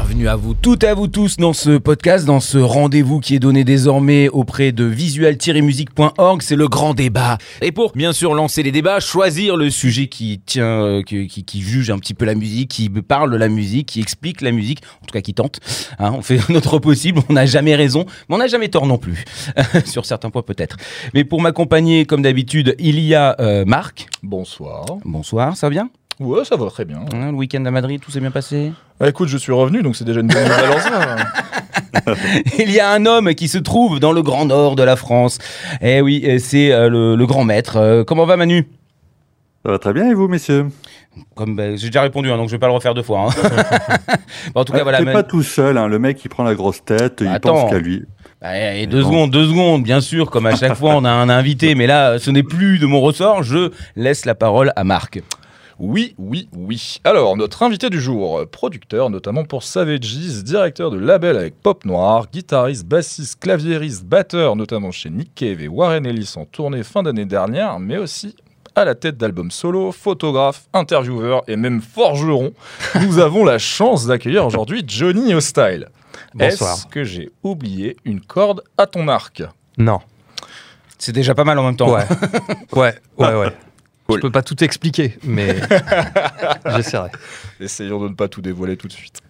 Bienvenue à vous toutes et à vous tous dans ce podcast, dans ce rendez-vous qui est donné désormais auprès de visual-musique.org, c'est le grand débat. Et pour bien sûr lancer les débats, choisir le sujet qui tient, euh, qui, qui- qui juge un petit peu la musique, qui parle de la musique, qui explique la musique, en tout cas qui tente. Hein, on fait notre possible, on n'a jamais raison, mais on n'a jamais tort non plus, sur certains points peut-être. Mais pour m'accompagner, comme d'habitude, il y a euh, Marc. Bonsoir. Bonsoir, ça va bien? Ouais, ça va très bien. Hein, Le week-end à Madrid, tout s'est bien passé Ah, écoute, je suis revenu, donc c'est déjà une bonne nouvelle en. Il y a un homme qui se trouve dans le grand nord de la France. Eh oui, c'est euh, le, le grand maître. Euh, comment va Manu? Ça va très bien et vous, messieurs? Comme bah, j'ai déjà répondu, hein, donc je vais pas le refaire deux fois. hein. Bon, en tout cas, Ouais, voilà. Pas tout seul, hein, le mec il prend la grosse tête, il Attends. pense qu'à lui. Bah, et deux Bon. secondes, deux secondes, bien sûr. Comme à chaque fois, on a un invité, mais là, ce n'est plus de mon ressort. Je laisse la parole à Marc. Oui, oui, oui. Alors, notre invité du jour, producteur notamment pour Savages, directeur de label avec Pop Noir, guitariste, bassiste, claviériste, batteur notamment chez Nick Cave et Warren Ellis en tournée fin d'année dernière, mais aussi à la tête d'albums solo, photographe, intervieweur et même forgeron. Nous avons la chance d'accueillir aujourd'hui Johnny Hostile. Bonsoir. Est-ce que j'ai oublié une corde à ton arc? Non. C'est déjà pas mal en même temps. Ouais. ouais, ouais, ouais. Je peux pas tout expliquer, mais j'essaierai. Essayons de ne pas tout dévoiler tout de suite.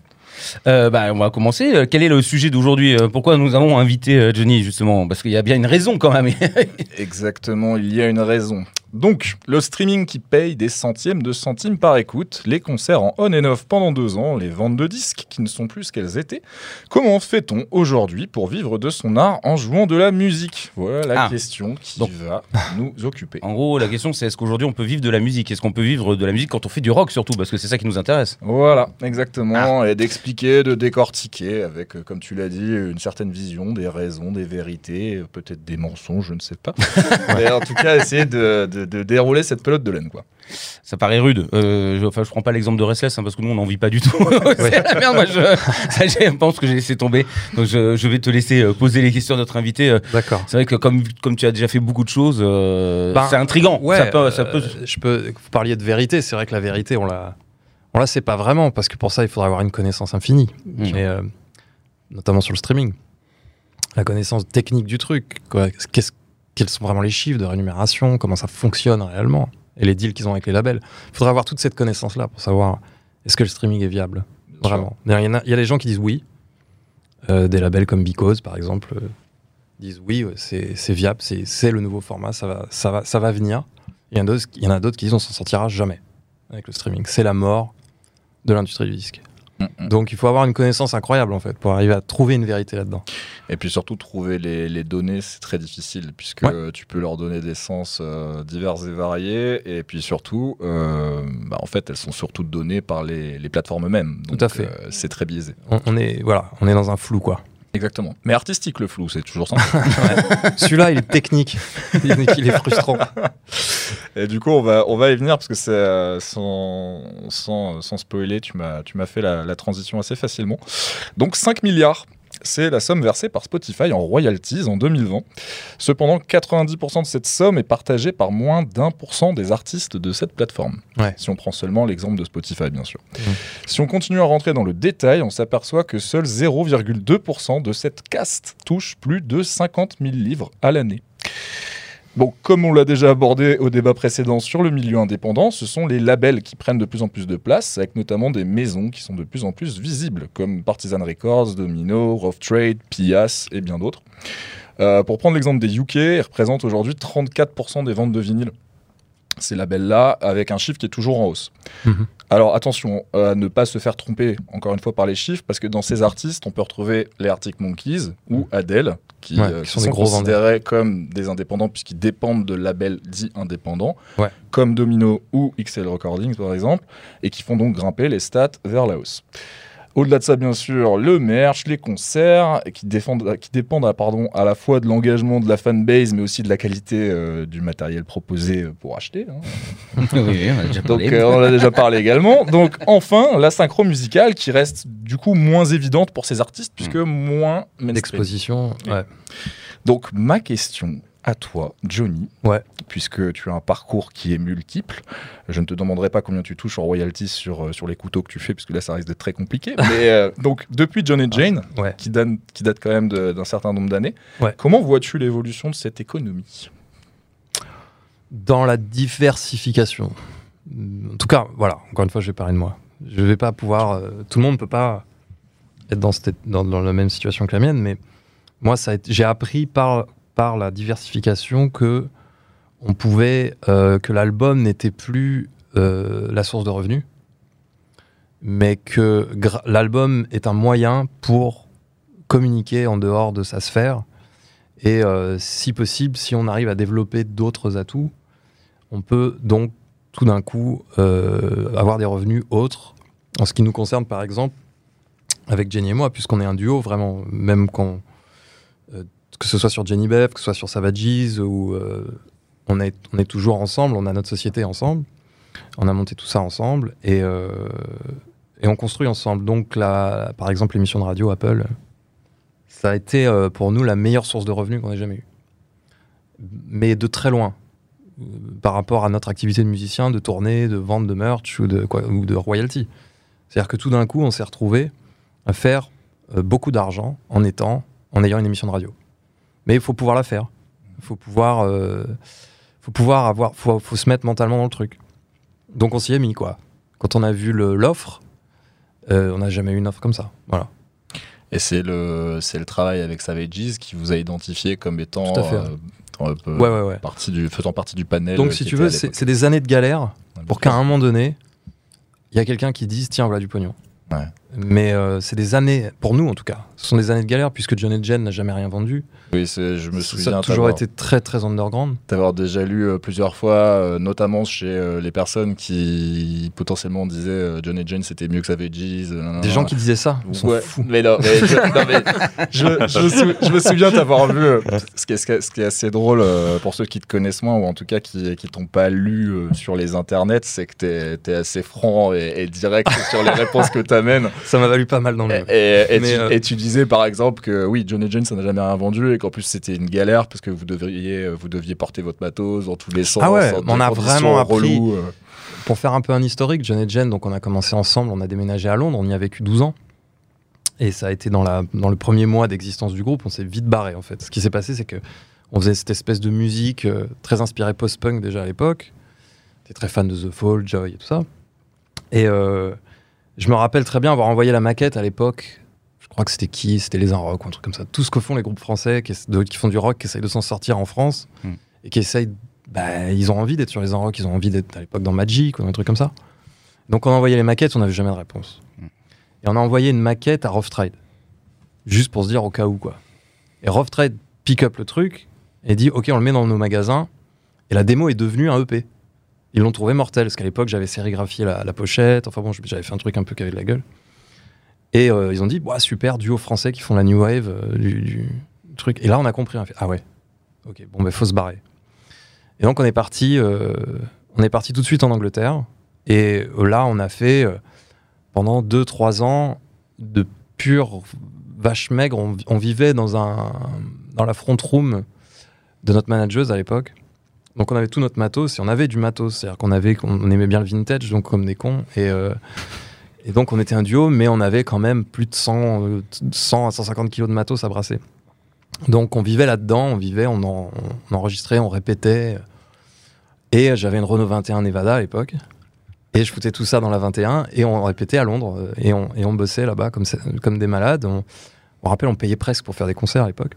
Euh, bah, on va commencer. Euh, Quel est le sujet d'aujourd'hui Euh, Pourquoi nous avons invité euh, Johnny justement? Parce qu'il y a bien une raison quand même. Exactement, il y a une raison. Donc, le streaming qui paye des centièmes de centimes par écoute, les concerts en on and off pendant deux ans, les ventes de disques qui ne sont plus ce qu'elles étaient. Comment fait-on aujourd'hui pour vivre de son art en jouant de la musique? Voilà la Ah. question qui Donc. va nous occuper. En gros, la question c'est est-ce qu'aujourd'hui on peut vivre de la musique? Est-ce qu'on peut vivre de la musique quand on fait du rock surtout? Parce que c'est ça qui nous intéresse. Voilà, exactement, et d'expliquer, de décortiquer avec, euh, comme tu l'as dit, une certaine vision, des raisons, des vérités, euh, peut-être des mensonges, je ne sais pas. Mais en tout cas, essayer de, de- de dérouler cette pelote de laine, quoi. Ça paraît rude. Euh, je, enfin, je prends pas l'exemple de Restless hein, parce que nous on n'en vit pas du tout. c'est la merde. Moi, je, ça, je pense que j'ai laissé tomber. Donc je, je vais te laisser euh, poser les questions à notre invité. Euh, D'accord. C'est vrai que comme, comme tu as déjà fait beaucoup de choses, euh, Ben, c'est intriguant. Ouais, ça peut, ça peut- euh, je peux. Vous parliez de vérité, c'est vrai que la vérité, on la, on la sait pas vraiment parce que pour ça, il faudrait avoir une connaissance infinie. Mais euh, notamment sur le streaming, la connaissance technique du truc. Quoi. Qu'est-ce- quels sont vraiment les chiffres de rémunération Comment ça fonctionne réellement Et les deals qu'ils ont avec les labels. Il faudrait avoir toute cette connaissance-là pour savoir est-ce que le streaming est viable Vraiment? Il y, a- il y a des gens qui disent oui. Euh, des labels comme Because, par exemple, euh, disent oui, c'est viable, c'est le nouveau format, ça va, ça va, ça va venir. Il y en a d'autres il y en a d'autres qui disent on s'en sortira jamais avec le streaming. C'est la mort de l'industrie du disque. Mm, Donc il faut avoir une connaissance incroyable en fait pour arriver à trouver une vérité là-dedans. Et puis surtout, trouver les, les données, c'est très difficile, puisque Ouais. tu peux leur donner des sens euh, divers et variés, et puis surtout, euh, bah, en fait, elles sont surtout données par les, les plateformes eux-mêmes. Tout à Donc, fait. euh, c'est très biaisé. On, on est voilà, on est dans un flou quoi. Exactement. Mais artistique, le flou, c'est toujours ça. Celui-là il est technique, il est frustrant. Et du coup, on va, on va y venir, parce que c'est euh, sans, sans, sans spoiler, tu m'as tu m'as fait la, la transition assez facilement. Donc 5 milliards. C'est la somme versée par Spotify en royalties en 2020. Cependant, 90% de cette somme est partagée par moins d'un pour cent des artistes de cette plateforme. Ouais. Si on prend seulement l'exemple de Spotify, bien sûr. Mhm. Si on continue à rentrer dans le détail, on s'aperçoit que seul 0,2% de cette caste touche plus de 50 000 livres à l'année. Bon, comme on l'a déjà abordé au débat précédent sur le milieu indépendant, ce sont les labels qui prennent de plus en plus de place, avec notamment des maisons qui sont de plus en plus visibles, comme Partisan Records, Domino, Rough Trade, Pias et bien d'autres. Euh, pour prendre l'exemple des UK, ils représentent aujourd'hui 34% des ventes de vinyle. Ces labels-là, avec un chiffre qui est toujours en hausse. Mhm. Alors attention euh, à ne pas se faire tromper, encore une fois, par les chiffres, parce que dans ces artistes, on peut retrouver les Arctic Monkeys ou Adele, qui, Ouais, euh, qui sont sont, des gros considérés comme des indépendants, puisqu'ils dépendent de labels dits indépendants, Ouais. comme Domino ou XL Recordings, par exemple, et qui font donc grimper les stats vers la hausse. Au-delà de ça, bien sûr, le merch, les concerts, qui, défendent, qui dépendent ah, pardon, à la fois de l'engagement de la fanbase, mais aussi de la qualité euh, du matériel proposé euh, pour acheter. hein. oui, on a déjà Donc parlé. euh, on a déjà parlé également. Donc enfin, la synchro musicale qui reste du coup moins évidente pour ces artistes, puisque moins mainstream. D'exposition, ouais. Donc ma question à toi, Johnny, Ouais. puisque tu as un parcours qui est multiple, je ne te demanderai pas combien tu touches en royalties sur, euh, sur les couteaux que tu fais, puisque là ça risque d'être très compliqué. Mais euh, donc depuis John et Jane, Ouais. qui, date, qui date quand même d'un certain nombre d'années, Ouais. comment vois-tu l'évolution de cette économie? Dans la diversification. En tout cas, voilà, encore une fois, je vais parler de moi. Je vais pas pouvoir. euh, tout le monde ne peut pas être dans, cette- dans, dans la même situation que la mienne, mais moi, j'ai appris par, par la diversification que on pouvait euh, que l'album n'était plus euh, la source de revenus, mais que l'album est un moyen pour communiquer en dehors de sa sphère. Et euh, si possible, si on arrive à développer d'autres atouts, on peut donc tout d'un coup avoir des revenus autres. En ce qui nous concerne, par exemple, avec Jenny et moi, puisqu'on est un duo, vraiment, même quand. Que ce soit sur Jenny Bev, que ce soit sur Savages, ou euh, on, est, toujours ensemble, on a notre société ensemble, on a monté tout ça ensemble, et, euh, on construit ensemble. Donc, la, par exemple, l'émission de radio Apple, ça a été euh, pour nous la meilleure source de revenus qu'on ait jamais eue. Mais de très loin par rapport à notre activité de musicien, de tournée, de vente de merch ou de, quoi, royalty. C'est-à-dire que tout d'un coup, on s'est retrouvé à faire beaucoup d'argent en étant, en ayant une émission de radio. Mais il faut pouvoir la faire. Il faut pouvoir, euh, faut pouvoir avoir, faut, faut se mettre mentalement dans le truc. Donc on s'y est mis quoi. Quand on a vu l'offre, euh, on n'a jamais eu une offre comme ça. Voilà. Et c'est le, c'est le travail avec Savages qui vous a identifié comme étant Tout à fait, euh, un peu Ouais, ouais, ouais. partie du, faisant partie du panel. Donc si tu veux, c'est des années de galère pour qu'à un moment donné, il y a quelqu'un qui dise tiens voilà du pognon. Ouais. Mais euh, c'est des années, pour nous en tout cas, ce sont des années de galère puisque John et Jen n'a jamais rien vendu. Oui, je me Ça souviens a toujours été très très underground. d'avoir déjà lu euh, plusieurs fois, euh, notamment chez les personnes qui potentiellement disaient John et Jane c'était mieux que Savages. Des gens qui disaient ça, Ouais, fous. mais non, mais je, non, mais je- je me sou- je me souviens t'avoir vu. ce, qui est, ce qui assez drôle pour ceux qui te connaissent moins, ou en tout cas qui, qui t'ont pas lu sur les internets, c'est que t'es es assez franc et, et direct sur les réponses que t'amènes. Ça m'a valu pas mal dans le. Et, et Mais, tu, euh, et tu disais par exemple que oui, John et Jane ça n'a jamais rien vendu et qu'en plus c'était une galère parce que vous devriez, vous deviez porter votre matos dans tous les sens. Ah ouais, on a vraiment appris. reloues, euh. Pour faire un peu un historique, John et Jen, donc on a commencé ensemble, on a déménagé à Londres, on y a vécu 12 ans. Et ça a été dans, la, dans le premier mois d'existence du groupe, on s'est vite barré en fait. Ce qui s'est passé, c'est que on faisait cette espèce de musique euh, très inspirée post-punk déjà à l'époque. J'étais très fan de The Fall, Joy et tout ça. Et euh, je me rappelle très bien avoir envoyé la maquette à l'époque. Je crois que c'était qui C'était les Rock ou un truc comme ça. Tout ce que font les groupes français qui, qui font du rock, qui essayent de s'en sortir en France Hmm. et qui essayent. Bah, ils ont envie d'être sur les Rock, ils ont envie d'être à l'époque dans Magic ou un truc comme ça. Donc on a envoyé les maquettes, on n'avait jamais de réponse. Hmm. Et on a envoyé une maquette à Rough Trade. Juste pour se dire au cas où quoi. Et Rough Trade pick up le truc et dit ok on le met dans nos magasins. Et la démo est devenue un EP. Ils l'ont trouvé mortel, parce qu'à l'époque j'avais sérigraphié la, pochette, enfin bon j'avais fait un truc un peu qui avait de la gueule. Et euh, ils ont dit super, duo français qui font la new wave euh, du, truc. Et là on a compris, on a fait, ah ouais, ok, bon ben faut se barrer. Et donc on est parti, euh, on est parti tout de suite en Angleterre. Et là on a fait pendant 2-3 ans de pure vache maigre. On, on vivait dans, un, dans la front room de notre manageuse à l'époque. Donc on avait tout notre matos et on avait du matos, c'est-à-dire qu'on avait, aimait bien le vintage, donc comme des cons. Et, euh, et donc on était un duo, mais on avait quand même plus de 100, euh, 100 à 150 kilos de matos à brasser. Donc on vivait là-dedans, on vivait, on, en- on enregistrait, on répétait. Et j'avais une Renault 21 Nevada à l'époque. Et je foutais tout ça dans la 21 et on répétait à Londres euh, et on, et on bossait là-bas comme, comme des malades. On, on rappelle, on payait presque pour faire des concerts à l'époque.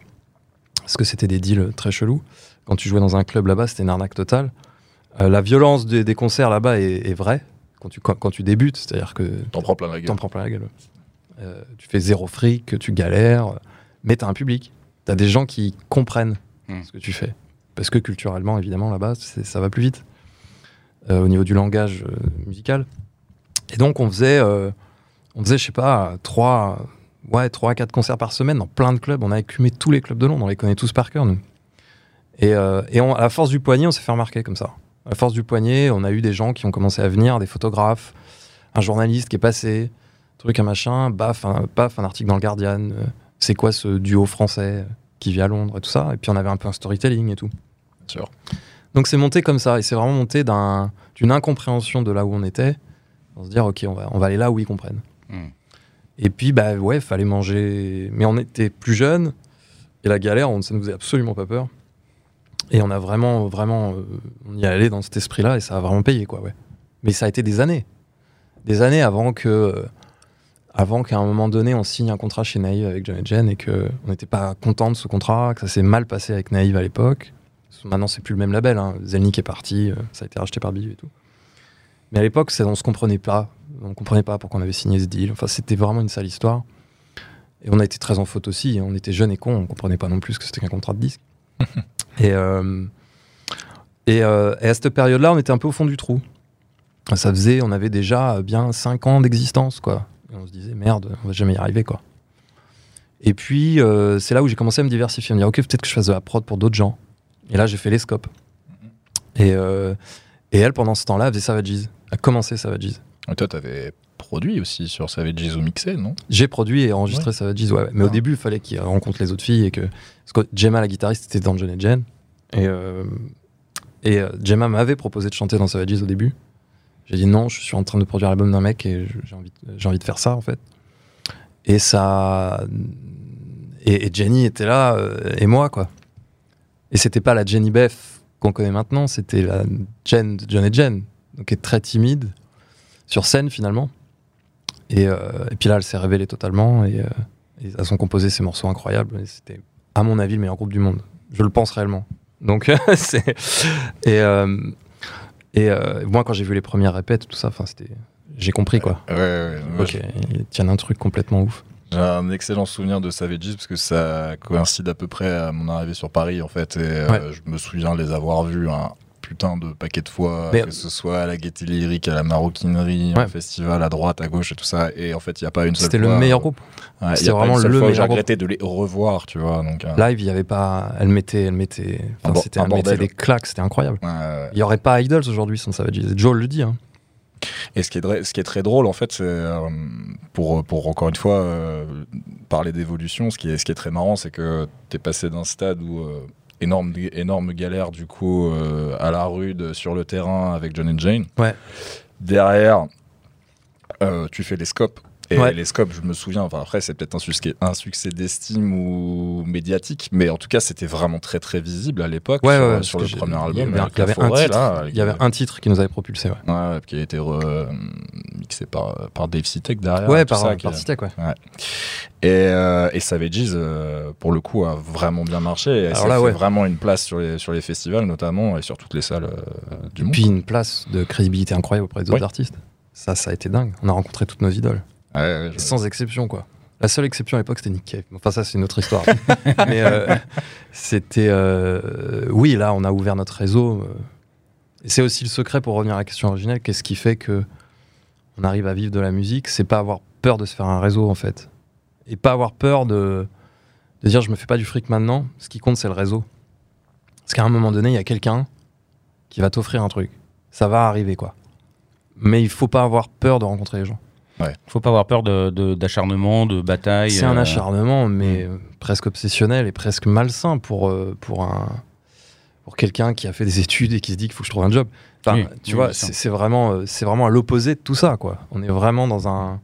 Parce que c'était des deals très chelous. Quand tu jouais dans un club là-bas, c'était une arnaque totale. Euh, la violence des, des concerts là-bas est, est vraie quand tu, quand, quand tu débutes. C'est-à-dire que T'en prends plein la gueule. prends plein la gueule. Euh, tu fais zéro fric, tu galères, mais t'as un public. T'as des gens qui comprennent Hmm. ce que tu fais. Parce que culturellement, évidemment, là-bas, ça va plus vite. Euh, au niveau du langage musical. Et donc, on faisait. On faisait, je sais pas, 3, ouais, 3 à 4 concerts par semaine dans plein de clubs. On a écumé tous les clubs de Londres, on les connaît tous par cœur, nous. Et, euh, et on- à la force du poignet, on s'est fait remarquer comme ça. À la force du poignet, on a eu des gens qui ont commencé à venir, des photographes, un journaliste qui est passé, truc, un machin, baf, un, paf, un article dans le Guardian. euh, c'est quoi ce duo français qui vit à Londres et tout ça. Et puis on avait un peu un storytelling et tout. sûr. Donc c'est monté comme ça, et c'est vraiment monté d'un- d'une incompréhension de là où on était, on se dire ok, on va, on va aller là où ils comprennent. Hmm. Et puis bah ouais, fallait manger, mais on était plus jeunes, et la galère, on, ça nous faisait absolument pas peur. Et on a vraiment, vraiment, euh, on y allait dans cet esprit-là, et ça a vraiment payé quoi, ouais. Mais ça a été des années, des années avant que, euh, avant qu'à un moment donné, on signe un contrat chez Naïve avec John Jen, et que on n'était pas content de ce contrat, que ça s'est mal passé avec Naïve à l'époque. Maintenant, c'est plus le même label. Hein. Zelnick est parti, euh, ça a été racheté par Biv et tout. Mais à l'époque, on se comprenait pas. On comprenait pas pourquoi on avait signé ce deal. Enfin, c'était vraiment une sale histoire. Et on a été très en faute aussi. On était jeunes et cons. On comprenait pas non plus que c'était qu'un contrat de disque. et, euh, et, euh, et à cette période-là, on était un peu au fond du trou. Ça faisait, on avait déjà bien 5 ans d'existence, quoi. Et on se disait, merde, on va jamais y arriver, quoi. Et puis, euh, c'est là où j'ai commencé à me diversifier, à me dire, ok, peut-être que je fasse de la prod pour d'autres gens. Et là, j'ai fait les scopes. Et, euh, et elle, pendant ce temps-là, faisait Savages. A commencé Savages. Et toi, t'avais produit aussi sur Savages ou Mixé, non? J'ai produit et enregistré Savages, ouais, ouais. Mais au Ah. début, il fallait qu'il rencontre les autres filles et que. Parce que Gemma, la guitariste, était dans John et Jen. Et, euh, et euh, Gemma m'avait proposé de chanter dans Savages au début. J'ai dit non, je suis en train de produire l'album d'un mec et j'ai envie, envie de faire ça, en fait. Et ça. Et, Jenny était là, euh, et moi, quoi. Et c'était pas la Jenny Beth qu'on connaît maintenant, c'était la Jen de John et Jen. Donc, elle est très timide, sur scène, finalement. Et, et puis là, elle s'est révélée totalement et, euh, et elles ont composé ces morceaux incroyables. C'était, à mon avis, le meilleur groupe du monde. Je le pense réellement. Donc, c'est. Et, euh, et euh, moi, quand j'ai vu les premières répètes, tout ça, enfin, c'était. J'ai compris quoi. Ouais, ouais, ouais. Ok, ils tiennent un truc complètement ouf. J'ai un excellent souvenir de Savages parce que ça coïncide à peu près à mon arrivée sur Paris en fait. Et euh, je me souviens les avoir vus un putain de paquet de fois, Mais- que ce soit à la Gaieté Lyrique, à la Maroquinerie, Ouais. un festival à droite, à gauche et tout ça. Et en fait, il n'y a pas une seule C'était le meilleur euh, groupe. ouais, il C'était vraiment le J'ai meilleur groupe. regretté de les revoir, tu vois. Donc, euh, Live, il y avait pas. Elle mettait, elle mettait. enfin, c'était, mettait des claques, c'était incroyable. ouais, ouais. Il y aurait pas Idols aujourd'hui sans Savage. Joe le dit. Hein. Et ce qui est, dra- ce qui est très drôle, en fait, c'est euh, pour, pour encore une fois euh, parler d'évolution, ce qui est, ce qui est très marrant, c'est que tu es passé d'un stade où euh, énorme, énorme galère, du coup, euh, à la rude, sur le terrain avec John and Jane. Ouais. Derrière, euh, tu fais les scopes. Et Ouais. les scopes, je me souviens, enfin après, c'est peut-être un succès, un succès d'estime ou médiatique, mais en tout cas, c'était vraiment très très visible à l'époque Ouais, sur, ouais, sur le premier il y album. avait- il y avait un Forêt, titre. là, Il y avait un titre qui nous avait propulsé. Ouais, qui a été mixé par, par Dave Citek derrière. ouais par, ça, par ouais. Et, euh, et Savages, euh, pour le coup, a vraiment bien marché. Et Alors ça là, fait ouais. vraiment une place sur les, sur les festivals, notamment, et sur toutes les salles euh, du monde. Puis une place de crédibilité incroyable auprès des autres artistes. Ça, ça a été dingue. On a rencontré toutes nos idoles. Ouais, Sans exception, quoi. La seule exception à l'époque, c'était Nick Cave. Enfin, ça, c'est une autre histoire. Mais euh, c'était. euh, oui, là, on a ouvert notre réseau. euh, c'est aussi le secret pour revenir à la question originelle. Qu'est-ce qui fait que on arrive à vivre de la musique? C'est pas avoir peur de se faire un réseau, en fait. Et pas avoir peur de, de dire je me fais pas du fric maintenant. Ce qui compte, c'est le réseau. Parce qu'à un moment donné, il y a quelqu'un qui va t'offrir un truc. Ça va arriver, quoi. Mais il faut pas avoir peur de rencontrer les gens. Faut pas avoir peur de- de- d'acharnement, de, bataille. C'est un euh, acharnement, mais euh, presque obsessionnel et presque malsain pour, euh, pour, un, pour quelqu'un qui a fait des études et qui se dit qu'il faut que je trouve un job. Enfin, Oui, tu oui, vois, c'est vraiment, euh, c'est vraiment à l'opposé de tout ça. Quoi. On est vraiment dans, un,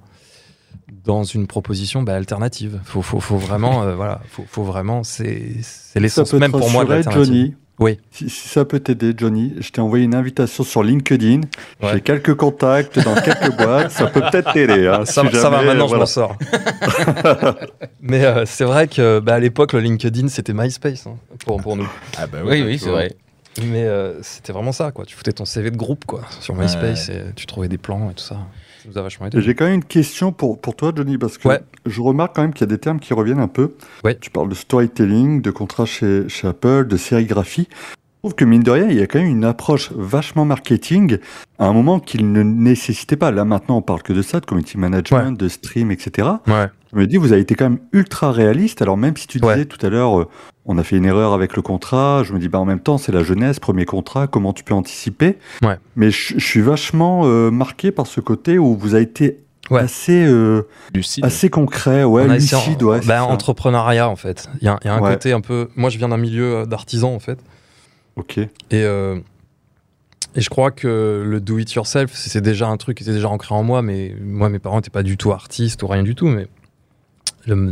dans une proposition bah, alternative. Faut, faut, faut vraiment, euh, voilà, faut, faut vraiment, c'est l'essence même pour moi de. Johnny. Oui. Si, si ça peut t'aider, Johnny, je t'ai envoyé une invitation sur LinkedIn. Ouais. J'ai quelques contacts dans quelques boîtes. Ça peut peut-être t'aider. hein, Ça, si ça va, maintenant voilà. je m'en sors. Mais euh, c'est vrai que bah, à l'époque, le LinkedIn, c'était MySpace hein, pour, pour nous. Ah bah Oui, ouais, oui, tu c'est vrai. Mais euh, c'était vraiment ça, quoi. Tu foutais ton CV de groupe, quoi, sur MySpace et tu trouvais des plans et tout ça. Ça nous a vachement aidé. J'ai quand même une question pour, pour toi, Johnny, parce que Ouais. je remarque quand même qu'il y a des termes qui reviennent un peu. Ouais. Tu parles de storytelling, de contrat chez, chez Apple, de sérigraphie. trouve que mine de rien, il y a quand même une approche vachement marketing à un moment qu'il ne nécessitait pas. Là maintenant, on parle que de ça, de community management, de stream, etc. Ouais. Je me dis, vous avez été quand même ultra réaliste. Alors même si tu disais Ouais. tout à l'heure, euh, on a fait une erreur avec le contrat, je me dis, bah en même temps, c'est la jeunesse, premier contrat, comment tu peux anticiper Ouais. Mais je je suis vachement euh, marqué par ce côté où vous avez été Ouais. assez, euh, Lucide. assez concret, ouais, a lucide, en- ouais. c'est bah, entrepreneuriat en fait. Il y a, y a un côté un peu. Moi, je viens d'un milieu euh, d'artisans en fait. Ok. Et, euh, et je crois que le do it yourself, c'est déjà un truc qui était déjà ancré en moi, mais moi, mes parents n'étaient pas du tout artistes ou rien du tout, mais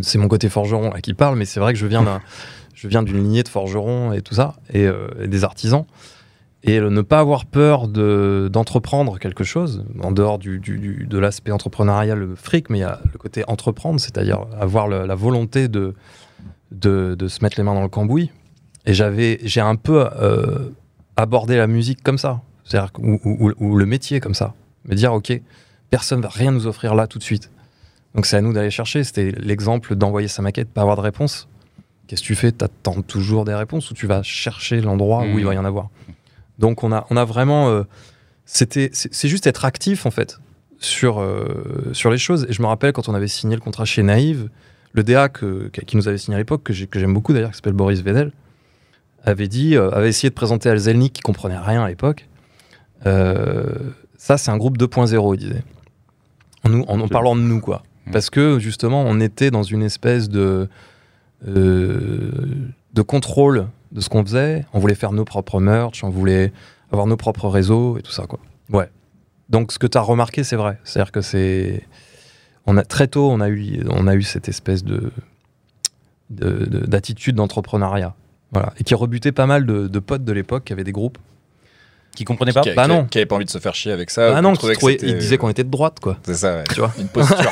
c'est mon côté forgeron là, qui parle, mais c'est vrai que je viens d'un. Je viens d'une lignée de forgerons et tout ça, et, euh, des artisans. Et ne pas avoir peur de- d'entreprendre quelque chose, en dehors du, de l'aspect entrepreneurial, le fric, mais il y a le côté entreprendre, c'est-à-dire avoir la volonté de, de, se mettre les mains dans le cambouis. Et j'ai un peu euh, abordé la musique comme ça, ou, ou- le métier comme ça. Me dire, ok, personne va rien nous offrir là tout de suite. Donc c'est à nous d'aller chercher. C'était l'exemple d'envoyer sa maquette, pas avoir de réponse. Qu'est-ce que tu fais? T'attends toujours des réponses ou tu vas chercher l'endroit où il va y en avoir? Donc on a, on a vraiment. euh, c'était, c'est juste être actif en fait sur, euh, sur les choses. Et je me rappelle quand on avait signé le contrat chez Naïve, le DA que- qui nous avait signé à l'époque, que j'ai- que j'aime beaucoup d'ailleurs, qui s'appelle Boris Vedel, avait dit, euh, avait essayé de présenter Alzelnik qui comprenait rien à l'époque. Ça, c'est un groupe 2.0, il disait. En, nous, en, en parlant de nous, quoi. Mm. Parce que justement, on était dans une espèce de, de contrôle de ce qu'on faisait. On voulait faire nos propres merch, on voulait avoir nos propres réseaux et tout ça, quoi. Ouais. Donc, ce que tu as remarqué, c'est vrai. C'est-à-dire que c'est. On a, très tôt, on a eu, on a eu cette espèce de de- de- d'attitude d'entrepreneuriat. Voilà. Et qui rebutait pas mal de potes de l'époque qui avaient des groupes. Qui comprenait pas Qui, Bah qui- non. qui avait pas envie de se faire chier avec ça. ah ou non, qui trouvait ils disaient qu'on était de droite, quoi. C'est ça, ouais. Tu vois Une posture.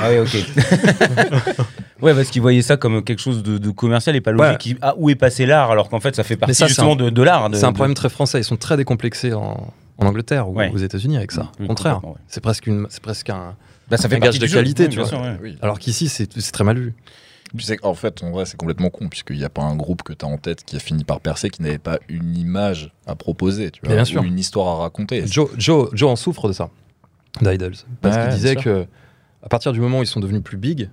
Ah oui, ok. ouais, parce qu'ils voyaient ça comme quelque chose de, de commercial et pas logique. Ouais. Qui- Ah, où est passé l'art alors qu'en fait ça fait partie ça, c'est justement un- de, de l'art. C'est un de- problème très français. Ils sont très décomplexés en, en Angleterre ou Ouais. aux États-Unis avec ça. Oui, Au contraire, ouais. c'est presque, une, c'est presque un. Bah, ça fait un gage de jeu. qualité, tu vois. sûr, ouais. Oui. Alors qu'ici, c'est très mal vu. En fait, en vrai, c'est complètement con, puisqu'il n'y a pas un groupe que tu as en tête qui a fini par percer, qui n'avait pas une image à proposer, tu vois, bien ou sûr. une histoire à raconter. Joe, Joe, Joe en souffre de ça, d'Idols. Parce Ouais, qu'il disait que à partir du moment où ils sont devenus plus big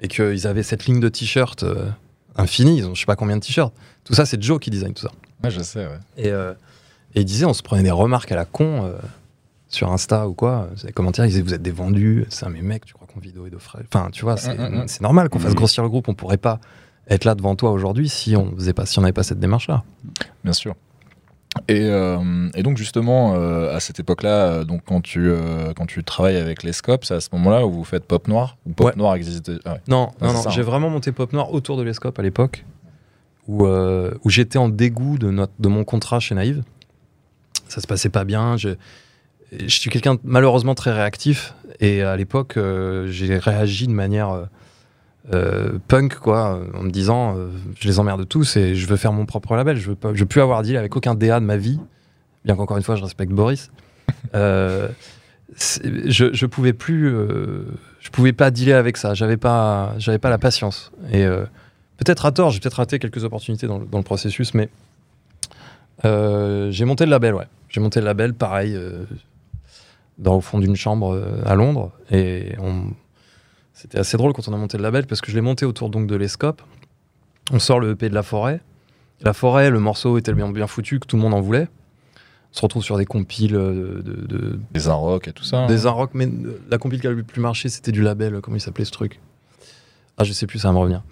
et qu'ils avaient cette ligne de t-shirts euh, infinie, ils ont je sais pas combien de t-shirts. Tout ça, c'est Joe qui design tout ça. Ouais, je sais, ouais. Et, euh, et il disait, on se prenait des remarques à la con euh, sur Insta ou quoi. Des commentaires, ils disaient, vous êtes des vendus. C'est un mais mec, tu crois d'eau et de frais Enfin, tu vois, c'est Mm, mm, mm. normal qu'on fasse grossir le groupe. On pourrait pas être là devant toi aujourd'hui si on faisait pas, si on n'avait pas cette démarche-là. Bien sûr. Et, euh, et donc justement, euh, à cette époque-là, euh, donc quand tu, quand tu travailles avec les scopes, c'est à ce moment-là où vous faites Pop Noir Ou Pop Ouais. Noir existe ah ouais. Non, Ouais, non, non. J'ai hein. vraiment monté Pop Noir autour de l'Escope à l'époque, où, où j'étais en dégoût de, notre, de mon contrat chez Naïve. Ça se passait pas bien. Je, je suis quelqu'un malheureusement très réactif, et à l'époque, euh, j'ai réagi de manière euh, euh, punk, quoi, en me disant euh, je les emmerde tous et je veux faire mon propre label. Je veux, pas, je veux plus avoir deal avec aucun DA de ma vie, bien qu'encore une fois, je respecte Boris. Je, je pouvais plus, je pouvais pas dealer avec ça. J'avais pas, j'avais pas la patience. Et peut-être à tort, j'ai peut-être raté quelques opportunités dans le, dans le processus, mais j'ai monté le label, ouais. J'ai monté le label, pareil, dans au fond d'une chambre euh, à Londres, et on- c'était assez drôle quand on a monté le label parce que je l'ai monté autour donc de l'Escope. On sort le EP de la forêt. La forêt, le morceau est tellement bien foutu que tout le monde en voulait. On se retrouve sur des compiles euh, de, de- Des rock et tout ça. hein. des rock, mais euh, la compile qui a le plus marché, c'était du label. Comment il s'appelait ce truc? Ah, je sais plus, ça va me revenir.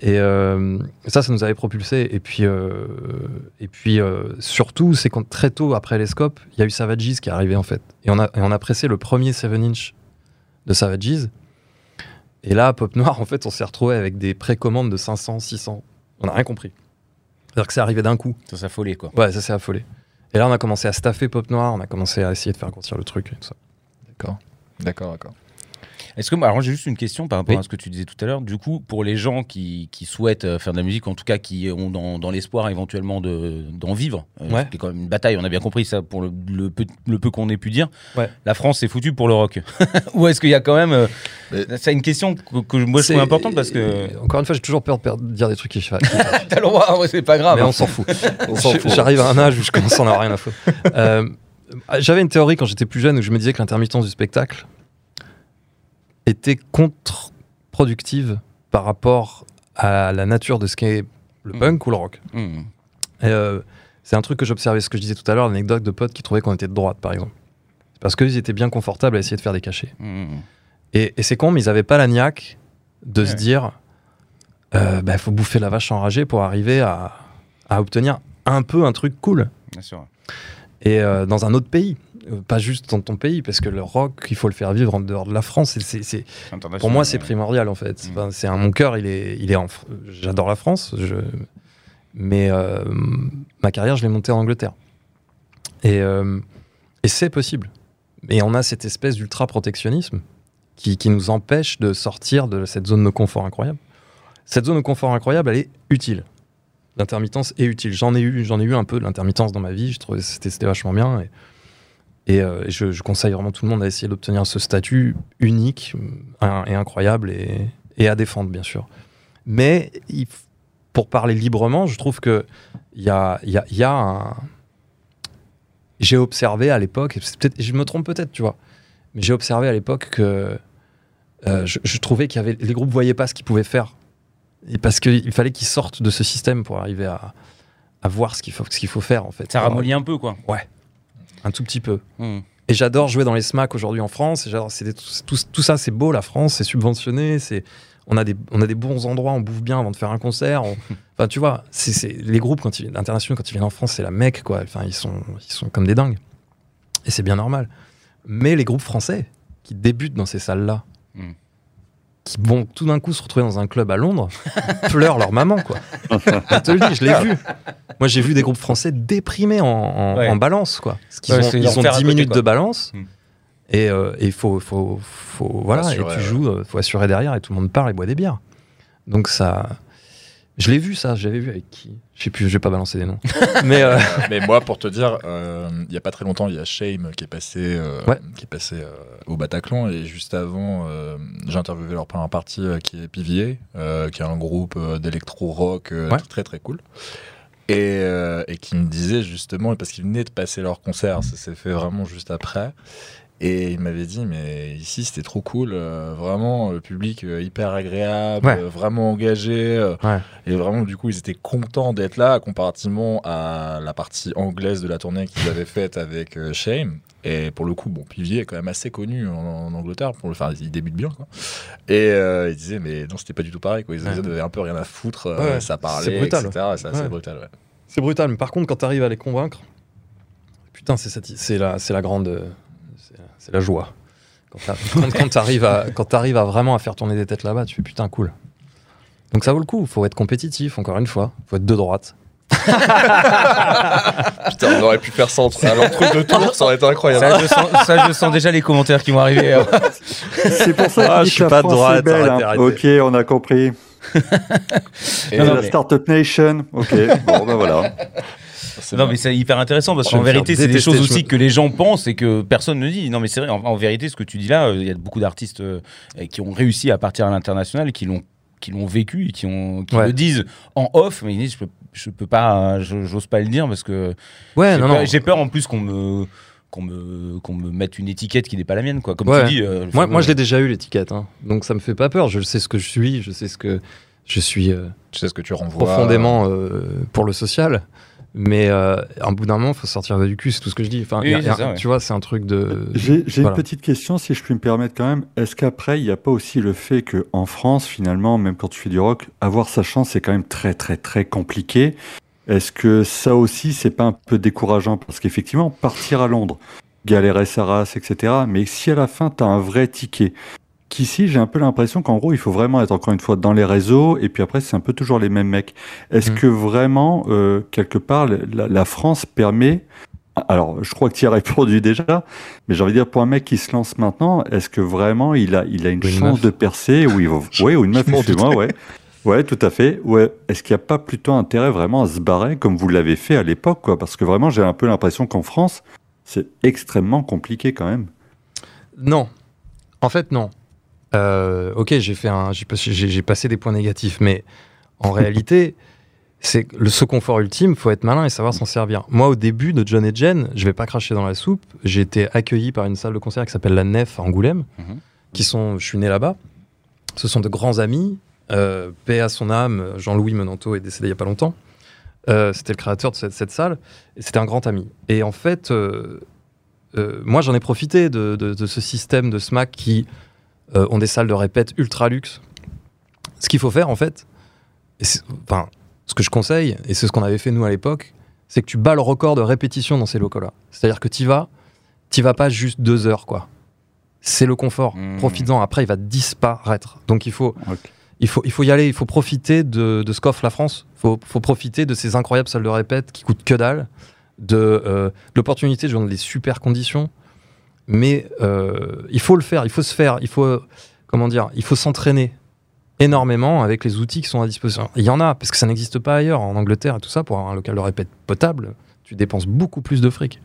Et euh, ça, ça nous avait propulsé. Et puis, euh, et puis euh, surtout, c'est quand très tôt après les scopes, il y a eu Savages qui est arrivé en fait. Et on a, et on a pressé le premier 7-inch de Savages. Et là, Pop Noir, en fait, on s'est retrouvé avec des précommandes de 500, 600. On n'a rien compris. C'est-à-dire que c'est arrivé d'un coup. Ça s'affolait quoi. Ouais, ça s'est affolé. Et là, on a commencé à staffer Pop Noir, on a commencé à essayer de faire grossir le truc et tout ça. D'accord. D'accord, d'accord. Est-ce que, alors j'ai juste une question par rapport Oui. à ce que tu disais tout à l'heure. Du coup, pour les gens qui, qui souhaitent euh, faire de la musique, en tout cas qui ont dans, dans l'espoir éventuellement de- d'en vivre, euh, Ouais. ce qui est quand même une bataille, on a bien compris ça pour le, le peu, le peu qu'on ait pu dire. Ouais. La France est foutue pour le rock. Ou est-ce qu'il y a quand même. euh, C'est une question que, que moi je C'est- trouve importante parce que. Encore une fois, j'ai toujours peur de per- de dire des trucs qui T'as le droit, en vrai, c'est pas grave. mais on s'en fout. On s'en Je- fout. J'arrive à un âge où je commence à en avoir rien à foutre. Euh, J'avais une théorie quand j'étais plus jeune où je me disais que l'intermittence du spectacle était contre-productive par rapport à la nature de ce qu'est le Mm. punk ou le rock. Mmh. Et, euh, c'est un truc que j'observais, ce que je disais tout à l'heure, l'anecdote de potes qui trouvaient qu'on était de droite, par exemple. C'est parce qu'ils étaient bien confortables à essayer de faire des cachets. Mmh. Et, et c'est con, mais ils n'avaient pas la niaque de se dire il bah, faut bouffer la vache enragée pour arriver à, à obtenir un peu un truc cool. Bien sûr. Et euh, dans un autre pays, Euh, pas juste dans ton pays, parce que le rock, il faut le faire vivre en dehors de la France. C'est- pour moi, c'est primordial en fait. Mm. Enfin, c'est un, mon cœur, il est, il est en. Fr- J'adore la France, je, mais euh, ma carrière, je l'ai montée en Angleterre. Et, euh, et c'est possible. Et on a cette espèce d'ultra protectionnisme qui, qui nous empêche de sortir de cette zone de confort incroyable. Cette zone de confort incroyable, elle est utile. L'intermittence est utile. J'en ai eu, j'en ai eu un peu de l'intermittence dans ma vie. Je trouvais que c'était c'était vachement bien. Et, et, euh, je, je conseille vraiment tout le monde à essayer d'obtenir ce statut unique et incroyable et, et à défendre, bien sûr. Mais il pour parler librement, je trouve que il y a, il y a- il y a un. J'ai observé à l'époque, je me trompe peut-être, tu vois, mais j'ai observé à l'époque que euh, je, je trouvais qu'il y avait les groupes voyaient pas ce qu'ils pouvaient faire, et parce qu'il fallait qu'ils sortent de ce système pour arriver à, à voir ce qu'il faut, ce qu'il faut faire en fait. Ça ramollit un peu, quoi. Un tout petit peu. Mmh. Et j'adore jouer dans les SMAC aujourd'hui en France. et des- tout, tout ça, c'est beau, la France, c'est subventionné. C'est, on, a des, on a des bons endroits, on bouffe bien avant de faire un concert. on- Enfin, tu vois, c'est, les groupes quand ils, internationaux, quand ils viennent en France, c'est la mecque, quoi. Enfin, ils sont, ils sont comme des dingues. Et c'est bien normal. Mais les groupes français qui débutent dans ces salles-là, Mm. Qui vont tout d'un coup se retrouver dans un club à Londres, pleurent leur maman, quoi. Je te le dis, je l'ai vu. Moi, j'ai vu des groupes français déprimés en, en- Ouais. en balance, quoi. Parce qu'ils Ouais, ont, ils ont l'enfer à 10 côté, minutes quoi. de balance. Mm. Et euh, il faut, faut, faut, voilà, Assurer, et tu joues, euh, faut assurer derrière et tout le monde parle et boit des bières. Donc ça, je l'ai vu ça, j'avais vu avec qui? Je sais plus, je vais pas balancer des noms. Mais euh, Mais moi, pour te dire, euh, il y a pas très longtemps, il y a Shame qui est passé, euh, Ouais. qui est passé euh, au Bataclan. Et juste avant, euh, j'ai interviewé leur première partie euh, qui est Pivier, euh, qui est un groupe euh, d'électro-rock euh, Ouais. très très cool. Et, euh, et qui me disait justement, parce qu'ils venaient de passer leur concert, ça s'est fait vraiment juste après. Et il m'avait dit, mais ici c'était trop cool, euh, vraiment, le public euh, hyper agréable, Ouais. euh, vraiment engagé. Ouais. Et vraiment, du coup, ils étaient contents d'être là, comparativement à la partie anglaise de la tournée qu'ils avaient faite avec Shame. Et pour le coup, bon, Pivier est quand même assez connu en, en Angleterre, pour le faire, il débute bien. Quoi. Et il disait, mais non, c'était pas du tout pareil. Quoi. Ils Ouais. avaient un peu rien à foutre, ça c'est parlait, brutal. etc. C'est assez brutal, c'est brutal. Mais par contre, quand tu arrives à les convaincre, putain, c'est la, c'est la grande, c'est la joie. Quand tu arrives à, quand t'arrives à vraiment à faire tourner des têtes là-bas, tu fais putain cool. Donc ça vaut le coup. Faut être compétitif. Encore une fois, faut être de droite. Putain, on aurait pu faire ça entre, à l'entre-deux tours, ça aurait été incroyable. Ça, je sens, ça, je sens déjà les commentaires qui vont arriver. hein. C'est pour ça Ah, qu'il je dit suis que pas de droite, belle. hein. Ok, on a compris. Et, C'est non, la mais- Startup Nation. Ok, bon, ben voilà. Non, vrai. mais c'est hyper intéressant parce Je qu'en vérité, c'est des choses je aussi me- que les gens pensent et que personne ne dit. Non, mais c'est vrai, en, en vérité, ce que tu dis là, euh, il y a beaucoup d'artistes euh, qui ont réussi à partir à l'international, qui l'ont qui l'ont vécu et qui, ont, qui Ouais. le disent en off, mais ils disent je peux, je peux pas, je- j'ose pas le dire parce que Ouais, j'ai non, peur, non. j'ai peur en plus qu'on me qu'on me qu'on me mette une étiquette qui n'est pas la mienne quoi comme Ouais. tu dis euh, Moi, moi, je l'ai déjà eu l'étiquette, hein. donc ça me fait pas peur. Je sais ce que je suis, je sais ce que je suis euh, Tu sais ce que tu renvoies. profondément euh, pour le social. Mais euh, à un bout d'un moment, il faut sortir du cul, c'est tout ce que je dis. Enfin, Oui, y a- c'est y a- ça, ouais. Tu vois, c'est un truc de. J'ai j'ai Voilà. une petite question, si je puis me permettre quand même. Est-ce qu'après, il n'y a pas aussi le fait qu'en France, finalement, même quand tu fais du rock, avoir sa chance, c'est quand même très, très, très compliqué Est-ce que ça aussi, c'est pas un peu décourageant? Parce qu'effectivement, partir à Londres, galérer sa race, etc. Mais si à la fin, tu as un vrai ticket, qu'ici, j'ai un peu l'impression qu'en gros, il faut vraiment être encore une fois dans les réseaux, et puis après, c'est un peu toujours les mêmes mecs. Est-ce Mhm. que vraiment, euh, quelque part, la, la France permet Alors, je crois que tu y as répondu déjà, mais j'ai envie de dire, pour un mec qui se lance maintenant, est-ce que vraiment il a, il a une, Ou chance de percer ou il va... Ouais, ou une meuf, excuse-moi, ouais. Ouais, tout à fait. Ouais. Est-ce qu'il n'y a pas plutôt intérêt vraiment à se barrer comme vous l'avez fait à l'époque, quoi? Parce que vraiment, j'ai un peu l'impression qu'en France, c'est extrêmement compliqué quand même. Non. En fait, non. Euh, ok, j'ai fait un, j'ai passé, des points négatifs, mais en réalité, c'est le ce confort ultime. Faut être malin et savoir s'en servir. Moi, au début de John et Jen, je vais pas cracher dans la soupe. J'ai été accueilli par une salle de concert qui s'appelle la Nef à Angoulême, Mhm. qui sont, je suis né là-bas. Ce sont de grands amis. Euh, paix à son âme. Jean-Louis Menanto est décédé il y a pas longtemps. Euh, c'était le créateur de cette, cette salle et c'était un grand ami. Et en fait. euh, moi, j'en ai profité de, de- de ce système de SMAC qui euh, ont des salles de répète ultra luxe. Ce qu'il faut faire, en fait, enfin, ce que je conseille, et c'est ce qu'on avait fait nous à l'époque, c'est que tu bats le record de répétition dans ces locaux-là. C'est-à-dire que tu vas, tu vas pas juste deux heures, quoi. C'est le confort. Mmh. Profites-en. Après, il va disparaître. Donc, il faut, il faut, il faut y aller. Il faut profiter de, de ce qu'offre la France. Il faut, faut profiter de ces incroyables salles de répète qui coûtent que dalle, de euh, l'opportunité de jouer dans des super conditions. Mais euh, il faut le faire. Il faut se faire. Il faut, comment dire, il faut s'entraîner énormément avec les outils qui sont à disposition. Il y en a, parce que ça n'existe pas ailleurs, en Angleterre et tout ça, pour avoir un local de répète potable, tu dépenses beaucoup plus de fric.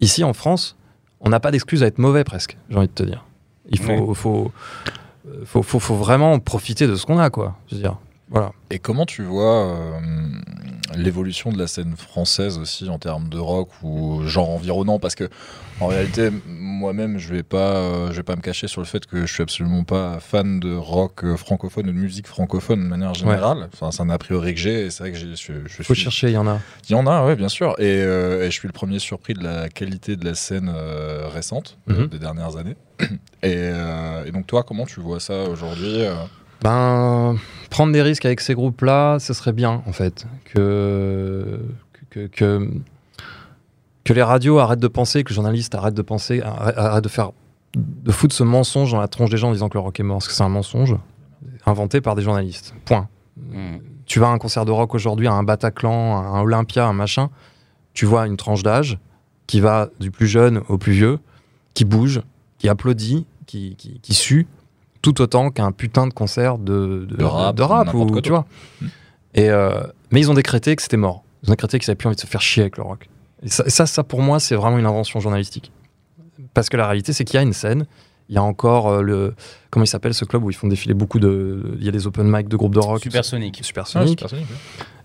Ici, en France, on n'a pas d'excuse à être mauvais presque, j'ai envie de te dire. Il faut, faut, faut, faut, faut vraiment profiter de ce qu'on a, quoi. Je veux dire, voilà. Et comment tu vois euh, l'évolution de la scène française aussi en termes de rock ou genre environnant? Parce que en réalité, moi-même, je vais pas, euh, je vais pas me cacher sur le fait que je suis absolument pas fan de rock euh, francophone ou de musique francophone de manière générale. Enfin, c'est un a priori que j'ai. C'est vrai que j'ai- je, je Faut suis. chercher, il y en a. Il y en a, ouais, bien sûr. Et, euh, et je suis le premier surpris de la qualité de la scène récente Mhm. des dernières années. Et, et donc toi, comment tu vois ça aujourd'hui Ben, prendre des risques avec ces groupes-là, ce serait bien, en fait. Que, que, que, que les radios arrêtent de penser, que les journalistes arrêtent de penser, arrêtent, arrêtent de faire, de foutre ce mensonge dans la tronche des gens en disant que le rock est mort, parce que c'est un mensonge inventé par des journalistes. Point. Mmh. Tu vas à un concert de rock aujourd'hui, à un Bataclan, à un Olympia, un machin, tu vois une tranche d'âge qui va du plus jeune au plus vieux, qui bouge, qui applaudit, qui, qui, qui sue, tout autant qu'un putain de concert de, de, De rap, de rap ou, quoi tu vois. Mm. Et euh, mais ils ont décrété que c'était mort. Ils ont décrété qu'ils avaient plus envie de se faire chier avec le rock. Et ça, ça, ça, pour moi, c'est vraiment une invention journalistique. Parce que la réalité, c'est qu'il y a une scène. Il y a encore euh, le. Comment il s'appelle ce club où ils font défiler beaucoup de. Il y a des open mic de groupes de rock. Supersonic. Supersonic. Ah, Supersonic,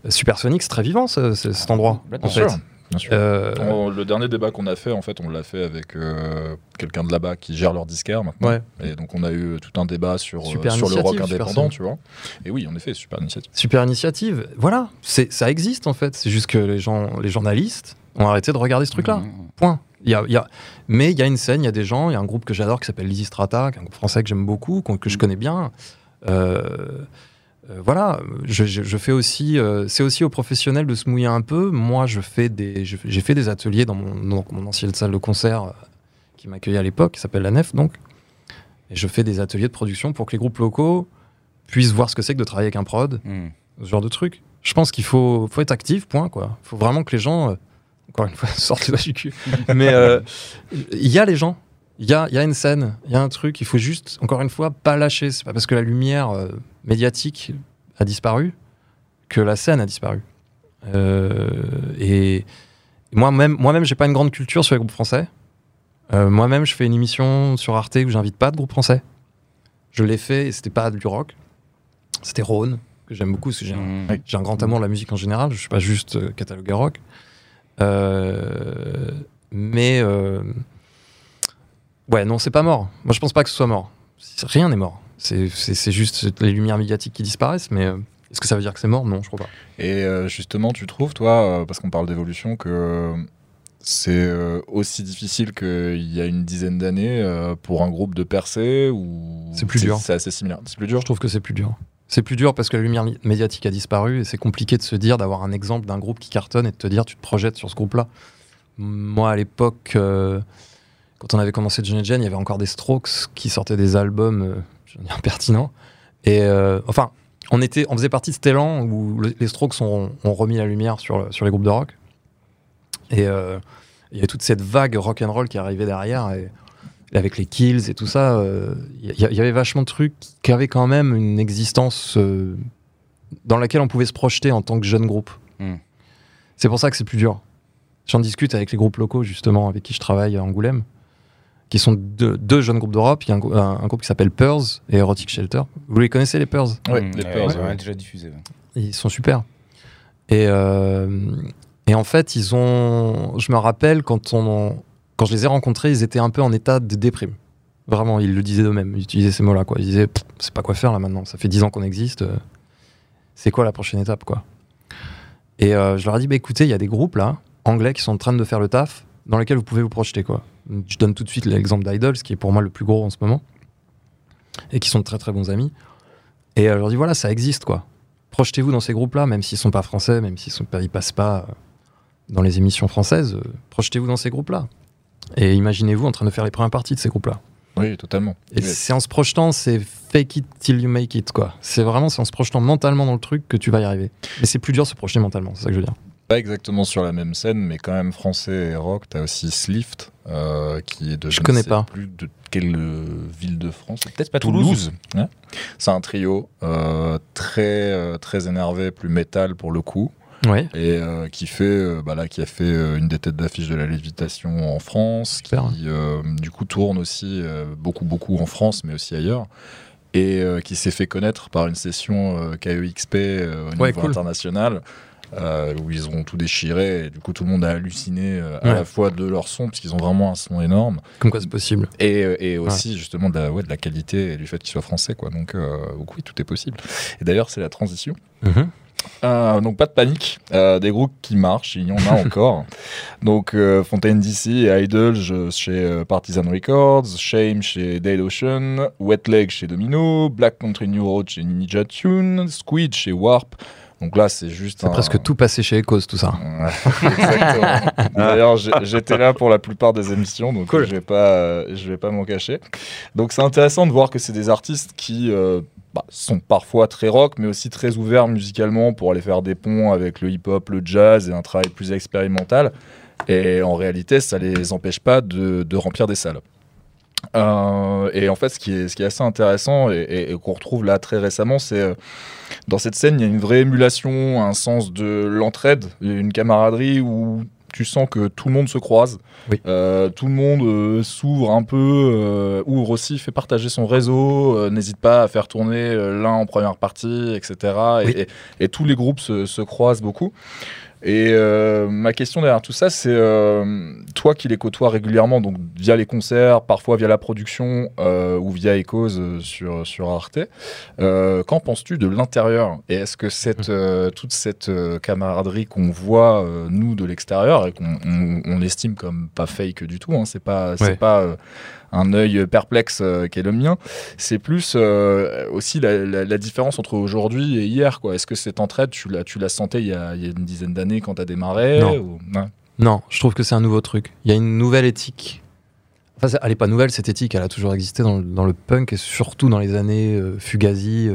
ouais. Supersonic, c'est très vivant ce- ce- cet endroit. Bien en sûr. Fait. Bien sûr. Euh, On- le dernier débat qu'on a fait, en fait, on l'a fait avec euh, quelqu'un de là-bas qui gère leur disquaire maintenant. Ouais. Et donc on a eu tout un débat sur, euh, Super sur le rock indépendant, tu vois. Et oui, en effet, super initiative. Super initiative. Voilà, ça existe en fait. C'est juste que les gens, les journalistes ont arrêté de regarder ce truc-là. Mmh. Point. Il y a, il y a- Mais il y a une scène, il y a des gens, il y a un groupe que j'adore qui s'appelle Lizzy Strata, qui est un groupe français que j'aime beaucoup, que je connais bien. Euh, euh, voilà, je, je- je fais aussi, euh, c'est aussi aux professionnels de se mouiller un peu. Moi, je fais des, j'ai fait des ateliers dans mon, dans mon ancienne salle de concert euh, qui m'accueillait à l'époque, qui s'appelle la Nef, donc. Et je fais des ateliers de production pour que les groupes locaux puissent voir ce que c'est que de travailler avec un prod, Mmh. ce genre de truc. Je pense qu'il faut, faut être actif, point, quoi. Il faut vraiment que les gens, encore une fois, sortent les doigts du cul. Mais il y a les gens, il y a, y a une scène, il y a un truc, il faut juste, encore une fois, pas lâcher. C'est pas parce que la lumière médiatique a disparu que la scène a disparu. Euh, et moi-même, moi-même, j'ai pas une grande culture sur les groupes français. Euh, moi-même, je fais une émission sur Arte où j'invite pas de groupe français. Je l'ai fait et c'était pas du rock. C'était Rhône, que j'aime beaucoup parce que j'ai un, Mmh. j'ai un grand amour de la musique en général, je suis pas juste euh, catalogué rock. Euh, mais ouais, non, c'est pas mort. Moi, je pense pas que ce soit mort. Rien n'est mort. C'est- juste les lumières médiatiques qui disparaissent, mais euh, est-ce que ça veut dire que c'est mort? Non, je crois pas. Et euh, justement, tu trouves, toi, euh, parce qu'on parle d'évolution, que c'est aussi difficile qu'il y a une dizaine d'années pour un groupe de percer ou C'est plus dur. C'est assez similaire? C'est plus dur? Je trouve que c'est plus dur. C'est plus dur parce que la lumière médiatique a disparu et c'est compliqué de se dire, d'avoir un exemple d'un groupe qui cartonne et de te dire, tu te projettes sur ce groupe-là. Moi, à l'époque, euh, quand on avait commencé John Jen, il y avait encore des Strokes qui sortaient des albums, euh, je veux dire, pertinents. Et euh, enfin, on, était, on faisait partie de cet élan où le- les Strokes ont, ont remis la lumière sur, sur les groupes de rock. Et, euh, Il y avait toute cette vague rock and roll qui arrivait derrière, et, et avec les Kills et tout ça, euh, il y, avait vachement de trucs qui avaient quand même une existence dans laquelle on pouvait se projeter en tant que jeune groupe. Hmm. C'est pour ça que c'est plus dur. J'en discute avec les groupes locaux, justement, avec qui je travaille à Angoulême, qui sont deux, deux jeunes groupes d'Europe. Il y a un, grou- un- un groupe qui s'appelle Pearls et Erotic Shelter. Vous les connaissez, les Pearls? Ouais, Hmm, les Pearls, ouais, déjà diffusé. Ils sont super. Et, euh, et en fait, ils ont. Je me rappelle quand on, quand je les ai rencontrés, ils étaient un peu en état de déprime. Vraiment, ils le disaient d'eux-mêmes. Ils utilisaient ces mots-là, quoi. Ils disaient, c'est pas quoi faire là maintenant. Ça fait 10 ans qu'on existe. euh, C'est quoi la prochaine étape, quoi? Et euh, je leur ai dit, bah écoutez, il y a des groupes là, anglais, qui sont en train de faire le taf, dans lesquels vous pouvez vous projeter, quoi. Je donne tout de suite l'exemple d'Idols, qui est pour moi le plus gros en ce moment, et qui sont de très très bons amis. Et euh, je leur dis, voilà, ça existe, quoi projetez-vous dans ces groupes-là, même s'ils sont pas français, même s'ils ils passent pas euh, dans les émissions françaises, euh, projetez-vous dans ces groupes-là. Et imaginez-vous en train de faire les premières parties de ces groupes-là. Oui, totalement. Et c'est en se projetant, c'est fake it till you make it, quoi. C'est vraiment, c'est en se projetant mentalement dans le truc que tu vas y arriver. Mais c'est plus dur de se projeter mentalement, c'est ça que je veux dire. Pas exactement sur la même scène, mais quand même français et rock. T'as aussi Slift, euh, qui est de Je ne connais sais pas. plus de quelle euh, ville de France? Peut-être pas Toulouse. Ouais. C'est un trio euh, très très énervé, plus métal pour le coup, Ouais. et euh, qui fait euh, bah là qui a fait euh, une des têtes d'affiche de la lévitation en France, Super. qui euh, du coup tourne aussi euh, beaucoup beaucoup en France, mais aussi ailleurs. Et euh, qui s'est fait connaître par une session euh, KEXP euh, au niveau Ouais, cool. international, euh, où ils ont tout déchiré. Et du coup, tout le monde a halluciné euh, à la fois de leur son, parce qu'ils ont vraiment un son énorme, Comme quoi c'est possible. et, et aussi justement de la, ouais, de la qualité et du fait qu'ils soient français. Quoi. Donc, euh, oui, tout est possible. Et d'ailleurs, c'est la transition. Euh, donc pas de panique, des groupes qui marchent, il y en a encore. donc Fontaine DC et Idols je- chez Partisan Records, Shame chez Dead Ocean, Wet Leg chez Domino, Black Country New Road chez Ninja Tune, Squid chez Warp. Donc là c'est juste C'est un- presque tout passé chez Ecos, tout ça. Exactement. D'ailleurs, j'étais là pour la plupart des émissions, donc Cool. je vais pas, euh, je vais pas m'en cacher. Donc c'est intéressant de voir que c'est des artistes qui euh, bah, sont parfois très rock, mais aussi très ouverts musicalement pour aller faire des ponts avec le hip-hop, le jazz et un travail plus expérimental. Et en réalité, ça les empêche pas de, de remplir des salles. Euh, et en fait, ce qui est, ce qui est assez intéressant et, et- et qu'on retrouve là très récemment, c'est euh, dans cette scène, il y a une vraie émulation, un sens de l'entraide, une camaraderie où tu sens que tout le monde se croise, Oui. Euh, tout le monde s'ouvre un peu, ouvre aussi, fait partager son réseau, n'hésite pas à faire tourner l'un en première partie, etc. Et, Oui. et- et tous les groupes se, se croisent beaucoup. Et euh, ma question derrière tout ça, c'est euh, toi qui les côtoies régulièrement, donc via les concerts, parfois via la production euh, ou via Echoes sur, sur Arte, qu'en penses-tu de l'intérieur? Et est-ce que cette, euh, toute cette camaraderie qu'on voit, nous, de l'extérieur, et qu'on on, on estime comme pas fake du tout, hein, c'est pas, Ouais. pas un œil perplexe euh, qui est le mien, c'est plus euh, aussi la, la- la différence entre aujourd'hui et hier. quoi. Est-ce que cette entraide, tu la, tu la sentais il y a, il y a une dizaine d'années quand tu as démarré Non. ou- Ouais. Non, je trouve que c'est un nouveau truc. Il y a une nouvelle éthique. Enfin, elle n'est pas nouvelle, cette éthique. Elle a toujours existé dans le, dans le punk et surtout dans les années euh, Fugazi,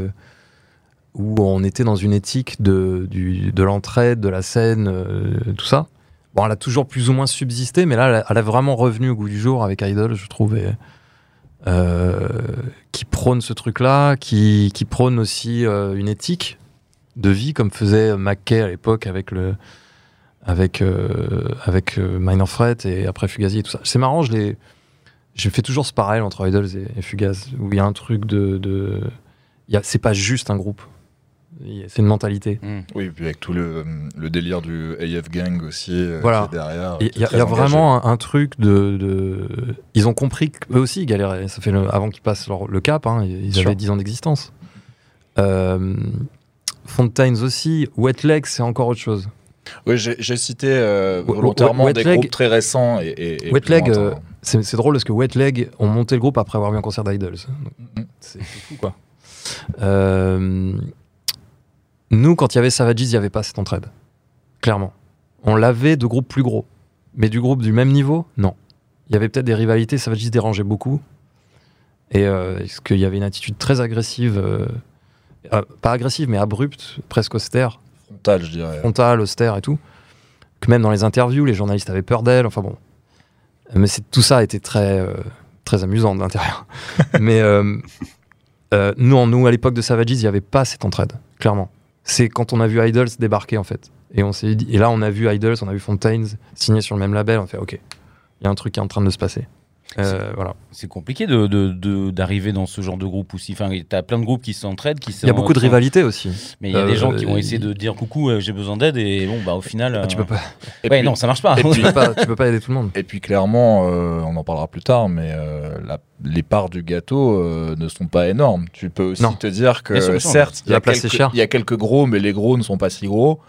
où on était dans une éthique de, du- de l'entraide, de la scène, euh, tout ça. Bon, elle a toujours plus ou moins subsisté, mais là, elle a, vraiment revenu au goût du jour avec Idol, je trouve, euh, qui prône ce truc-là, qui, prône aussi euh, une éthique de vie, comme faisait McKay à l'époque avec le avec euh, euh, Minor Threat et après Fugazi et tout ça. C'est marrant, je les je fais toujours ce parallèle entre Idols et, et Fugazi où il y a un truc de, c'est pas juste un groupe. C'est une mentalité. Hmm. Oui, puis avec tout le, le délire du AF Gang aussi euh, Voilà. qui est derrière. Il y a, y vraiment un, un truc de, de- Ils ont compris qu'eux aussi ils galéraient. Ça fait le- avant qu'ils passent leur- le cap, hein, ils Sûr. avaient 10 ans d'existence. Euh, Fontaines aussi. Wet Leg, c'est encore autre chose. Oui, j'ai cité euh, Wet- volontairement Wet des Leg- groupes très récents et, et, et Wet Leg, euh, c'est c'est drôle parce que Wet Leg ont monté le groupe après avoir vu un concert d'Idols. C'est c'est fou quoi. Euh, nous, quand il y avait Savages, il n'y avait pas cette entraide. Clairement. On l'avait de groupes plus gros. Mais du groupe du même niveau, non. Il y avait peut-être des rivalités, Savages dérangeait beaucoup. Et euh, est-ce qu'il y avait une attitude très agressive, euh, euh, pas agressive, mais abrupte, presque austère, Frontal, je dirais. frontale, austère et tout. que même dans les interviews, les journalistes avaient peur d'elle. Enfin bon, mais c'est tout ça été très euh, très amusant de l'intérieur. mais euh, nous, en- nous à l'époque de Savages, il n'y avait pas cette entraide, clairement. C'est quand on a vu Idols débarquer en fait, et on dit, et là on a vu Idols, on a vu Fontaines signer sur le même label, on fait ok, il y a un truc qui est en train de se passer. Euh, voilà. C'est compliqué de, de- de- d'arriver dans ce genre de groupe aussi. Enfin, t'as plein de groupes qui s'entraident, qui Il y a beaucoup de rivalité aussi. Mais il y a des Euh, gens qui vont essayer de dire coucou, euh, j'ai besoin d'aide et bon bah au final. Ah, tu euh, peux pas, Et Ouais, puis- non, ça marche pas. et tu puis- peux pas, tu peux pas aider tout le monde. Et puis clairement, euh, on en parlera plus tard, mais euh, la- les parts du gâteau euh, ne sont pas énormes. Tu peux aussi Non. te dire que certes, il y, La a place est quelques- chère. il y a quelques gros, mais les gros ne sont pas si gros.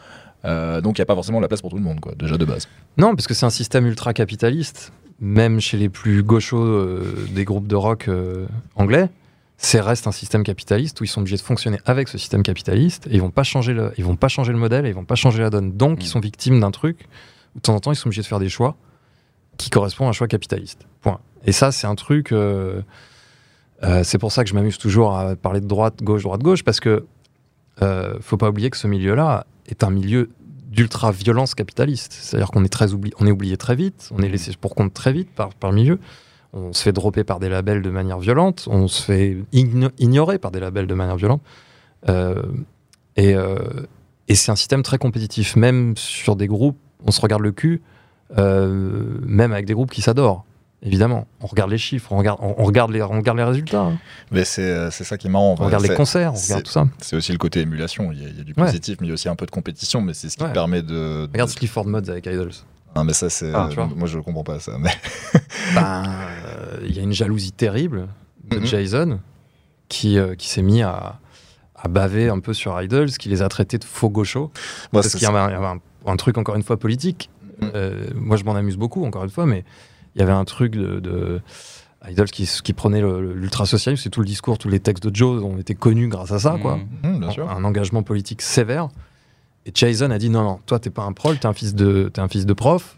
Euh, donc il n'y a pas forcément la place pour tout le monde, quoi, déjà de base. Non, parce que c'est un système ultra capitaliste. Même chez les plus gauchos euh, des groupes de rock euh, anglais, c'est reste un système capitaliste où ils sont obligés de fonctionner avec ce système capitaliste et ils vont pas changer le, ils vont pas changer le modèle et ils vont pas changer la donne. Donc Mm. ils sont victimes d'un truc où de temps en temps ils sont obligés de faire des choix qui correspondent à un choix capitaliste. Point. Et ça c'est un truc. euh, c'est pour ça que je m'amuse toujours à parler de droite, gauche, droite, gauche parce que faut pas oublier que ce milieu-là est un milieu d'ultra violence capitaliste. C'est-à-dire qu'on est très oubli on est oublié très vite, on est laissé pour compte très vite par, par le milieu. On se fait dropper par des labels de manière violente, on se fait igno- ignorer par des labels de manière violente. Euh, et euh, et c'est un système très compétitif, même sur des groupes, on se regarde le cul, euh, même avec des groupes qui s'adorent. Évidemment, on regarde les chiffres, on regarde, on, on regarde, les, on regarde les résultats, hein. Mais c'est euh, c'est ça qui est marrant. on regarde les concerts, on regarde tout ça. C'est aussi le côté émulation. Il y a, il y a du Ouais. positif, mais il y a aussi un peu de compétition. Mais c'est ce qui Ouais. permet de. de- Regarde Clifford Mods avec Idols. Ah, mais ça, c'est. Ah, vois. moi, je comprends pas ça. Mais... Ben, euh, il y a une jalousie terrible de Mhm. Jason qui, euh, qui s'est mis à, à baver un peu sur Idols, qui les a traités de faux gauchos. Parce qu'il y avait, un, truc, encore une fois, politique. Euh, moi, je m'en amuse beaucoup, encore une fois, mais il y avait un truc de. de Idols qui, qui prenait l'ultra-socialisme, c'est tout le discours, tous les textes de Joe ont été connus grâce à ça, quoi. Mmh. Hum, bien sûr. Un engagement politique sévère. Et Jason a dit non, non, toi, t'es pas un prol, t'es un fils de, t'es un fils de prof,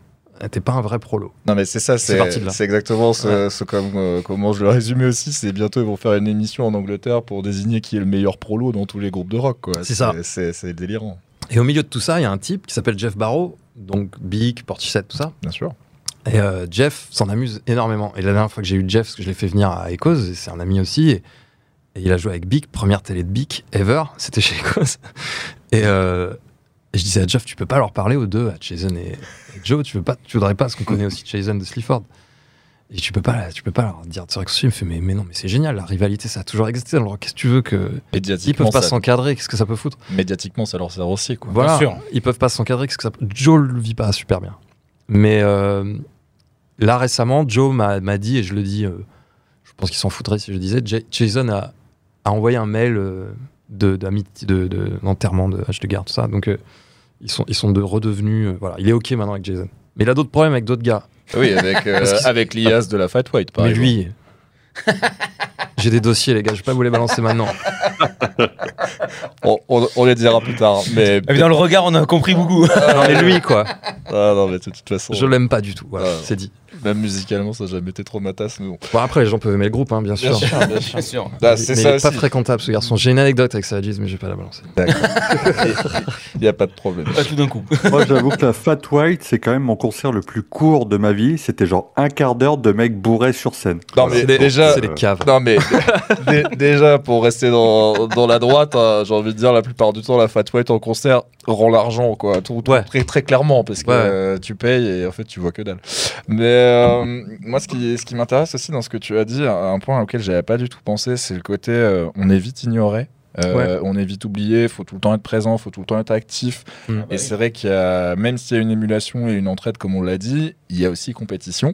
t'es pas un vrai prolo. Non, mais c'est ça, C'est exactement ce, ce comme, euh, comment je le résumais aussi. C'est bientôt, ils vont faire une émission en Angleterre pour désigner qui est le meilleur prolo dans tous les groupes de rock. quoi. C'est ça. C'est c'est délirant, Et au milieu de tout ça, il y a un type qui s'appelle Jeff Barrow, donc Big, Portishead, tout ça. bien sûr. Et euh, Jeff s'en amuse énormément. Et la dernière fois que j'ai eu Jeff, parce que je l'ai fait venir à Echoes, et c'est un ami aussi, et, et il a joué avec Big, première télé de Big ever, c'était chez Echoes. Et, euh, et je disais à Jeff, tu peux pas leur parler aux deux, à Jason et, et Joe, tu veux pas, tu voudrais pas, parce qu'on connaît aussi Jason de Sleaford. Et tu peux pas, tu peux pas leur dire sur. Il me fait, mais, mais non, mais c'est génial, la rivalité, ça a toujours existé. Alors qu'est-ce que tu veux que. Ils peuvent pas ça, s'encadrer, qu'est-ce que ça peut foutre? Médiatiquement, ça leur sert aussi. Quoi. voilà, sûr. ils peuvent pas s'encadrer. Qu'est-ce que ça... Joe le vit pas super bien. Mais euh, là récemment, Joe m'a m'a dit, et je le dis, euh, je pense qu'il s'en foutrait si je le disais, Ja- Jason a, a envoyé un mail euh, de d'amitié, de, de- d'enterrement de H de garde, tout ça. Donc euh, ils sont, ils sont de redevenus. euh, voilà, il est ok maintenant avec Jason. Mais il a d'autres problèmes avec d'autres gars. Oui, avec, euh, avec l'IAS de la Fat White, par Mais exemple. lui. J'ai des dossiers, les gars, je vais pas vous les balancer maintenant. On, on- on les dira plus tard. Mais, dans le regard, on a compris beaucoup. non, mais lui, quoi. Ah, non, mais de toute façon, Je l'aime pas du tout. Voilà, Ah. c'est dit. Même musicalement, ça n'a jamais été trop ma tasse. Mais bon. Bon, après, les gens peuvent aimer le groupe, hein, bien sûr. bien sûr. Bien sûr. Ah, c'est mais ça il est pas aussi. fréquentable ce garçon. J'ai une anecdote avec Sadis, mais je vais pas la balancer. Il n'y a pas de problème. Pas tout d'un coup. Moi, j'avoue que la Fat White, c'est quand même mon concert le plus court de ma vie. C'était genre un quart d'heure de mecs bourrés sur scène. Non, mais C'est des- déjà, c'est des caves. Non mais dé- déjà pour rester dans, dans la droite, hein, j'ai envie de dire la plupart du temps la Fat White en concert rend l'argent quoi, tout, tout Ouais. très, très clairement parce que Ouais. euh, tu payes et en fait tu vois que dalle. Mais euh, moi ce qui ce qui m'intéresse aussi dans ce que tu as dit, un point auquel j'avais pas du tout pensé, c'est le côté euh, on est vite ignoré. euh, On est vite oublié, faut tout le temps être présent, faut tout le temps être actif. Mm. Et c'est vrai qu'il y a, même s'il y a une émulation et une entraide, comme on l'a dit, il y a aussi compétition.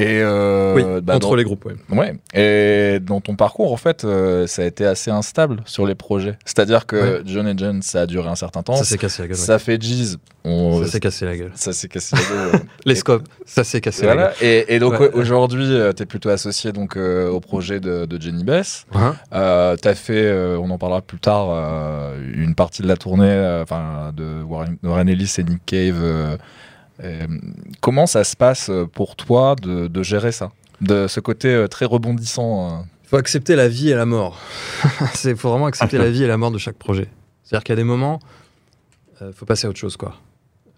Et euh, oui, bah, entre dans- les groupes, ouais. Ouais. Et dans ton parcours, en fait, euh, ça a été assez instable sur les projets. C'est-à-dire que John et John, ça a duré un certain temps. Ça s'est cassé la gueule. ouais. Ça fait Jeez. On... Ça s'est cassé la gueule. Ça s'est cassé la gueule. Les scopes, ça s'est cassé la Voilà. Et, et donc aujourd'hui, tu es plutôt associé donc, euh, au projet de, de Jenny Bess. gueule. Hein Euh, tu as fait, euh, on en parlera plus tard, euh, une partie de la tournée euh, enfin, de Warren, Warren Ellis et Nick Cave. Euh, euh, comment ça se passe pour toi de, gérer ça? De ce côté euh, très rebondissant euh. Il faut accepter la vie et la mort. Il faut vraiment accepter la vie et la mort de chaque projet. C'est-à-dire qu'il y a des moments, il faut passer à autre chose, quoi.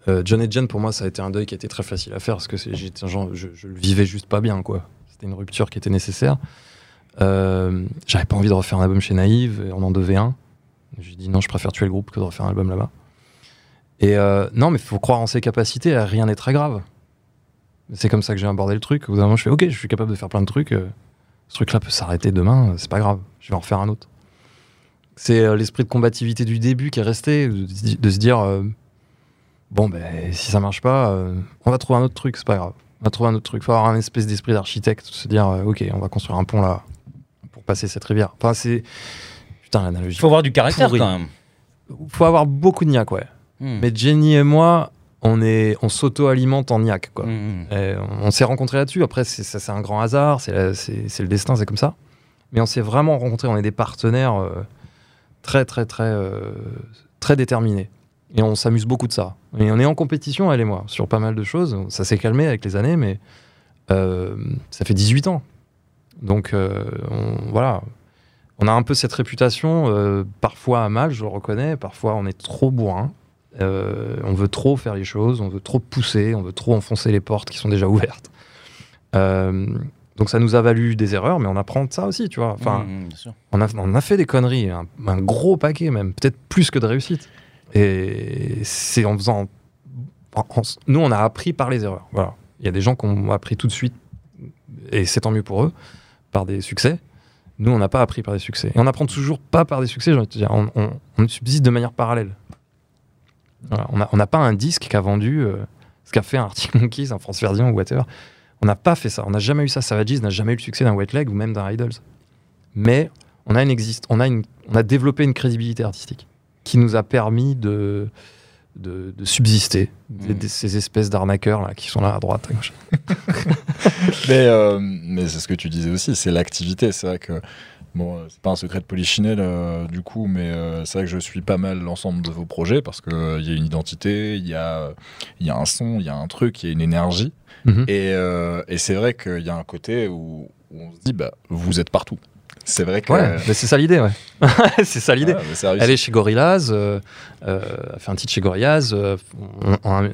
Euh, John et Jen, pour moi, ça a été un deuil qui a été très facile à faire parce que je, le vivais juste pas bien, quoi. C'était une rupture qui était nécessaire. Euh, J'avais pas envie de refaire un album chez Naïve, et on en devait un. J'ai dit non, je préfère tuer le groupe que de refaire un album là-bas. Et euh, non, mais faut croire en ses capacités, rien n'est très grave. C'est comme ça que j'ai abordé le truc. Au bout d'un moment, je fais ok, je suis capable de faire plein de trucs. euh, ce truc-là peut s'arrêter demain, euh, c'est pas grave, je vais en refaire un autre. C'est l'esprit de combativité du début qui est resté, de, se dire euh, bon, ben si ça marche pas, euh, on va trouver un autre truc, c'est pas grave. On va trouver un autre truc. Faut avoir un espèce d'esprit d'architecte, se dire ok, on va construire un pont là pour passer cette rivière. Enfin, c'est. Putain, l'analogie. Il faut avoir du caractère quand même. Faut avoir beaucoup de niaque, ouais. Hmm. Mais Jenny et moi, on, est, on s'auto-alimente en niaque, quoi. Hmm. Et on on s'est rencontrés là-dessus. Après, c'est, un grand hasard, c'est, le destin, c'est comme ça. Mais on s'est vraiment rencontrés. On est des partenaires euh, très, très, très, euh, très déterminés. Et on s'amuse beaucoup de ça. Et on est en compétition, elle et moi, sur pas mal de choses. Ça s'est calmé avec les années, mais euh, ça fait 18 ans. Donc, on- voilà. On a un peu cette réputation, parfois à mal, je le reconnais, parfois on est trop bourrin. Euh, on veut trop faire les choses, on veut trop pousser, on veut trop enfoncer les portes qui sont déjà ouvertes. Euh, donc ça nous a valu des erreurs, mais on apprend de ça aussi, tu vois. Enfin, bien sûr. on, a, on a fait des conneries, un, un gros paquet même, peut-être plus que de réussite. Et c'est en faisant... en- en- nous, on a appris par les erreurs. Voilà. Il y a des gens qui ont appris tout de suite, et c'est tant mieux pour eux, par des succès. Nous, on n'a pas appris par des succès. Et on n'apprend toujours pas par des succès, j'ai envie de te dire. On, on- on subsiste de manière parallèle. Voilà. On n'a pas un disque qui a vendu euh, ce qu'a fait un Arctic Monkeys, un France Ferdinand ou whatever. On n'a pas fait ça. On n'a jamais eu ça. Savages n'a jamais eu le succès d'un Wet Leg ou même d'un Idols. Mais on a, une existe, on, a une, on a développé une crédibilité artistique qui nous a permis de, de, de subsister. Des- ces espèces d'arnaqueurs là, qui sont là à droite, à gauche. Mais, euh, mais c'est ce que tu disais aussi, c'est l'activité. C'est vrai que, bon, euh, c'est pas un secret de polichinelle euh, du coup, mais euh, c'est vrai que je suis pas mal l'ensemble de vos projets parce qu'il il y a une identité, il y, a, y a un son, il y a un truc, il y a une énergie. Mhm. Et, et c'est vrai qu'il y a un côté où, où on se dit, bah, vous êtes partout. C'est vrai que. Ouais, mais c'est ça l'idée, ouais. c'est ça l'idée. Ouais, réussi. Elle est chez Gorillaz, euh, elle fait un titre chez Gorillaz. on- on-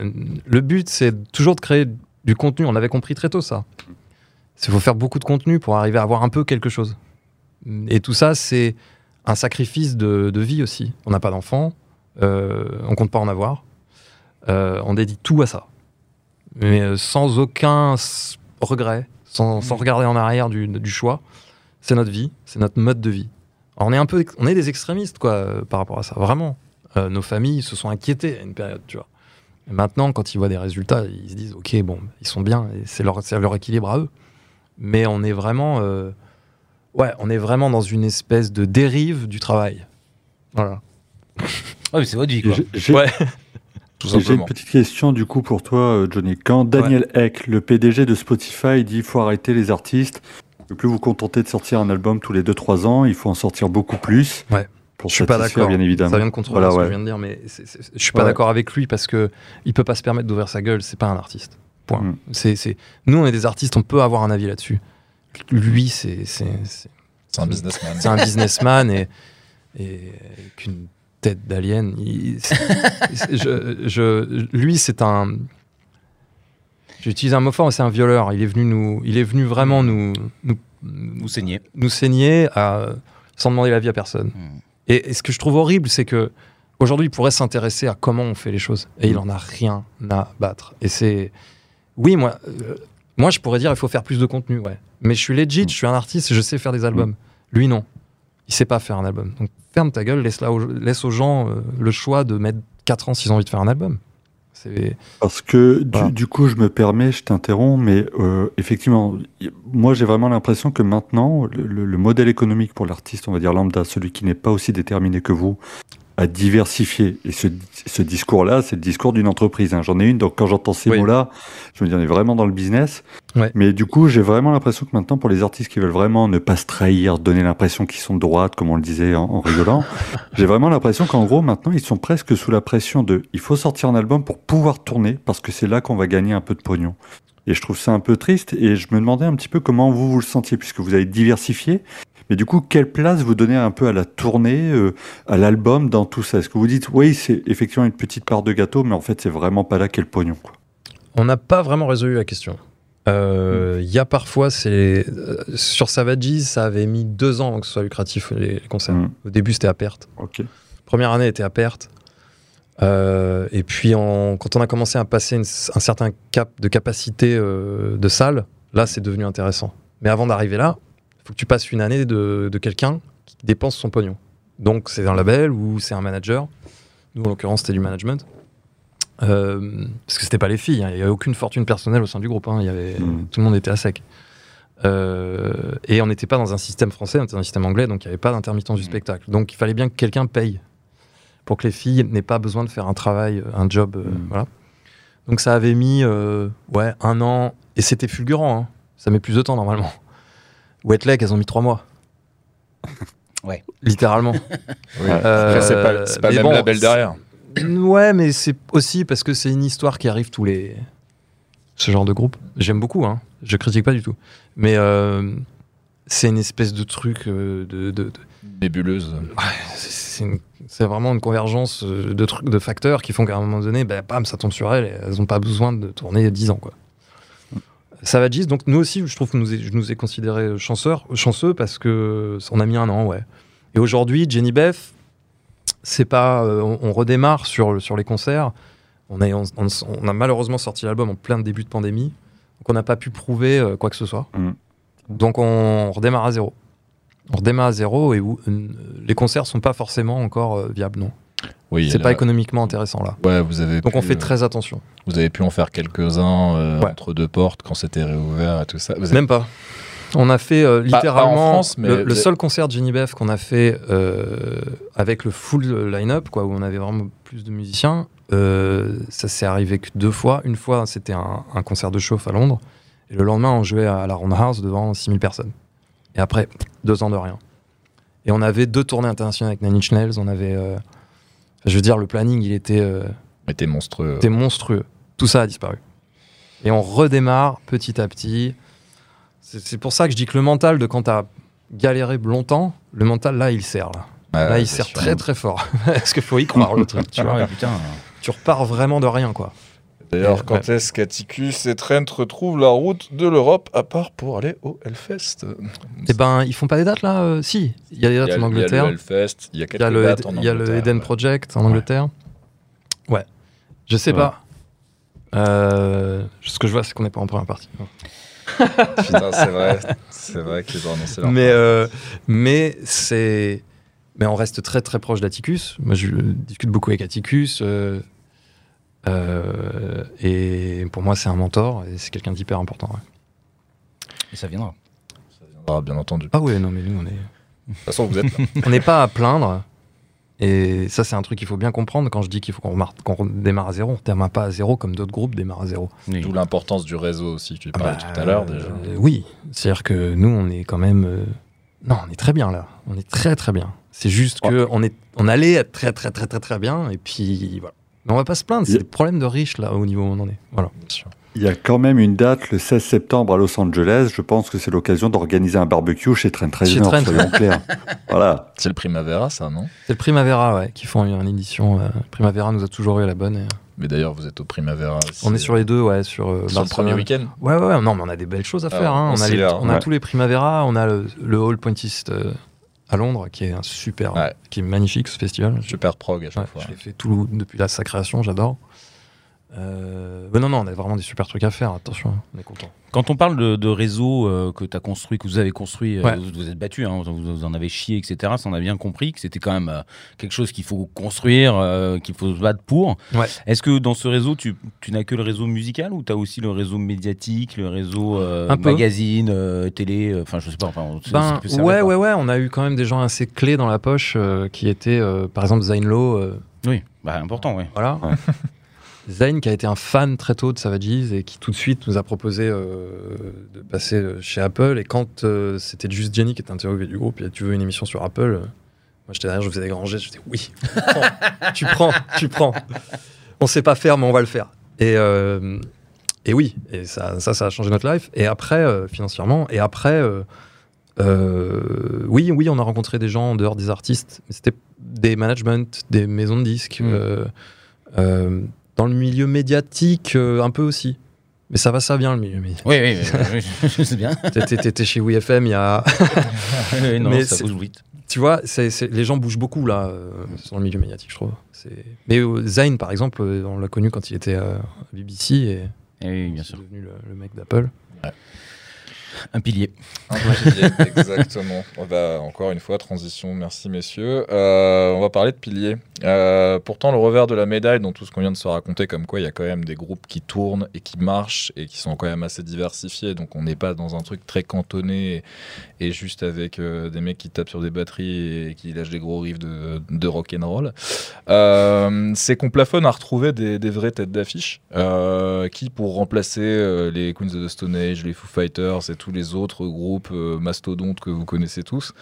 le but, c'est toujours de créer du contenu. On avait compris très tôt ça. Il faut faire beaucoup de contenu pour arriver à avoir un peu quelque chose. Et tout ça, c'est un sacrifice de, de vie aussi. On n'a pas d'enfants, euh, on compte pas en avoir. Euh, on dédie tout à ça. Mais euh, sans aucun regret, sans, sans regarder en arrière du, du choix. C'est notre vie, c'est notre mode de vie. Alors, on est un peu, on est des extrémistes quoi euh, par rapport à ça, vraiment. Euh, nos familles se sont inquiétées à une période, tu vois. Et maintenant, quand ils voient des résultats, ils se disent, ok, bon, ils sont bien, c'est leur, leur équilibre à eux. Mais on est vraiment, euh, ouais, on est vraiment dans une espèce de dérive du travail. Voilà. Ouais, mais c'est votre vie, quoi. J'ai- Ouais. une petite question du coup pour toi, euh, Johnny. Quand Daniel Eck, le PDG de Spotify, dit faut arrêter les artistes, ne plus vous contenter de sortir un album tous les 2-3 ans, il faut en sortir beaucoup plus. Ouais. Pour Je suis pas d'accord. bien évidemment. Ça vient de Voilà, ce que ouais. je viens de dire, mais c'est- c'est- je suis pas Ouais. d'accord avec lui parce que il peut pas se permettre d'ouvrir sa gueule. C'est pas un artiste. Point. Mm. C'est, c'est- Nous, on est des artistes, on peut avoir un avis là-dessus. Lui, c'est, c'est, un businessman. c'est un businessman et, et avec une tête d'alien. Je, je- lui, c'est un. J'utilise un mot fort, c'est un violeur. Il est venu nous, il est venu vraiment nous, nous, Vous saignez. nous saigner à- sans demander l'avis à personne. Hmm. Et, et ce que je trouve horrible, c'est que aujourd'hui, il pourrait s'intéresser à comment on fait les choses, et il en a rien à battre. Et c'est, oui, moi, euh, moi, je pourrais dire, il faut faire plus de contenu, ouais. Mais je suis legit, je suis un artiste, je sais faire des albums. Lui, non, il sait pas faire un album. Donc ferme ta gueule, laisse, aux, laisse aux gens euh, le choix de mettre 4 ans s'ils ont envie de faire un album. Parce que du, Voilà. du coup, je me permets, je t'interromps, mais euh, effectivement, moi j'ai vraiment l'impression que maintenant, le modèle économique pour l'artiste, on va dire lambda, celui qui n'est pas aussi déterminé que vous, a diversifié. Et ce, ce discours-là, c'est le discours d'une entreprise. hein. J'en ai une, donc quand j'entends ces Oui. mots-là, je me dis on est vraiment dans le business. Ouais. Mais du coup, j'ai vraiment l'impression que maintenant, pour les artistes qui veulent vraiment ne pas se trahir, donner l'impression qu'ils sont de droite, comme on le disait en, en rigolant, j'ai vraiment l'impression qu'en gros, maintenant, ils sont presque sous la pression de il faut sortir un album pour pouvoir tourner, parce que c'est là qu'on va gagner un peu de pognon. Et je trouve ça un peu triste, et je me demandais un petit peu comment vous vous le sentiez, puisque vous avez diversifié, Mais du coup, quelle place vous donnez un peu à la tournée, euh, à l'album, dans tout ça? Est-ce que vous dites, oui, c'est effectivement une petite part de gâteau, mais en fait, c'est vraiment pas là qu'est le pognon quoi? On n'a pas vraiment résolu la question. Euh, Il y a parfois, c'est euh, sur Savages, ça avait mis deux ans avant que ce soit lucratif les, concerts. Mm. Au début, c'était à perte. Première année était à perte. Euh, et puis, quand on a commencé à passer une- un certain cap de capacité euh, de salle, là, c'est devenu intéressant. Mais avant d'arriver là, faut que tu passes une année de, de quelqu'un qui dépense son pognon. Donc, c'est un label ou c'est un manager. Nous, en l'occurrence, c'était du management. Euh, parce que c'était pas les filles, hein. il n'y avait aucune fortune personnelle au sein du groupe. hein. Il y avait, Mm. Tout le monde était à sec. Euh, et on n'était pas dans un système français, on était dans un système anglais, donc il n'y avait pas d'intermittent du spectacle. Donc il fallait bien que quelqu'un paye pour que les filles n'aient pas besoin de faire un travail, un job. euh, Mm. voilà. Donc ça avait mis euh, ouais, un an, et c'était fulgurant. hein. Ça met plus de temps normalement. Wet Leg, elles ont mis trois mois. Ouais. Littéralement. Oui. Euh, c'est pas, c'est pas même bon, label derrière. Ouais, mais c'est aussi parce que c'est une histoire qui arrive tous les. Ce genre de groupe. J'aime beaucoup, hein. Je critique pas du tout. Mais euh, c'est une espèce de truc euh, de. de- de- Nébuleuse. c'est- C'est une- c'est vraiment une convergence euh, de trucs, de facteurs qui font qu'à un moment donné, bah, bam, ça tombe sur elles et elles n'ont pas besoin de tourner 10 ans, quoi. Savages, donc nous aussi, je trouve que nous, je nous ai considérés chanceurs, chanceux parce que on a mis un an, ouais. Et aujourd'hui, Jenny Beth, c'est pas, euh, on, on redémarre sur, sur les concerts. On a, on, on- on a malheureusement sorti l'album en plein début de pandémie, donc on n'a pas pu prouver euh, quoi que ce soit. Mm. Donc on redémarre à zéro. On redémarre à zéro et où, euh, les concerts sont pas forcément encore euh, viables, non. Oui, C'est pas économiquement intéressant là. Ouais, vous avez Donc pu, on fait euh, très attention. Vous avez pu en faire quelques-uns euh, Ouais. entre deux portes quand c'était réouvert et tout ça. Vous avez- Même pas. On a fait euh, Pas- pas en littéralement France, mais le, vous le avez- seul concert de Jenny Beth qu'on a fait euh, avec le full line-up, quoi, où on avait vraiment plus de musiciens. ça s'est arrivé que deux fois. Une fois, c'était un, un concert de chauffe à Londres. Et le lendemain, on jouait à la Roundhouse devant 6000 personnes. Et après, deux ans de rien. Et on avait deux tournées internationales avec Inch Nails. On avait. Je veux dire, le planning, il était. euh, était monstrueux. c'était monstrueux. Tout ça a disparu. Et on redémarre petit à petit. C'est pour ça que je dis que le mental de quand t'as galéré longtemps, le mental là, il sert. Là, là il sert sûr. très très fort. Parce qu'il faut y croire le truc. Tu, Ah vois. ouais, putain. tu repars vraiment de rien quoi. D'ailleurs, Ouais. quand est-ce qu'Atticus et Trent retrouvent la route de l'Europe à part pour aller au Hellfest Eh ben, ils font pas des dates là euh, Si, il y a des dates a, en il y a Angleterre. le Hellfest, il y a quelques y a le, dates en il y a le Angleterre, Eden. Project en Angleterre. Ouais. Je sais Ouais. pas. Euh, ce que je vois, c'est qu'on n'est pas en première partie. Putain, c'est vrai, c'est vrai qu'ils ont annoncé leur mais euh, mais c'est mais on reste très très proche d'Atticus moi je discute beaucoup avec Atticus et pour moi c'est un mentor et c'est quelqu'un d'hyper important ouais. Et ça viendra. Ah, bien entendu. De ah ouais non mais nous on est toute façon, vous êtes on n'est pas à plaindre et ça c'est un truc qu'il faut bien comprendre quand je dis qu'il faut qu'on qu'on redémarre à zéro on démarre pas à zéro comme d'autres groupes démarrent à zéro Oui. D'où l'importance du réseau aussi, tu Ah parlais bah, tout à l'heure déjà. euh, oui, c'est-à-dire que nous, on est quand même. euh, Non, on est très bien là. On est très très bien. C'est juste que on est, on allait être très très très très très bien et puis voilà. Mais on va pas se plaindre. C'est Yeah. des problèmes de riches là au niveau où on en est. Voilà. Il y a quand même une date le 16 septembre à Los Angeles. Je pense que c'est l'occasion d'organiser un barbecue chez Chez Reznor, Trent. soyons clairs. voilà. C'est le Primavera, ça, non? C'est le Primavera ouais, qui font une édition. euh, Primavera nous a toujours eu à la bonne. et, euh, Mais d'ailleurs, vous êtes au Primavera. on est sur les deux ouais sur. euh, sur le premier week-end? Ouais, ouais, ouais, non, mais on a des belles choses à Ah, faire. hein. on On, a, s'y les- est, on a ouais. tous les Primavera, on a le, le Hall Pointiste euh, à Londres, qui est un super, Ouais. qui est magnifique ce festival. Super prog à chaque Ouais, fois. Je l'ai fait tout depuis la, sa création, j'adore. Euh, mais non, non, on a vraiment des super trucs à faire, attention, on est content. Quand on parle de, de réseau euh, que tu as construit, que vous avez construit, euh, Ouais. vous, vous êtes battu, hein, vous, vous en avez chié, etc. Ça, on a bien compris que c'était quand même euh, quelque chose qu'il faut construire, euh, qu'il faut se battre pour. Ouais. Est-ce que dans ce réseau, tu, tu n'as que le réseau musical ou tu as aussi le réseau médiatique, le réseau euh, magazine, euh, télé euh, Enfin, je sais pas. Enfin, Ben, ouais, ouais, ouais, on a eu quand même des gens assez clés dans la poche euh, qui étaient, euh, par exemple, euh, Oui, bah, important, oui. voilà. Zayn qui a été un fan très tôt de Savages et qui tout de suite nous a proposé euh, de passer euh, chez Apple. Et quand euh, c'était juste Jenny qui était interviewée du groupe, et tu veux une émission sur Apple, moi j'étais derrière, je faisais des grands gestes, je disais oui, tu prends, tu prends. On sait pas faire, mais on va le faire. Et, euh, et oui, et ça, ça, ça a changé notre life. Et après, financièrement, et après, oui, oui, on a rencontré des gens en dehors des artistes. mais C'était des managements, des maisons de disques. Mm. euh, dans le milieu médiatique, euh, un peu aussi. Mais ça va, ça vient le milieu médiatique. Oui, oui, oui, oui, je sais bien. T'étais chez WeFM il y a. Oui, non, Mais ça bouge vite. Tu vois, les gens bougent beaucoup là, euh, dans le milieu médiatique, je trouve. Mais euh, Zayn, par exemple, euh, on l'a connu quand il était euh, à BBC et Eh oui, bien c'est sûr. devenu le, le mec d'Apple. Un pilier. Un pilier, exactement. On va encore une fois transition. Merci messieurs. Euh, on va parler de piliers. Euh, pourtant, le revers de la médaille, dans tout ce qu'on vient de se raconter, comme quoi il y a quand même des groupes qui tournent et qui marchent et qui sont quand même assez diversifiés. Donc, on n'est pas dans un truc très cantonné et, et juste avec euh, des mecs qui tapent sur des batteries et qui lâchent des gros riffs de, de rock and roll. Euh, c'est qu'on plafonne à retrouver des, des vraies têtes d'affiche qui, pour remplacer les Queens of the Stone Age, les Foo Fighters et tous les autres groupes euh, mastodontes que vous connaissez tous,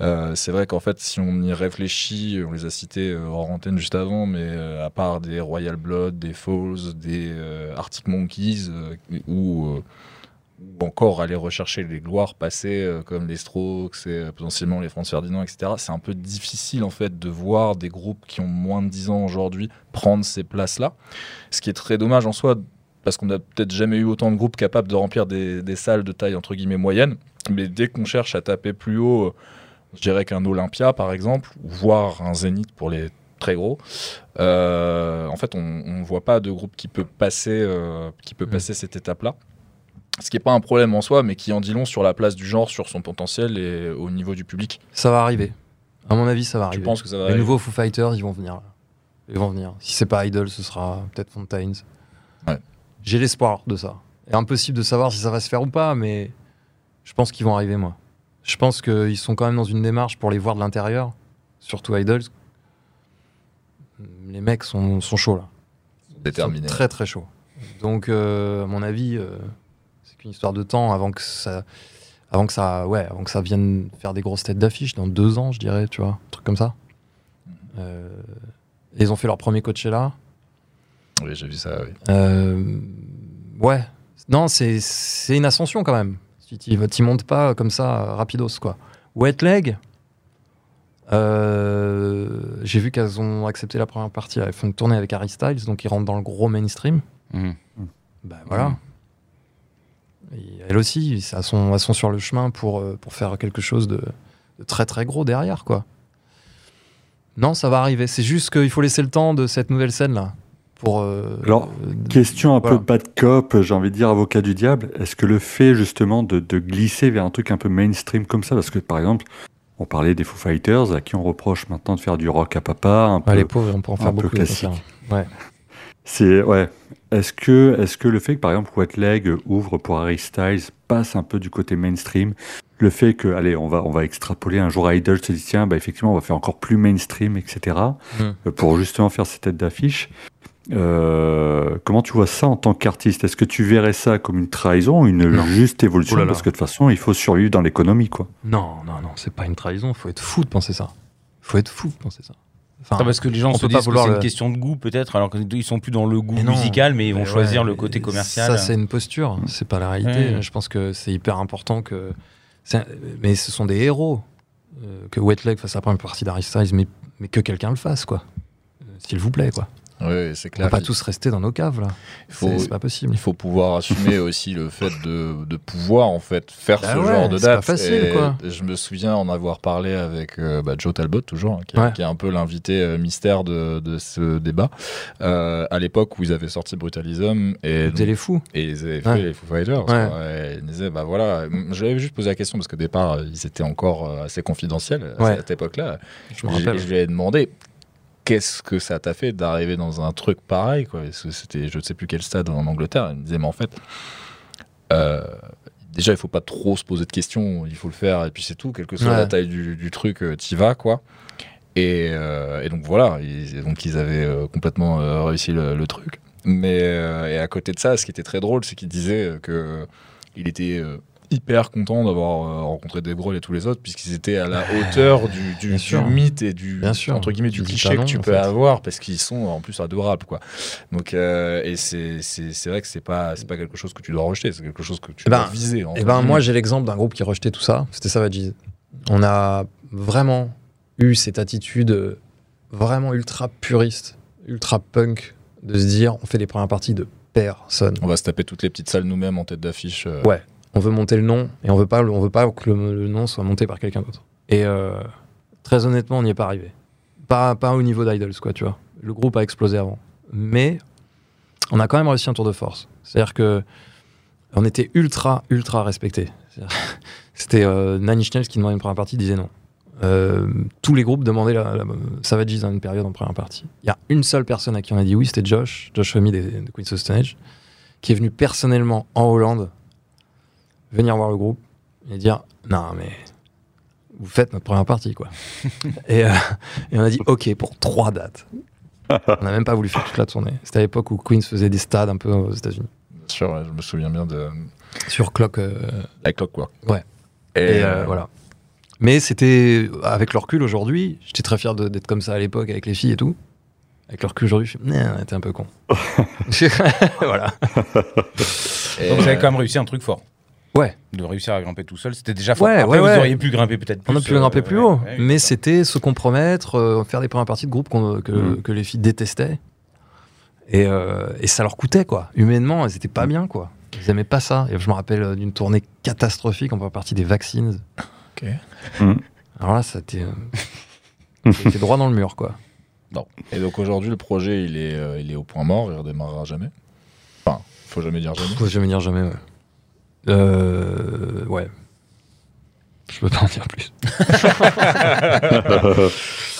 euh, c'est vrai qu'en fait, si on y réfléchit, on les a cités euh, hors antenne juste avant, mais à part des Royal Blood, des Falls, des euh, Arctic Monkeys, ou, encore aller rechercher les gloires passées comme les Strokes et potentiellement les Franz Ferdinand, etc., c'est un peu difficile en fait de voir des groupes qui ont moins de 10 ans aujourd'hui prendre ces places-là. Ce qui est très dommage en soi, parce qu'on n'a peut-être jamais eu autant de groupes capables de remplir des, des salles de taille entre guillemets moyenne. Mais dès qu'on cherche à taper plus haut, je dirais qu'un Olympia par exemple, ou voire un Zénith pour les très gros, euh, en fait on ne voit pas de groupe qui peut passer, euh, qui peut Mm. passer cette étape-là. Ce qui n'est pas un problème en soi, mais qui en dit long sur la place du genre, sur son potentiel et au niveau du public. Ça va arriver. À mon avis, ça va arriver. penses que ça va Les arriver nouveaux Foo Fighters, ils vont venir. Ils vont venir. Si c'est pas Idol, ce sera peut-être Fontaines. Ouais. J'ai l'espoir de ça. Et impossible de savoir si ça va se faire ou pas, mais je pense qu'ils vont arriver, moi. Je pense qu'ils sont quand même dans une démarche pour les voir de l'intérieur, surtout Idols. Les mecs sont, sont chauds là. Déterminé. Ils sont très très chauds. Donc, euh, à mon avis, euh, c'est qu'une histoire de temps avant que ça, avant que ça, ouais, avant que ça vienne faire des grosses têtes d'affiche dans deux ans, je dirais, tu vois, un truc comme ça. Euh, ils ont fait leur premier Coachella. Oui, j'ai vu ça, oui. Euh, ouais, non, c'est c'est une ascension quand même. Tu t'y montes pas comme ça rapidos quoi. Wet Leg. euh, J'ai vu qu'elles ont accepté la première partie. Elles font une tournée avec Harry Styles, donc ils rentrent dans le gros mainstream. Mhm. Ben voilà. Et elles aussi, elles sont, elles sont sur le chemin pour, euh, pour faire quelque chose de, de très très gros derrière, quoi. Non, ça va arriver. C'est juste qu'il faut laisser le temps de cette nouvelle scène là. Pour, euh, Alors, Question un voilà. peu bad cop, j'ai envie de dire avocat du diable. Est-ce que le fait justement de, de glisser vers un truc un peu mainstream comme ça, parce que par exemple, on parlait des Foo Fighters, à qui on reproche maintenant de faire du rock à papa, un peu. Ouais, les pauvres, on peut en un faire peu beaucoup. classique. Ouais. C'est ouais. Est-ce que est-ce que le fait que par exemple Wet Leg ouvre pour Harry Styles passe un peu du côté mainstream, le fait que allez on va on va extrapoler un jour Idol se dit tiens bah effectivement on va faire encore plus mainstream etc Mm. euh, pour justement faire ces têtes d'affiche. Euh, comment tu vois ça en tant qu'artiste? Est-ce que tu verrais ça comme une trahison, une Non. juste évolution? Oh là là. Parce que de toute façon, il faut survivre dans l'économie, quoi. Non, non, non, c'est pas une trahison. Faut être fou de penser ça. Faut être fou de penser ça. Enfin, parce que les gens on se peut pas disent que vouloir c'est une question de goût peut-être, alors qu'ils sont plus dans le goût Mais non. musical, mais ils vont Mais choisir ouais, le côté commercial. Ça, c'est une posture. C'est pas la réalité. Ouais. Je pense que c'est hyper important que. Mais ce sont des héros. Euh, que Wet Leg fasse la première partie d'Harry Styles, mais, mais que quelqu'un le fasse, quoi. Euh, S'il vous plaît, quoi. Oui, c'est On va pas tous rester dans nos caves, là. Il faut, C'est pas possible. il faut pouvoir assumer aussi le fait de, de pouvoir en fait faire Bah ce ouais, genre de c'est pas date. facile, Et quoi. Je me souviens en avoir parlé avec euh, bah, Joe Talbot toujours, hein, qui, est- Ouais. qui est un peu l'invité euh, mystère de, de ce débat. Euh, à l'époque où ils avaient sorti Brutalism et Vous les fous. Et ils avaient fait Ouais. les Foo Fighters. Quoi. Et ils disaient, bah voilà, je lui avais juste posé la question parce qu'au départ, ils étaient encore assez confidentiels à cette époque-là. Je me rappelle. je lui ai demandé, qu'est-ce que ça t'a fait d'arriver dans un truc pareil quoi? Parce que C'était, je ne sais plus quel stade en Angleterre. Il me disait, mais en fait, euh, déjà, il faut pas trop se poser de questions, il faut le faire et puis c'est tout, quelle que soit Ouais. la taille du, du truc, euh, t'y vas, quoi. Et, euh, et donc voilà, ils, donc ils avaient euh, complètement réussi le, le truc. Mais et à côté de ça, ce qui était très drôle, c'est qu'il disait que il était hyper content d'avoir euh, rencontré Dave Grohl et tous les autres, puisqu'ils étaient à la hauteur du, mythe et du, Bien sûr. entre guillemets, du cliché que tu peux fait. avoir, parce qu'ils sont en plus adorables. Quoi. Donc, euh, et c'est vrai que c'est pas, c'est pas quelque chose que tu dois rejeter, c'est quelque chose que tu Eh dois ben, viser. Et ben moi guillemets. j'ai l'exemple d'un groupe qui rejetait tout ça, c'était Savages. On a vraiment eu cette attitude euh, vraiment ultra puriste, ultra punk, de se dire on fait les premières parties de personne. On va se taper toutes les petites salles nous-mêmes en tête d'affiche. euh, Ouais. On veut monter le nom et on veut pas, on veut pas que le, nom soit monté par quelqu'un d'autre. Et euh, très honnêtement, on n'y est pas arrivé. Pas, au niveau d'Idols, quoi, tu vois. Le groupe a explosé avant. Mais on a quand même réussi un tour de force. C'est-à-dire que on était ultra, ultra respectés. C'était euh, Nine Inch Nails qui demandait une première partie, disait non. Euh, tous les groupes demandaient la, la, Savages dans une période en première partie. Il y a une seule personne à qui on a dit oui, c'était Josh, Josh Homme de Queen's of Stone Age, qui est venu personnellement en Hollande venir voir le groupe et dire non mais vous faites notre première partie quoi. et, euh, et on a dit ok pour trois dates. on n'a même pas voulu faire toute la tournée. C'était à l'époque où Queens faisait des stades un peu aux États-Unis. Bien sûr, ouais, je me souviens bien de Sur Clock. euh, Like Clockwork. Ouais. Et, et euh, euh, voilà. Mais c'était avec le recul aujourd'hui. J'étais très fier d'être comme ça à l'époque avec les filles et tout. Avec le recul aujourd'hui, je Nah, t'es un peu con. voilà. et, Donc vous avez quand même réussi un truc fort. Ouais. De réussir à grimper tout seul, c'était déjà fort. Ouais, Après, ouais, vous ouais. auriez pu grimper peut-être plus. On a pu euh, grimper plus ouais, haut, ouais, mais c'était se compromettre, euh, faire des premières parties de groupe que, Mhm. que les filles détestaient. Et, euh, et ça leur coûtait, quoi. Humainement, elles étaient pas bien, quoi. Ils aimaient pas ça. Et je me rappelle euh, d'une tournée catastrophique en première partie des Vaccines. Ok. Mhm. Alors là, ça était, euh, c'était droit dans le mur, quoi. Et donc aujourd'hui, le projet, il est, euh, il est au point mort, il redémarrera jamais. Enfin, faut jamais dire jamais. Faut jamais dire jamais, ouais. Euh, ouais. Je peux pas en dire plus.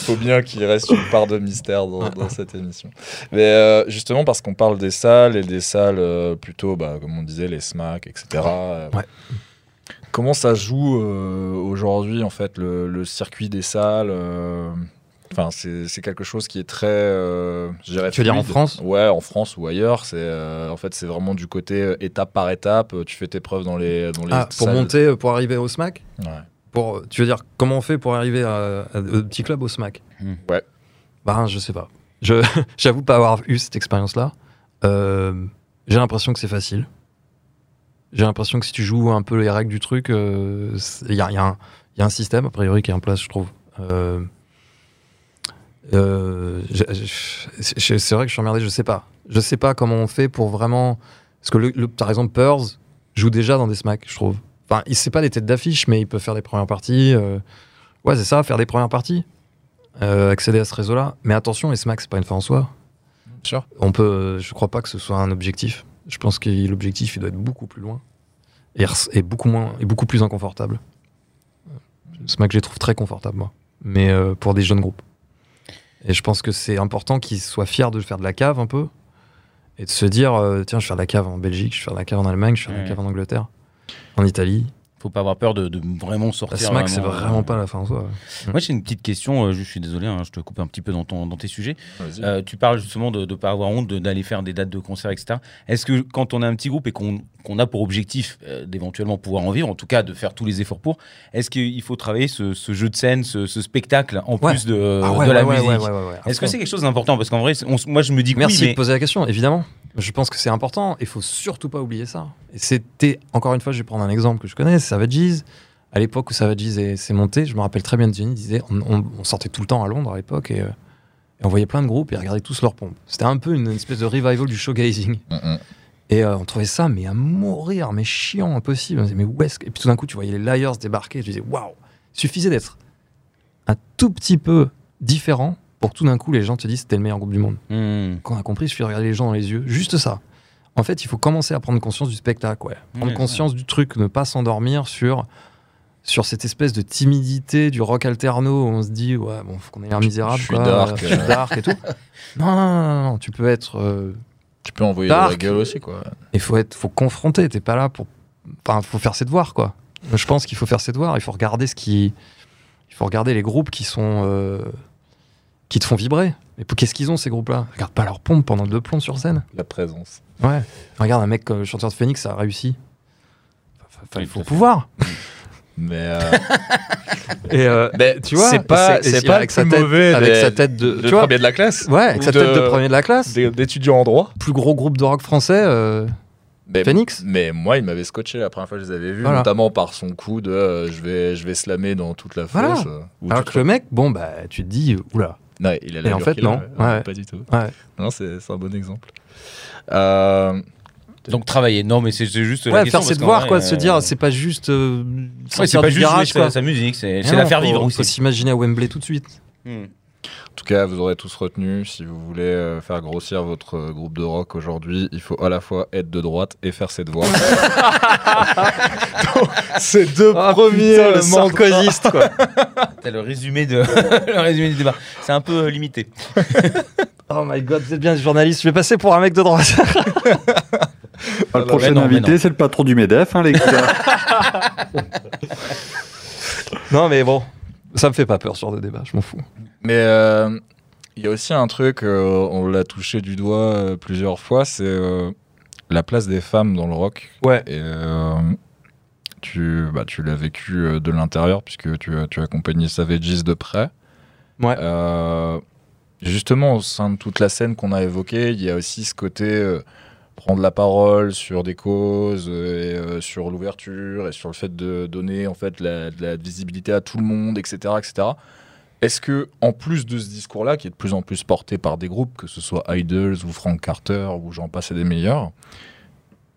faut bien qu'il reste une part de mystère dans, dans cette émission. Mais euh, justement, parce qu'on parle des salles et des salles euh, plutôt, bah, comme on disait, les SMAC, etc. euh, Ouais. Comment ça joue euh, aujourd'hui, en fait, le, le circuit des salles Enfin, c'est quelque chose qui est très. euh, Tu veux dire en. France Ouais, en France ou ailleurs. C'est euh, en fait, c'est vraiment du côté euh, étape par étape. Tu fais tes preuves dans les dans les Ah, pour monter, pour arriver au SMAC Ouais. pour, Tu veux dire, comment on fait pour arriver à, à- au petit club au SMAC Hmm. Ouais. Bah, je sais pas. Je, j'avoue pas avoir eu cette expérience-là. Euh, j'ai l'impression que c'est facile. J'ai l'impression que si tu joues un peu les règles du truc, il y, a, y a un- y a un système, a priori, qui est en place, je trouve. Euh, c'est vrai que je suis emmerdé, je sais pas. Je sais pas comment on fait pour vraiment. Parce que, le, le- par exemple, Pearls joue déjà dans des smacks, je trouve. Enfin, il sait pas des têtes d'affiche, mais il peut faire des premières parties. euh, Ouais, c'est ça, faire des premières parties. Euh, accéder à ce réseau-là. Mais attention, les smacks, c'est pas une fin en soi. Sûr. On peut, je crois pas que ce soit un objectif. Je pense que l'objectif, il doit être beaucoup plus loin et, et beaucoup moins et beaucoup plus inconfortable. Smack, je les trouve très confortables, moi, mais pour des jeunes groupes. Et je pense que c'est important qu'ils soient fiers de faire de la cave un peu et de se dire euh, tiens, je vais faire de la cave en Belgique, je vais faire de la cave en Allemagne, je vais faire de la cave en Angleterre, en Italie. Faut pas avoir peur de, de vraiment La sortir. Smack, c'est euh, vraiment pas la fin en soi. ouais. Moi, j'ai une petite question. euh, Je suis désolé, hein, je te coupe un petit peu dans, ton, dans tes sujets. Euh, tu parles justement de ne pas avoir honte de- d'aller faire des dates de concert, etc. Est-ce que quand on a un petit groupe et qu'on qu'on a pour objectif euh, d'éventuellement pouvoir en vivre, en tout cas de faire tous les efforts pour, est-ce qu'il faut travailler ce, ce jeu de scène, ce, ce spectacle en Ouais. plus de, Ah ouais, de la musique ouais, ouais, ouais, ouais. Est-ce que c'est quelque chose d'important Parce qu'en vrai, c'est- on moi je me dis que Merci oui, de mais poser la question, évidemment. Je pense que c'est important. Il faut surtout pas oublier ça. Et c'était, encore une fois, je vais prendre un exemple que je connais, c'est Savages. À l'époque où Savages est- s'est monté, je me rappelle très bien de Jenny disait on, on- on sortait tout le temps à Londres à l'époque et, euh, et on voyait plein de groupes et ils regardaient tous leurs pompes. C'était un peu une, espèce de revival du showgazing. Mm, mm. Et euh, on trouvait ça, mais à mourir, mais chiant, impossible. On disait, mais où est-ce que. Et puis tout d'un coup, tu voyais les Liars débarquer. Et tu disais, waouh, suffisait d'être un tout petit peu différent pour que tout d'un coup, les gens te disent, c'était le meilleur groupe du monde Hmm. qu'on a compris, il suffit de regarder les gens dans les yeux, juste ça. En fait, il faut commencer à prendre conscience du spectacle, ouais. Prendre conscience du truc, ne pas s'endormir sur sur cette espèce de timidité du rock alterno où on se dit ouais bon faut qu'on ait l'air misérable je suis quoi, dark, je suis euh. dark et tout non non, non tu peux être euh, Tu peux envoyer de la Dark. gueule aussi, quoi. il faut être faut confronter t'es pas là pour enfin faut faire ses devoirs quoi je pense qu'il faut faire ses devoirs il faut regarder ce qui il faut regarder les groupes qui sont euh, qui te font vibrer mais qu'est-ce qu'ils ont ces groupes là regarde pas leur pompe pendant deux plombs sur scène La présence. Ouais. Regarde, un mec comme le chanteur de Phoenix, ça a réussi. Enfin, il faut pouvoir. Mais euh, Et euh, Mais tu vois, c'est pas- c'est pas avec sa tête, mauvais avec des- sa tête de, de tu vois, premier de la classe. ouais, avec sa tête de premier de la classe. d'étudiants en droit. Plus gros groupe de rock français. euh, Mais, Phoenix Mais moi, il m'avait scotché la première fois que je les avais vus, Voilà. notamment par son coup de euh, je vais je vais slammer dans toute la fosse. Voilà. euh, alors que le mec, bon bah, tu te dis, oula. Non, il a Et en fait, non. ouais, Ouais. Pas du tout. Ouais. Non, c'est un bon exemple. Euh, Donc travailler. Non, mais c'est juste. Ouais, faire ses devoirs, quoi, se euh, dire, c'est pas juste euh, ouais, c'est pas du juste garage, sa, quoi. sa musique, c'est la faire vivre faut aussi. s'imaginer à Wembley tout de suite. Hmm. En tout cas, vous aurez tous retenu, si vous voulez euh, faire grossir votre euh, groupe de rock aujourd'hui, il faut à la fois être de droite et faire ses devoirs. Ces deux premiers Ah, putain, le euh, quoi. T'as le résumé de le résumé du débat. C'est un peu euh, limité. oh my god, vous êtes bien journaliste. Je vais passer pour un mec de droite. Ah, le prochain mais non, mais invité, non. c'est le patron du MEDEF, hein, les gars. non, mais bon, ça me fait pas peur ce genre de débat, je m'en fous. Mais euh, il y a aussi un truc, euh, on l'a touché du doigt euh, plusieurs fois, c'est euh, la place des femmes dans le rock. Ouais. Et euh, tu, bah, tu l'as vécu euh, de l'intérieur, puisque tu, as- tu as accompagné Savages de près. Ouais. Euh, justement, au sein de toute la scène qu'on a évoquée, il y a aussi ce côté euh, prendre la parole sur des causes, euh, et, euh, sur l'ouverture et sur le fait de donner en fait la, de la visibilité à tout le monde, etc., etc. Est-ce que, en plus de ce discours-là, qui est de plus en plus porté par des groupes, que ce soit Idols ou Frank Carter ou j'en passe et des meilleurs,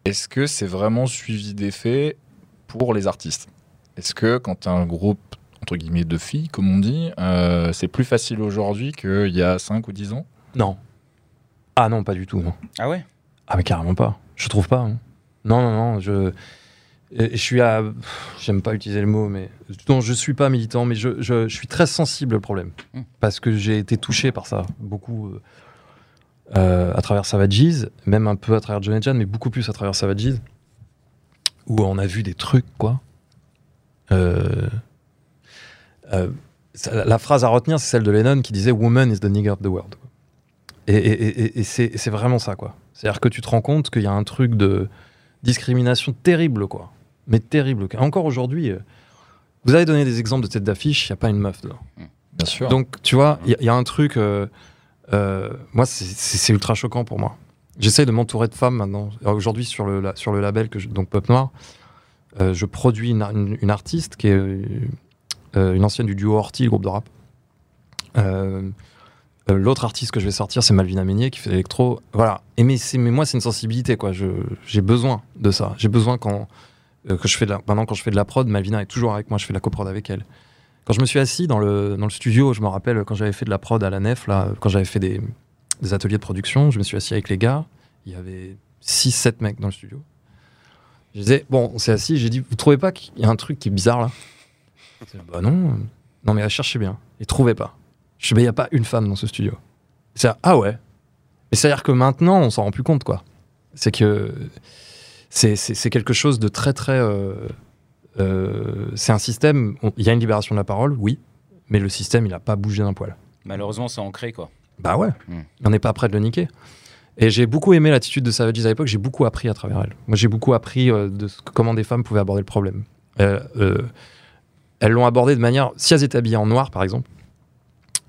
est-ce que c'est vraiment suivi d'effet pour les artistes? Est-ce que quand un groupe entre guillemets de filles, comme on dit, euh, c'est plus facile aujourd'hui qu'il y a 5 ou 10 ans? Non. Ah non, pas du tout, non. Ah ouais? Ah mais carrément pas. Je trouve pas. hein. Non, non, non. Je, je suis à. J'aime pas utiliser le mot, mais non, je suis pas militant, mais je, je- je suis très sensible au problème Hmm. parce que j'ai été touché par ça beaucoup euh, euh, à travers Savages, même un peu à travers John Jan, mais beaucoup plus à travers Savages, où on a vu des trucs quoi. Euh, euh, la phrase à retenir, c'est celle de Lennon qui disait "Woman is the nigger of the world". Et, et- et- et- et c'est vraiment ça, quoi. C'est-à-dire que tu te rends compte qu'il y a un truc de discrimination terrible, quoi. Mais terrible. Encore aujourd'hui, euh, vous avez donné des exemples de tête d'affiche, il n'y a pas une meuf dedans. Bien sûr. Donc, tu vois, il y, a- il y a un truc. euh, euh, moi, c'est- ultra choquant pour moi. J'essaye de m'entourer de femmes maintenant. Aujourd'hui, sur le, la- sur le label, que je- donc Pop Noir, euh, je produis une, une- une artiste qui est une ancienne du duo Horty, le groupe de rap. Euh, L'autre artiste que je vais sortir, c'est Malvina Meignet qui fait l'électro. Voilà. Et mais, moi, c'est une sensibilité, quoi. J'ai besoin de ça. J'ai besoin quand, euh, que je fais de la, maintenant, quand je fais de la prod, Malvina est toujours avec moi. Je fais de la coprod avec elle. Quand je me suis assis dans le, dans le studio, je me rappelle quand j'avais fait de la prod à la Nef, là, quand j'avais fait des, des ateliers de production, je me suis assis avec les gars. Il y avait 6-7 mecs dans le studio. Je disais, bon, on s'est assis, j'ai dit, vous trouvez pas qu'il y a un truc qui est bizarre là? Bah non, non mais cherchez bien. Ils trouvaient pas. Je dis, il n'y a pas une femme dans ce studio. C'est ah ouais. Mais c'est-à-dire que maintenant, on s'en rend plus compte, quoi. C'est que c'est- quelque chose de très, très. euh, euh, c'est un système. Il y a une libération de la parole, oui, mais le système, il n'a pas bougé d'un poil. Malheureusement, c'est ancré quoi. Bah ouais, Hmm. on n'est pas prêt de le niquer. Et j'ai beaucoup aimé l'attitude de Savages à l'époque, j'ai beaucoup appris à travers elle. Moi, j'ai beaucoup appris euh, de comment des femmes pouvaient aborder le problème. Euh, euh, elles l'ont abordé de manière. Si elles étaient habillées en noir, par exemple,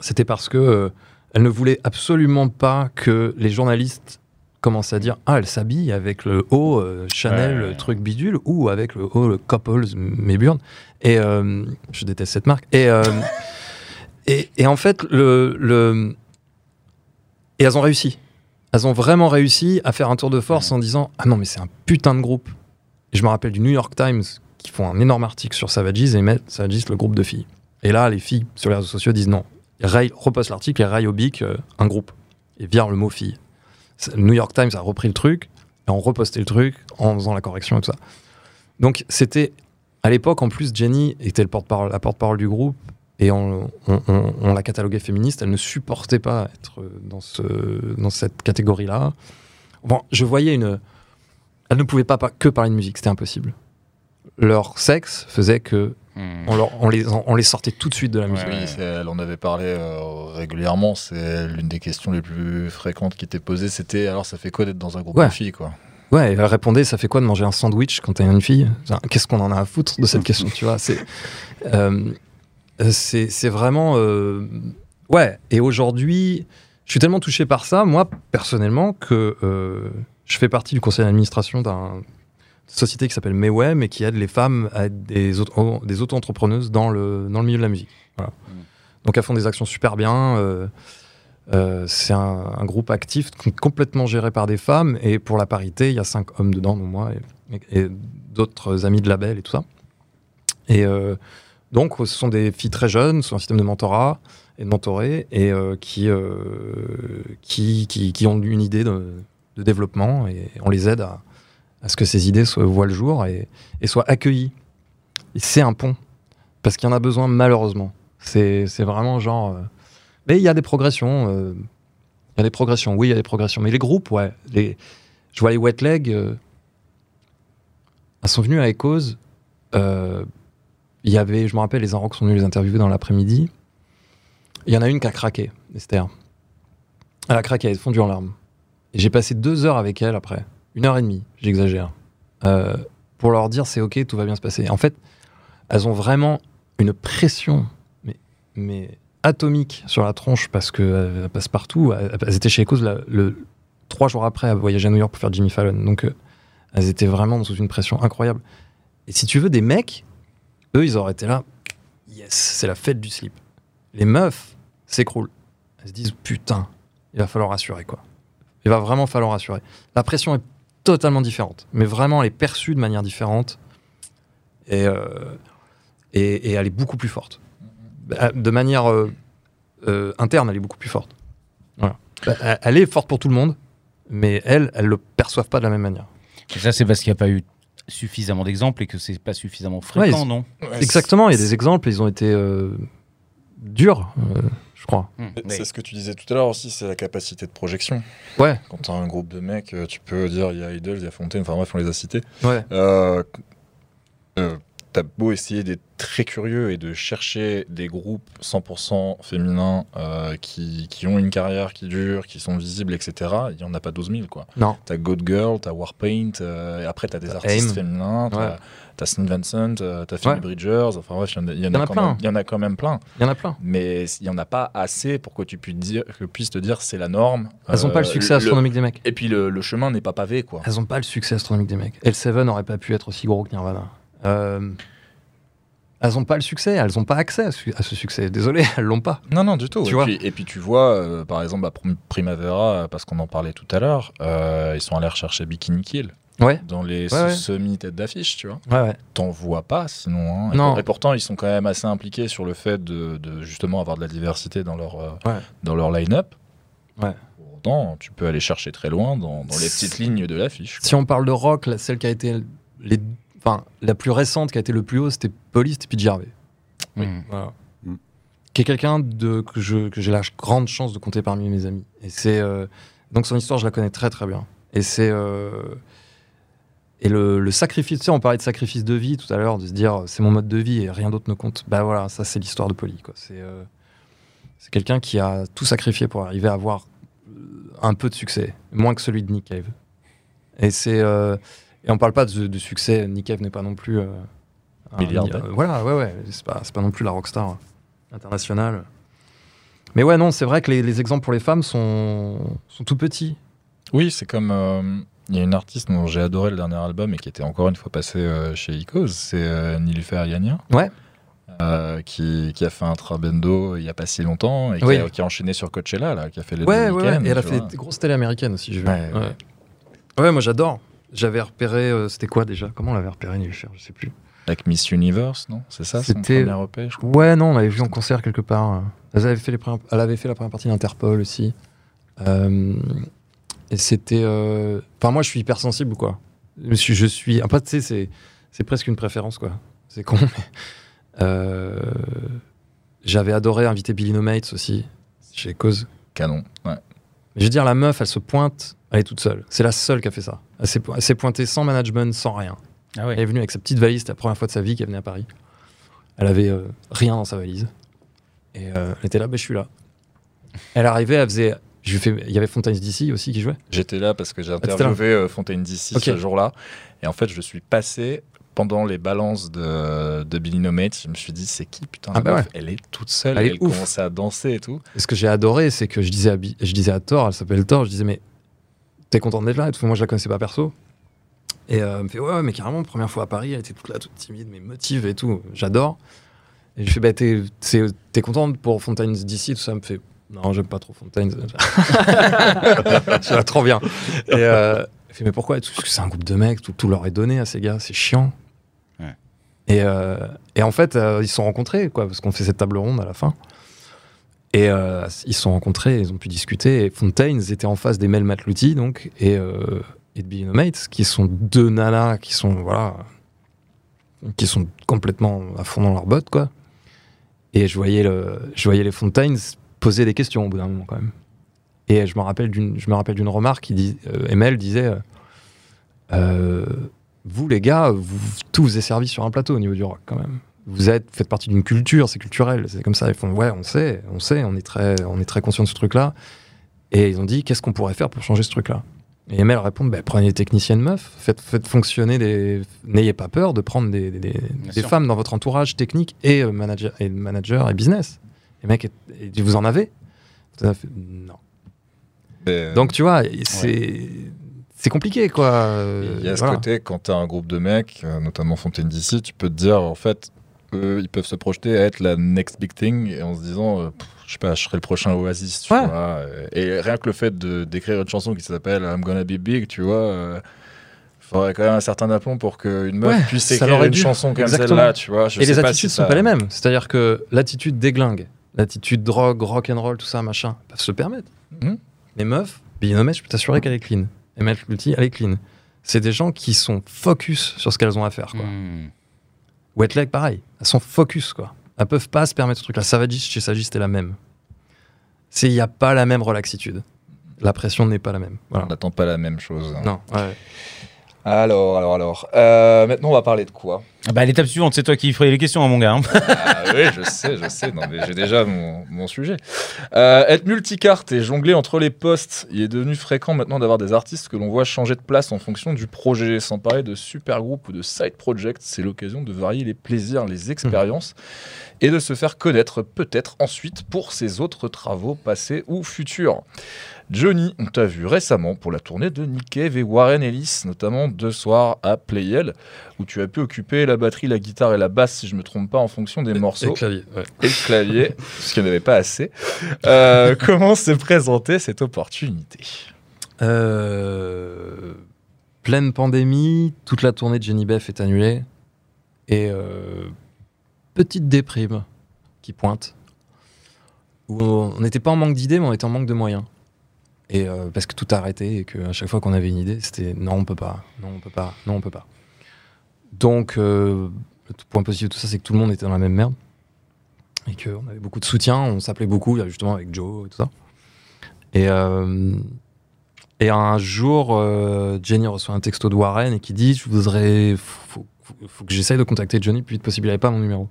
c'était parce que euh, elles ne voulaient absolument pas que les journalistes commencent à dire Ah, elle s'habille avec le haut euh, Chanel, Ouais, truc bidule, ou avec le haut le Couples, Mayburn. Et euh, je déteste cette marque. Et, et, et en fait, le, le, et elles ont réussi. Elles ont vraiment réussi à faire un tour de force en disant Ah non, mais c'est un putain de groupe. Et je me rappelle du New York Times qui font un énorme article sur Savages et mettent Savages le groupe de filles. Et là, les filles sur les réseaux sociaux disent non. Raillent- repostent l'article et bic euh, un groupe. Et virent le mot fille. Le New York Times a repris le truc et ont reposté le truc en faisant la correction et tout ça. Donc c'était. À l'époque, en plus, Jenny était porte-parole, la porte-parole du groupe et on, on- on- on la cataloguait féministe. Elle ne supportait pas être dans, ce, dans cette catégorie-là. Bon, je voyais une. Elle ne pouvait pas, pas que parler de musique, c'était impossible. Leur sexe faisait que On, leur- on les, on les sortait tout de suite de la musique. Oui, elle en avait parlé euh, régulièrement. C'est l'une des questions les plus fréquentes qui étaient posées. C'était alors, ça fait quoi d'être dans un groupe Ouais. de filles, quoi? Ouais, elle répondait, ça fait quoi de manger un sandwich quand t'es une fille? Qu'est-ce qu'on en a à foutre de cette question, tu vois? C'est euh, c'est c'est vraiment... euh, ouais, et aujourd'hui, je suis tellement touché par ça, moi, personnellement, que euh, je fais partie du conseil d'administration d'une société qui s'appelle Mewem et qui aide les femmes à être des, auto- des auto-entrepreneuses dans le, dans le milieu de la musique. Voilà. Donc elles font des actions super bien. euh, euh, c'est un, un groupe actif com- complètement géré par des femmes et pour la parité, il y a cinq hommes dedans, dont moi et, d'autres amis de label et tout ça. Et euh, donc, ce sont des filles très jeunes, sous un système de mentorat et de mentoré, et qui, qui, qui, qui ont une idée de, de développement et on les aide à, à ce que ces idées voient le jour et, soient accueillies. C'est un pont, parce qu'il y en a besoin malheureusement. C'est vraiment genre. euh, mais il y a des progressions. euh, il y a des progressions, oui, il y a des progressions. Mais les groupes, ouais. Je vois les wet legs. euh, elles sont venues à Echoes. euh, il y avait, je me rappelle, les Inrocks sont venus les interviewer dans l'après-midi. Il y en a une qui a craqué, Esther. Elle a craqué, elle est fondue en larmes. J'ai passé deux heures avec elle après. Une heure et demie, j'exagère. euh, pour leur dire c'est ok, tout va bien se passer. En fait, elles ont vraiment une pression, mais, atomique sur la tronche parce qu'elles passent partout. Elles, étaient chez Echoes le, trois jours après à voyager à New York pour faire Jimmy Fallon. Donc euh, elles étaient vraiment sous une pression incroyable. Et si tu veux, des mecs, eux, ils auraient été là, yes, c'est la fête du slip. Les meufs s'écroulent. Elles se disent, putain, il va falloir assurer, quoi. Il va vraiment falloir assurer. La pression est totalement différente, mais vraiment, elle est perçue de manière différente. Et, euh, et, et elle est beaucoup plus forte. Bah, De manière euh, euh, interne, elle est beaucoup plus forte. Voilà. Bah, Elle- Elle est forte pour tout le monde, mais elles, elles le perçoivent pas de la même manière. Et ça, c'est parce qu'il n'y a pas eu suffisamment d'exemples et que c'est pas suffisamment fréquent, Ouais, non? Exactement, il y a des exemples, ils ont été durs, je crois. C'est oui. c'est ce que tu disais tout à l'heure aussi, c'est la capacité de projection. Ouais. Quand tu as un groupe de mecs, euh, tu peux dire il y a Idols, il y a Fontaine, enfin bref, on les a cités. Ouais. Euh, euh, T'as beau essayer d'être très curieux et de chercher des groupes 100% féminins euh, qui, qui ont une carrière qui dure, qui sont visibles, etc. Il n'y en a pas 12 000, quoi. Non. T'as God Girl, t'as Warpaint, euh, et après t'as des artistes Aim. féminins, t'as Ouais. Saint Vincent, euh, t'as Phoebe Ouais. Bridgers, enfin bref, il y en a, plein. il y en a quand même plein. Il y en a plein. Mais il n'y en a pas assez pour que tu puisses, dire, que puisses te dire c'est la norme. Elles n'ont Euh, pas le succès le- astronomique des mecs. Et puis le, le chemin n'est pas pavé, quoi. Elles n'ont pas le succès astronomique des mecs. L7 n'aurait pas pu être aussi gros que Nirvana. Euh, elles n'ont pas le succès, elles n'ont pas accès à ce, à ce succès. Désolé, elles l'ont pas. Non, non, du tout. Tu et, vois. puis, et puis tu vois, euh, par exemple, à Primavera, parce qu'on en parlait tout à l'heure, euh, ils sont allés rechercher Bikini Kill Ouais. dans les Ouais, ouais. semi-têtes d'affiche, tu vois. Ouais, ouais. T'en vois pas sinon. hein. Et Non. Et pourtant, ils sont quand même assez impliqués sur le fait de, de justement avoir de la diversité dans leur, euh, Ouais. dans leur line-up. Ouais. Pour autant, tu peux aller chercher très loin dans, dans les petites lignes de l'affiche. Si on parle de rock, celle qui a été les, enfin, la plus récente qui a été le plus haut, c'était Police et puis Harvey. Hum. Voilà. Mm. Qui est quelqu'un de que je que j'ai la grande chance de compter parmi mes amis. Et c'est euh, donc son histoire, je la connais très très bien. Et c'est euh, et le, le sacrifice. Tu sais, on parlait de sacrifice de vie tout à l'heure, de se dire c'est mon mode de vie et rien d'autre ne compte. Bah voilà, ça c'est l'histoire de Polly. Quoi. C'est euh, c'est quelqu'un qui a tout sacrifié pour arriver à avoir un peu de succès, moins que celui de Nick Cave. Et c'est euh, et on parle pas de, de succès. Nick Cave n'est pas non plus euh, un- Milliardaire. voilà, ouais, ouais. C'est pas, pas non plus la rockstar internationale. Mais ouais, non, c'est vrai que les, les exemples pour les femmes sont, sont tout petits. Oui, c'est comme. euh, Il y a une artiste dont j'ai adoré le dernier album et qui était encore une fois passée euh, chez Icos, c'est euh, Nilüfer Yania. Ouais. Euh, qui, qui a fait un trabendo il y a pas si longtemps et qui, Oui. a, qui a enchaîné sur Coachella, là, qui a fait les Ouais, deux ouais, ouais. Et elle a fait des grosses télé américaines aussi, vu. Ouais, Ouais, Ouais, moi j'adore. J'avais repéré, euh, c'était quoi déjà? Comment on l'avait repéré, Nilüfer Je sais plus. Avec Miss Universe, non? C'est ça C'était- premier EP, je crois? Ouais, non, on l'avait vu en concert quelque part. Elle avait fait, les premières- elle avait fait la première partie d'Interpol aussi. Euh, et c'était. euh, Enfin, moi, je suis hypersensible, quoi? Je suis. Je suis... Après, tu sais, c'est, presque une préférence, quoi. C'est con, mais. euh, J'avais adoré inviter Billy No Mates aussi, chez Cause. Canon. Ouais. Mais je veux dire, la meuf, elle se pointe, elle est toute seule. C'est la seule qui a fait ça. Elle s'est, elle s'est pointée sans management, sans rien. Ah ouais. Elle est venue avec sa petite valise, c'était la première fois de sa vie qu'elle venait à Paris. Elle avait euh, rien dans sa valise. Et euh, elle était là, ben je suis là. Elle arrivait, elle faisait Je lui fais, il y avait Fontaines DC aussi qui jouait? J'étais là parce que j'ai là interviewé euh, Fontaine DC Ok. ce jour-là. Et en fait, je suis passé pendant les balances de, de Billy No Mates. Je me suis dit, c'est qui Putain, Ah bah meuf, ouais. elle est toute seule. Elle Elle, est ouf. commençait à danser et tout. Et ce que j'ai adoré, c'est que je disais, à, je disais à Thor, elle s'appelle Thor, je disais, mais t'es contente d'être là et tout. Moi, je la connaissais pas perso. Et euh, elle me fait, ouais, ouais, mais carrément, première fois à Paris, elle était toute là, toute timide, mais motive et tout. J'adore. Et je lui fais, bah, t'es, contente pour Fontaines d'ici, tout ça? Elle me fait, non, j'aime pas trop Fontaines. je la trop bien. Et euh, elle fait, mais pourquoi Parce que c'est un groupe de mecs, tout, tout leur est donné à ces gars, c'est chiant. Ouais. Et, euh, et en fait, euh, ils se sont rencontrés, quoi, parce qu'on fait cette table ronde à la fin. Et euh, ils se sont rencontrés, ils ont pu discuter. Et Fontaines était en face des Mel Matlouti, donc, et, euh, de Billy Mates, qui sont deux nanas qui sont, voilà, qui sont complètement à fond dans leur botte, quoi. Et je voyais, je voyais les Fontaines poser des questions au bout d'un moment, quand même. Et je me rappelle d'une, je me rappelle d'une remarque qui dit, euh, Emel disait, vous les gars, vous, tout vous est servi sur un plateau au niveau du rock, quand même vous êtes, faites partie d'une culture, c'est culturel, c'est comme ça. Ils font, ouais, on sait, on sait, on est très, on est très conscient de ce truc-là. Et ils ont dit, qu'est-ce qu'on pourrait faire pour changer ce truc-là? Et Emel répond, bah, prenez des techniciennes meufs, faites, faites fonctionner des, n'ayez pas peur de prendre des, des- femmes dans votre entourage technique et euh, manager et manager et business. Les mecs, et vous en avez? Non. Mais, Donc tu vois, c'est, c'est compliqué quoi. il y a ce côté, quand tu as un groupe de mecs, euh, notamment Fontaine DC, tu peux te dire, en fait, eux, ils peuvent se projeter à être la next big thing et en se disant, euh, pff, je sais pas, je serai le prochain Oasis, tu Ouais. vois. euh, Et rien que le fait de d'écrire une chanson qui s'appelle I'm Gonna Be Big, tu vois. euh, faudrait quand même un certain aplomb pour qu'une meuf Ouais, puisse écrire une dû. chanson comme celle-là, tu vois. Je et sais les pas attitudes si sont ça- pas les mêmes. C'est-à-dire que l'attitude déglingue, l'attitude drogue, rock and roll, tout ça, machin, peuvent se permettre. Mhm. Les meufs, Binomet, je peux t'assurer qu'elle est clean. Et Matt Lutti, elle est clean. C'est des gens qui sont focus sur ce qu'elles ont à faire. Quoi. Hmm. Wet Leg, pareil. Elles sont focus, quoi. Elles peuvent pas se permettre ce truc-là. Savagis, chez Sagis, c'était la même. Il n'y a pas la même relaxitude. La pression n'est pas la même. On n'attend pas la même chose. hein. Non, ouais. Alors, alors, alors. Euh, maintenant, on va parler de quoi? Ah Bah, l'étape suivante, c'est toi qui ferais les questions, hein, mon gars. hein. Ah oui, je sais, je sais. Non, mais j'ai déjà mon, mon sujet. Euh, être multicarte et jongler entre les postes, il est devenu fréquent maintenant d'avoir des artistes que l'on voit changer de place en fonction du projet. Sans parler de super groupes ou de side projects, c'est l'occasion de varier les plaisirs, les expériences et de se faire connaître peut-être ensuite pour ses autres travaux passés ou futurs. Johnny, on t'a vu récemment pour la tournée de Nick Cave et Warren Ellis, notamment deux soirs à Playel, où tu as pu occuper la batterie, la guitare et la basse, si je me trompe pas, en fonction des morceaux Et clavier, ouais. et le clavier, parce qu'il n'y en avait pas assez. Euh, comment s'est présentée cette opportunité? Euh, pleine pandémie, toute la tournée de Jenny Beff est annulée. Et euh, petite déprime qui pointe. Où on n'était pas en manque d'idées, mais on était en manque de moyens. Et euh, parce que tout a arrêté et qu'à chaque fois qu'on avait une idée, c'était non, on peut pas, non, on peut pas, non, on peut pas. Donc, euh, le point positif de tout ça, c'est que tout le monde était dans la même merde. Et qu'on avait beaucoup de soutien, on s'appelait beaucoup, justement avec Joe et tout ça. Et, euh, et un jour, Jenny reçoit un texto de Warren et qui dit Je voudrais. Faut, faut, que j'essaye de contacter Johnny le plus vite possible. Il n'avait pas mon numéro.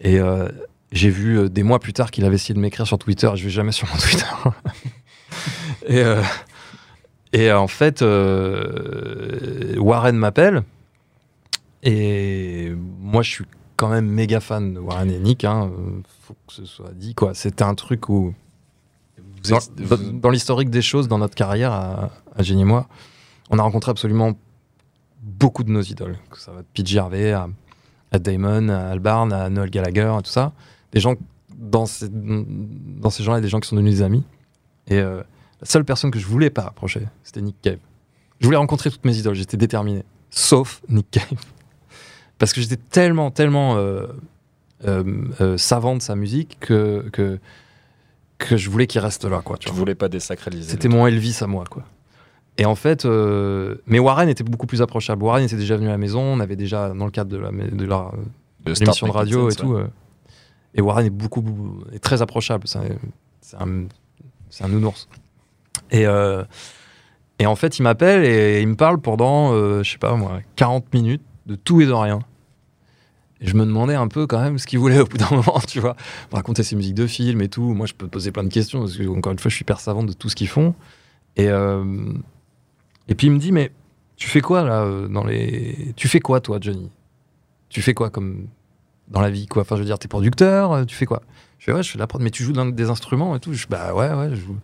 Et j'ai vu des mois plus tard qu'il avait essayé de m'écrire sur Twitter. Je vais jamais sur mon Twitter. et, euh, et en fait, euh, Warren m'appelle. Et moi, je suis quand même méga fan de Warren et Nick. Hein. Euh, Faut que ce soit dit. quoi. C'était un truc où dans, vous- l'historique des choses, dans notre carrière, à, à et moi, on a rencontré absolument beaucoup de nos idoles. Que ça va de Pete Gervais à, à Damon, à Albarn, à Noel Gallagher, et tout ça. Des gens, dans ces, dans ces gens-là, il y a des gens qui sont devenus des amis. Et euh, la seule personne que je voulais pas approcher, c'était Nick Cave. Je voulais rencontrer toutes mes idoles, j'étais déterminé. Sauf Nick Cave. Parce que j'étais tellement, tellement euh, euh, euh, savant de sa musique que, que, que je voulais qu'il reste là. Quoi, tu vois. voulais pas désacraliser. C'était mon Elvis à moi, quoi. Et en fait, mais Warren était beaucoup plus approchable. Warren était déjà venu à la maison, on avait déjà, dans le cadre de la, de la Le l'émission de radio et tout. et Warren est beaucoup, beaucoup- est très approchable. C'est un, c'est un, c'est un nounours. Et, euh, et en fait, il m'appelle et il me parle pendant, euh, je sais pas moi, 40 minutes de tout et de rien. Et je me demandais un peu quand même ce qu'il voulait au bout d'un moment, tu vois. Raconter ses musiques de films et tout. Moi, je peux poser plein de questions parce que, encore une fois, je suis hyper savant de tout ce qu'ils font. Et, euh, et puis il me dit, mais tu fais quoi là euh, dans les... Tu fais quoi toi, Johnny? Tu fais quoi comme dans la vie quoi? Enfin, je veux dire, t'es producteur, tu fais quoi? Je fais ouais, je fais la prod, mais tu joues des instruments et tout. Je bah ouais, ouais, je joue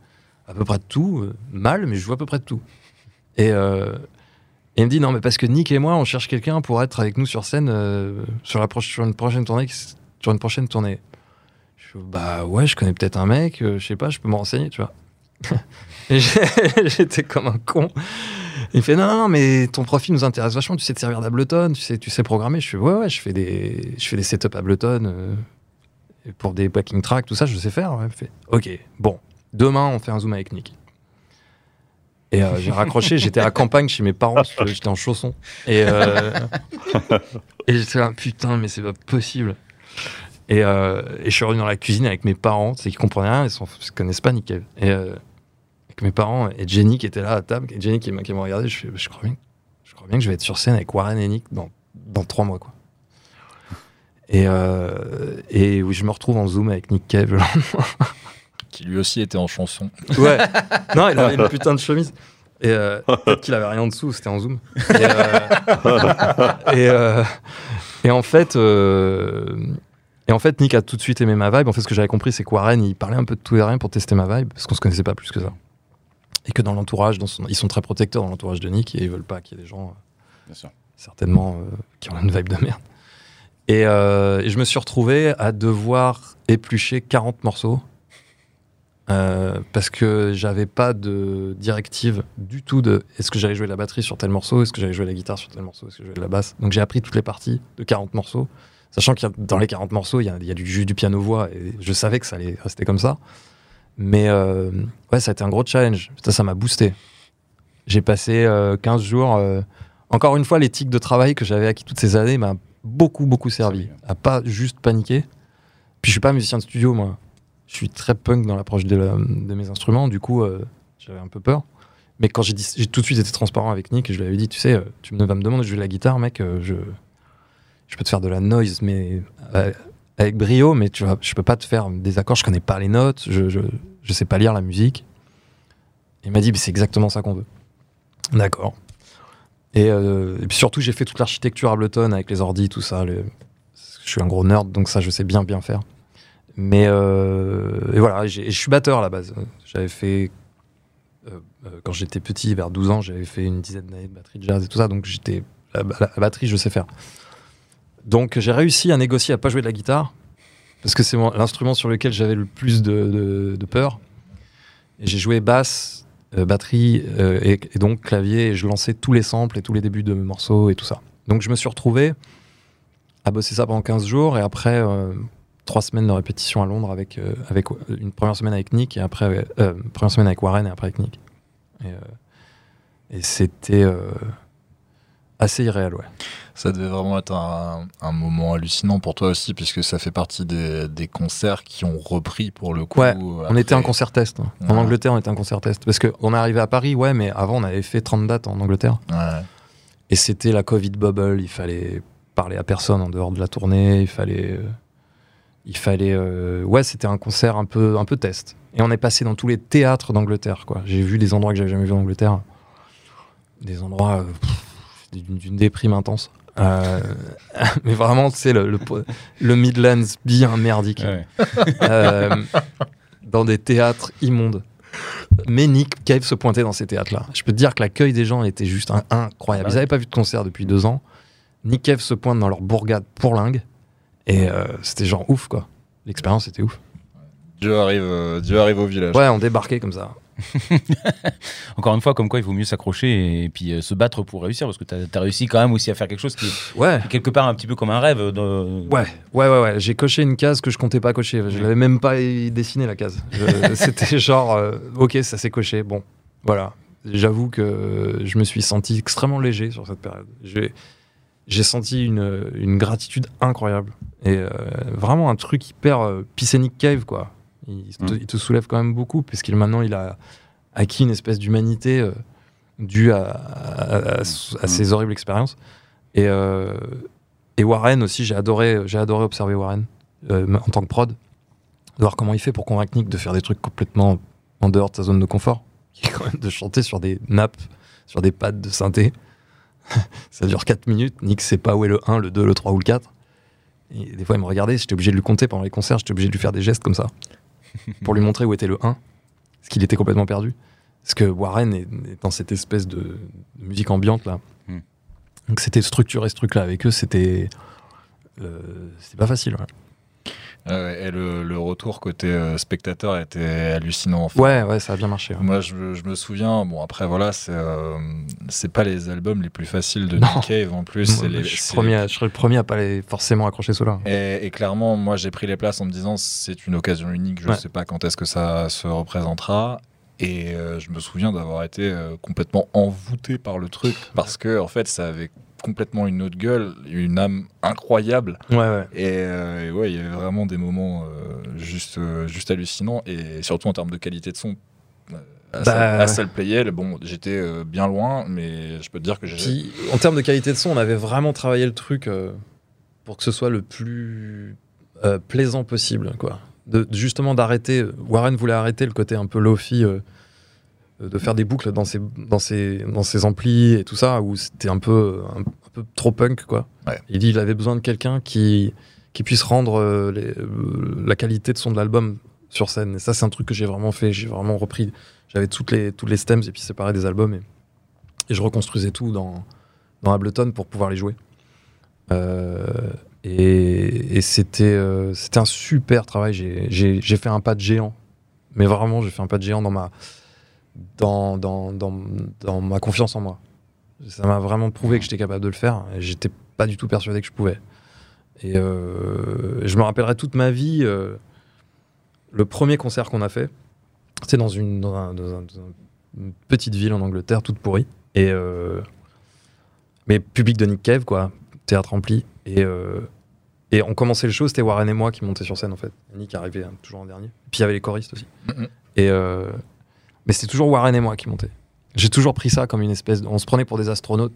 à peu près de tout, euh, mal, mais je joue à peu près tout. Et, euh, et il me dit non, mais parce que Nick et moi, on cherche quelqu'un pour être avec nous sur scène euh, sur, la sur une prochaine tournée, sur une prochaine tournée. Bah ouais, je connais peut-être un mec, euh, je sais pas, je peux me renseigner, tu vois. j'étais comme un con. Il fait non, non, mais ton profil nous intéresse vachement. Tu sais te servir d'Ableton, tu sais, tu sais programmer. Je fais ouais, ouais, je fais des, je fais des setups Ableton et pour des backing tracks, tout ça, je sais faire. Ouais. Il fait ok, bon, demain on fait un zoom avec Nick. Et euh, j'ai raccroché, j'étais à la campagne chez mes parents, parce que j'étais en chaussons. Et, euh, et j'étais là, putain, mais c'est pas possible. Et, euh, et je suis revenu dans la cuisine avec mes parents, c'est qu'ils comprenaient rien, ils, ils connaissent pas nickel. Et euh, avec mes parents et Jenny qui était là à table, et Jenny qui, m'a- regardé, je, fais, je, crois bien, je crois bien que je vais être sur scène avec Warren et Nick dans, dans trois mois. Quoi. Et, et oui, je me retrouve en Zoom avec Nick Cave. le Qui lui aussi était en chanson. Ouais. non, il avait une putain de chemise. Et euh, peut-être qu'il avait rien en dessous, c'était en zoom. Et, euh, et, euh, et en fait, euh, et en fait, Nick a tout de suite aimé ma vibe. En fait, ce que j'avais compris, c'est que Warren, il parlait un peu de tout et rien pour tester ma vibe, parce qu'on se connaissait pas plus que ça. Et que dans l'entourage, dans son- ils sont très protecteurs dans l'entourage de Nick, et ils veulent pas qu'il y ait des gens, euh, Bien sûr. certainement, euh, qui ont une vibe de merde. Et, euh, et je me suis retrouvé à devoir éplucher 40 morceaux euh, parce que j'avais pas de directive du tout de est-ce que j'allais jouer la batterie sur tel morceau, est-ce que j'allais jouer la guitare sur tel morceau, est-ce que j'allais jouer la basse. Donc j'ai appris toutes les parties de 40 morceaux, sachant que dans les 40 morceaux, il y a, il y a du, juste du piano-voix et je savais que ça allait rester comme ça. Mais euh, ouais, ça a été un gros challenge. Ça, ça m'a boosté. J'ai passé euh, 15 jours. euh, encore une fois, l'éthique de travail que j'avais acquis toutes ces années m'a beaucoup, beaucoup servi. À pas juste paniquer. Puis je suis pas musicien de studio, moi. Je suis très punk dans l'approche de, mes instruments. Du coup, euh, j'avais un peu peur. Mais quand j'ai tout de suite été transparent avec Nick je lui avais dit, tu sais, euh, tu vas me demander de jouer de la guitare, mec, euh, je, peux te faire de la noise, mais avec brio, mais tu vois, je peux pas te faire des accords, je connais pas les notes, je, je, sais pas lire la musique. Il m'a dit, c'est exactement ça qu'on veut. D'accord. Et, puis surtout, j'ai fait toute l'architecture Ableton avec les ordi, tout ça. Je suis un gros nerd, donc ça, je sais bien, bien faire. Mais euh, voilà, je suis batteur à la base. J'avais fait, euh, euh, quand j'étais petit, vers 12 ans, j'avais fait une dizaine d'années de batterie de jazz et tout ça, donc j'étais, la, batterie, je sais faire. Donc j'ai réussi à négocier à pas jouer de la guitare, parce que c'est l'instrument sur lequel j'avais le plus de, peur. J'ai joué basse, batterie et, donc clavier, et je lançais tous les samples et tous les débuts de morceaux et tout ça. Donc je me suis retrouvé à bosser ça pendant 15 jours, et après trois semaines de répétition à Londres avec, euh, avec une première semaine avec Nick, et après, euh, première semaine avec Warren, et après avec Nick. Et, euh, et c'était euh, assez irréel, ouais. Ça devait vraiment être un, un moment hallucinant pour toi aussi, puisque ça fait partie des, des concerts qui ont repris pour le coup. Ouais, On était un concert test. hein. En. Angleterre, on était un concert test. Parce qu'on est arrivé à Paris, ouais, mais avant, on avait fait 30 dates en Angleterre. Ouais. Et c'était la Covid bubble. Il fallait parler à personne en dehors de la tournée. Il fallait. Il fallait. euh, ouais, c'était un concert un peu, un peu test. Et on est passé dans tous les théâtres d'Angleterre, quoi. J'ai vu des endroits que j'avais jamais vus en Angleterre. Des endroits euh, d'une déprime intense. Euh, mais vraiment, sais, le, le, le Midlands bien merdique. Ouais. Euh, dans des théâtres immondes. Mais Nick Cave se pointait dans ces théâtres-là. Je peux te dire que l'accueil des gens était juste incroyable. Ils n'avaient pas vu de concert depuis deux ans. Nick Cave se pointe dans leur bourgade pourlingue. Et euh, c'était genre ouf, quoi. L'expérience était ouf. Dieu, arrive, euh, Dieu arrive au village. Ouais, on débarquait comme ça. Encore une fois, comme quoi il vaut mieux s'accrocher et puis euh, se battre pour réussir parce que tu as, réussi quand même aussi à faire quelque chose qui est Ouais. quelque part un petit peu comme un rêve. De... Ouais, ouais, ouais, ouais. J'ai coché une case que je comptais pas cocher. Je l'avais même pas dessiné la case. C'était genre, euh, ok, ça s'est coché. Bon, voilà. J'avoue que je me suis senti extrêmement léger sur cette période. J'ai, j'ai senti une, une gratitude incroyable et euh, vraiment un truc hyper euh, Piscenic Cave quoi. Il te, Mm. il te soulève quand même beaucoup puisqu'il maintenant il a acquis une espèce d'humanité euh, due à, à- à- à ses horribles expériences et euh, Et Warren aussi, j'ai adoré, j'ai adoré observer Warren en tant que prod, de voir comment il fait pour convaincre Nick de faire des trucs complètement en dehors de sa zone de confort, qui est quand même de chanter sur des nappes, sur des pads de synthé. ça dure 4 minutes, Nick sait pas où est le 1, le 2, le 3 ou le 4. Et des fois, il me regardait, j'étais obligé de lui compter pendant les concerts, j'étais obligé de lui faire des gestes comme ça, pour lui montrer où était le 1, parce qu'il était complètement perdu. Parce que Warren est, est dans cette espèce de, de musique ambiante là. Hmm. Donc c'était structurer ce truc-là avec eux, c'était euh, c'était pas facile. ouais. Euh, et le, le retour côté euh, spectateur était hallucinant. en fait. Ouais, ouais, ça a bien marché. ouais. Moi, je, me- je me souviens, bon, après, voilà, c'est euh, c'est pas les albums les plus faciles de. Nick Cave en plus. Moi, c'est les- je, suis c'est- premier à- je serais le premier à pas les forcément accrocher cela. Et, et clairement, moi, j'ai pris les places en me disant c'est une occasion unique, je Ouais. sais pas quand est-ce que ça se représentera. Et euh, je me souviens d'avoir été euh, complètement envoûté par le truc parce que, en fait, ça avait complètement une autre gueule, une âme incroyable. Ouais, ouais. Et, euh, et ouais, il y avait vraiment des moments euh, juste, euh, juste hallucinants et surtout en termes de qualité de son. euh, À, Bah, Sal- à ouais. Salplayel, bon, j'étais bien loin, mais je peux te dire que j'ai. En termes de qualité de son, on avait vraiment travaillé le truc pour que ce soit le plus plaisant possible, quoi. De- justement d'arrêter. Warren voulait arrêter le côté un peu lofi, euh, de faire des boucles dans ses, dans ses, dans ses amplis et tout ça, où c'était un peu, un, un peu trop punk, quoi. Ouais. Il dit qu'il avait besoin de quelqu'un qui, qui puisse rendre euh, les- euh, la qualité de son de l'album sur scène. Et ça, c'est un truc que j'ai vraiment fait. J'ai vraiment repris. J'avais toutes les, toutes les stems et puis séparé des albums. Et, et je reconstruisais tout dans, dans Ableton pour pouvoir les jouer. Euh, et et c'était euh, c'était un super travail. J'ai- J'ai j'ai fait un pas de géant. Mais vraiment, j'ai fait un pas de géant dans ma, dans, dans, dans, dans ma confiance en moi. Ça m'a vraiment prouvé que j'étais capable de le faire. Et j'étais pas du tout persuadé que je pouvais. Et euh, je me rappellerai toute ma vie. euh, le premier concert qu'on a fait, c'était dans une, dans un- dans un- dans un- une petite ville en Angleterre, toute pourrie. Et euh, mais public de Nick Cave, quoi, théâtre rempli. Et, et on commençait le show, c'était Warren et moi qui montaient sur scène en fait. Nick arrivait hein, toujours en dernier. Puis il y avait les choristes aussi. Et mais c'était toujours Warren et moi qui montaient. J'ai toujours pris ça comme une espèce. de- On se prenait pour des astronautes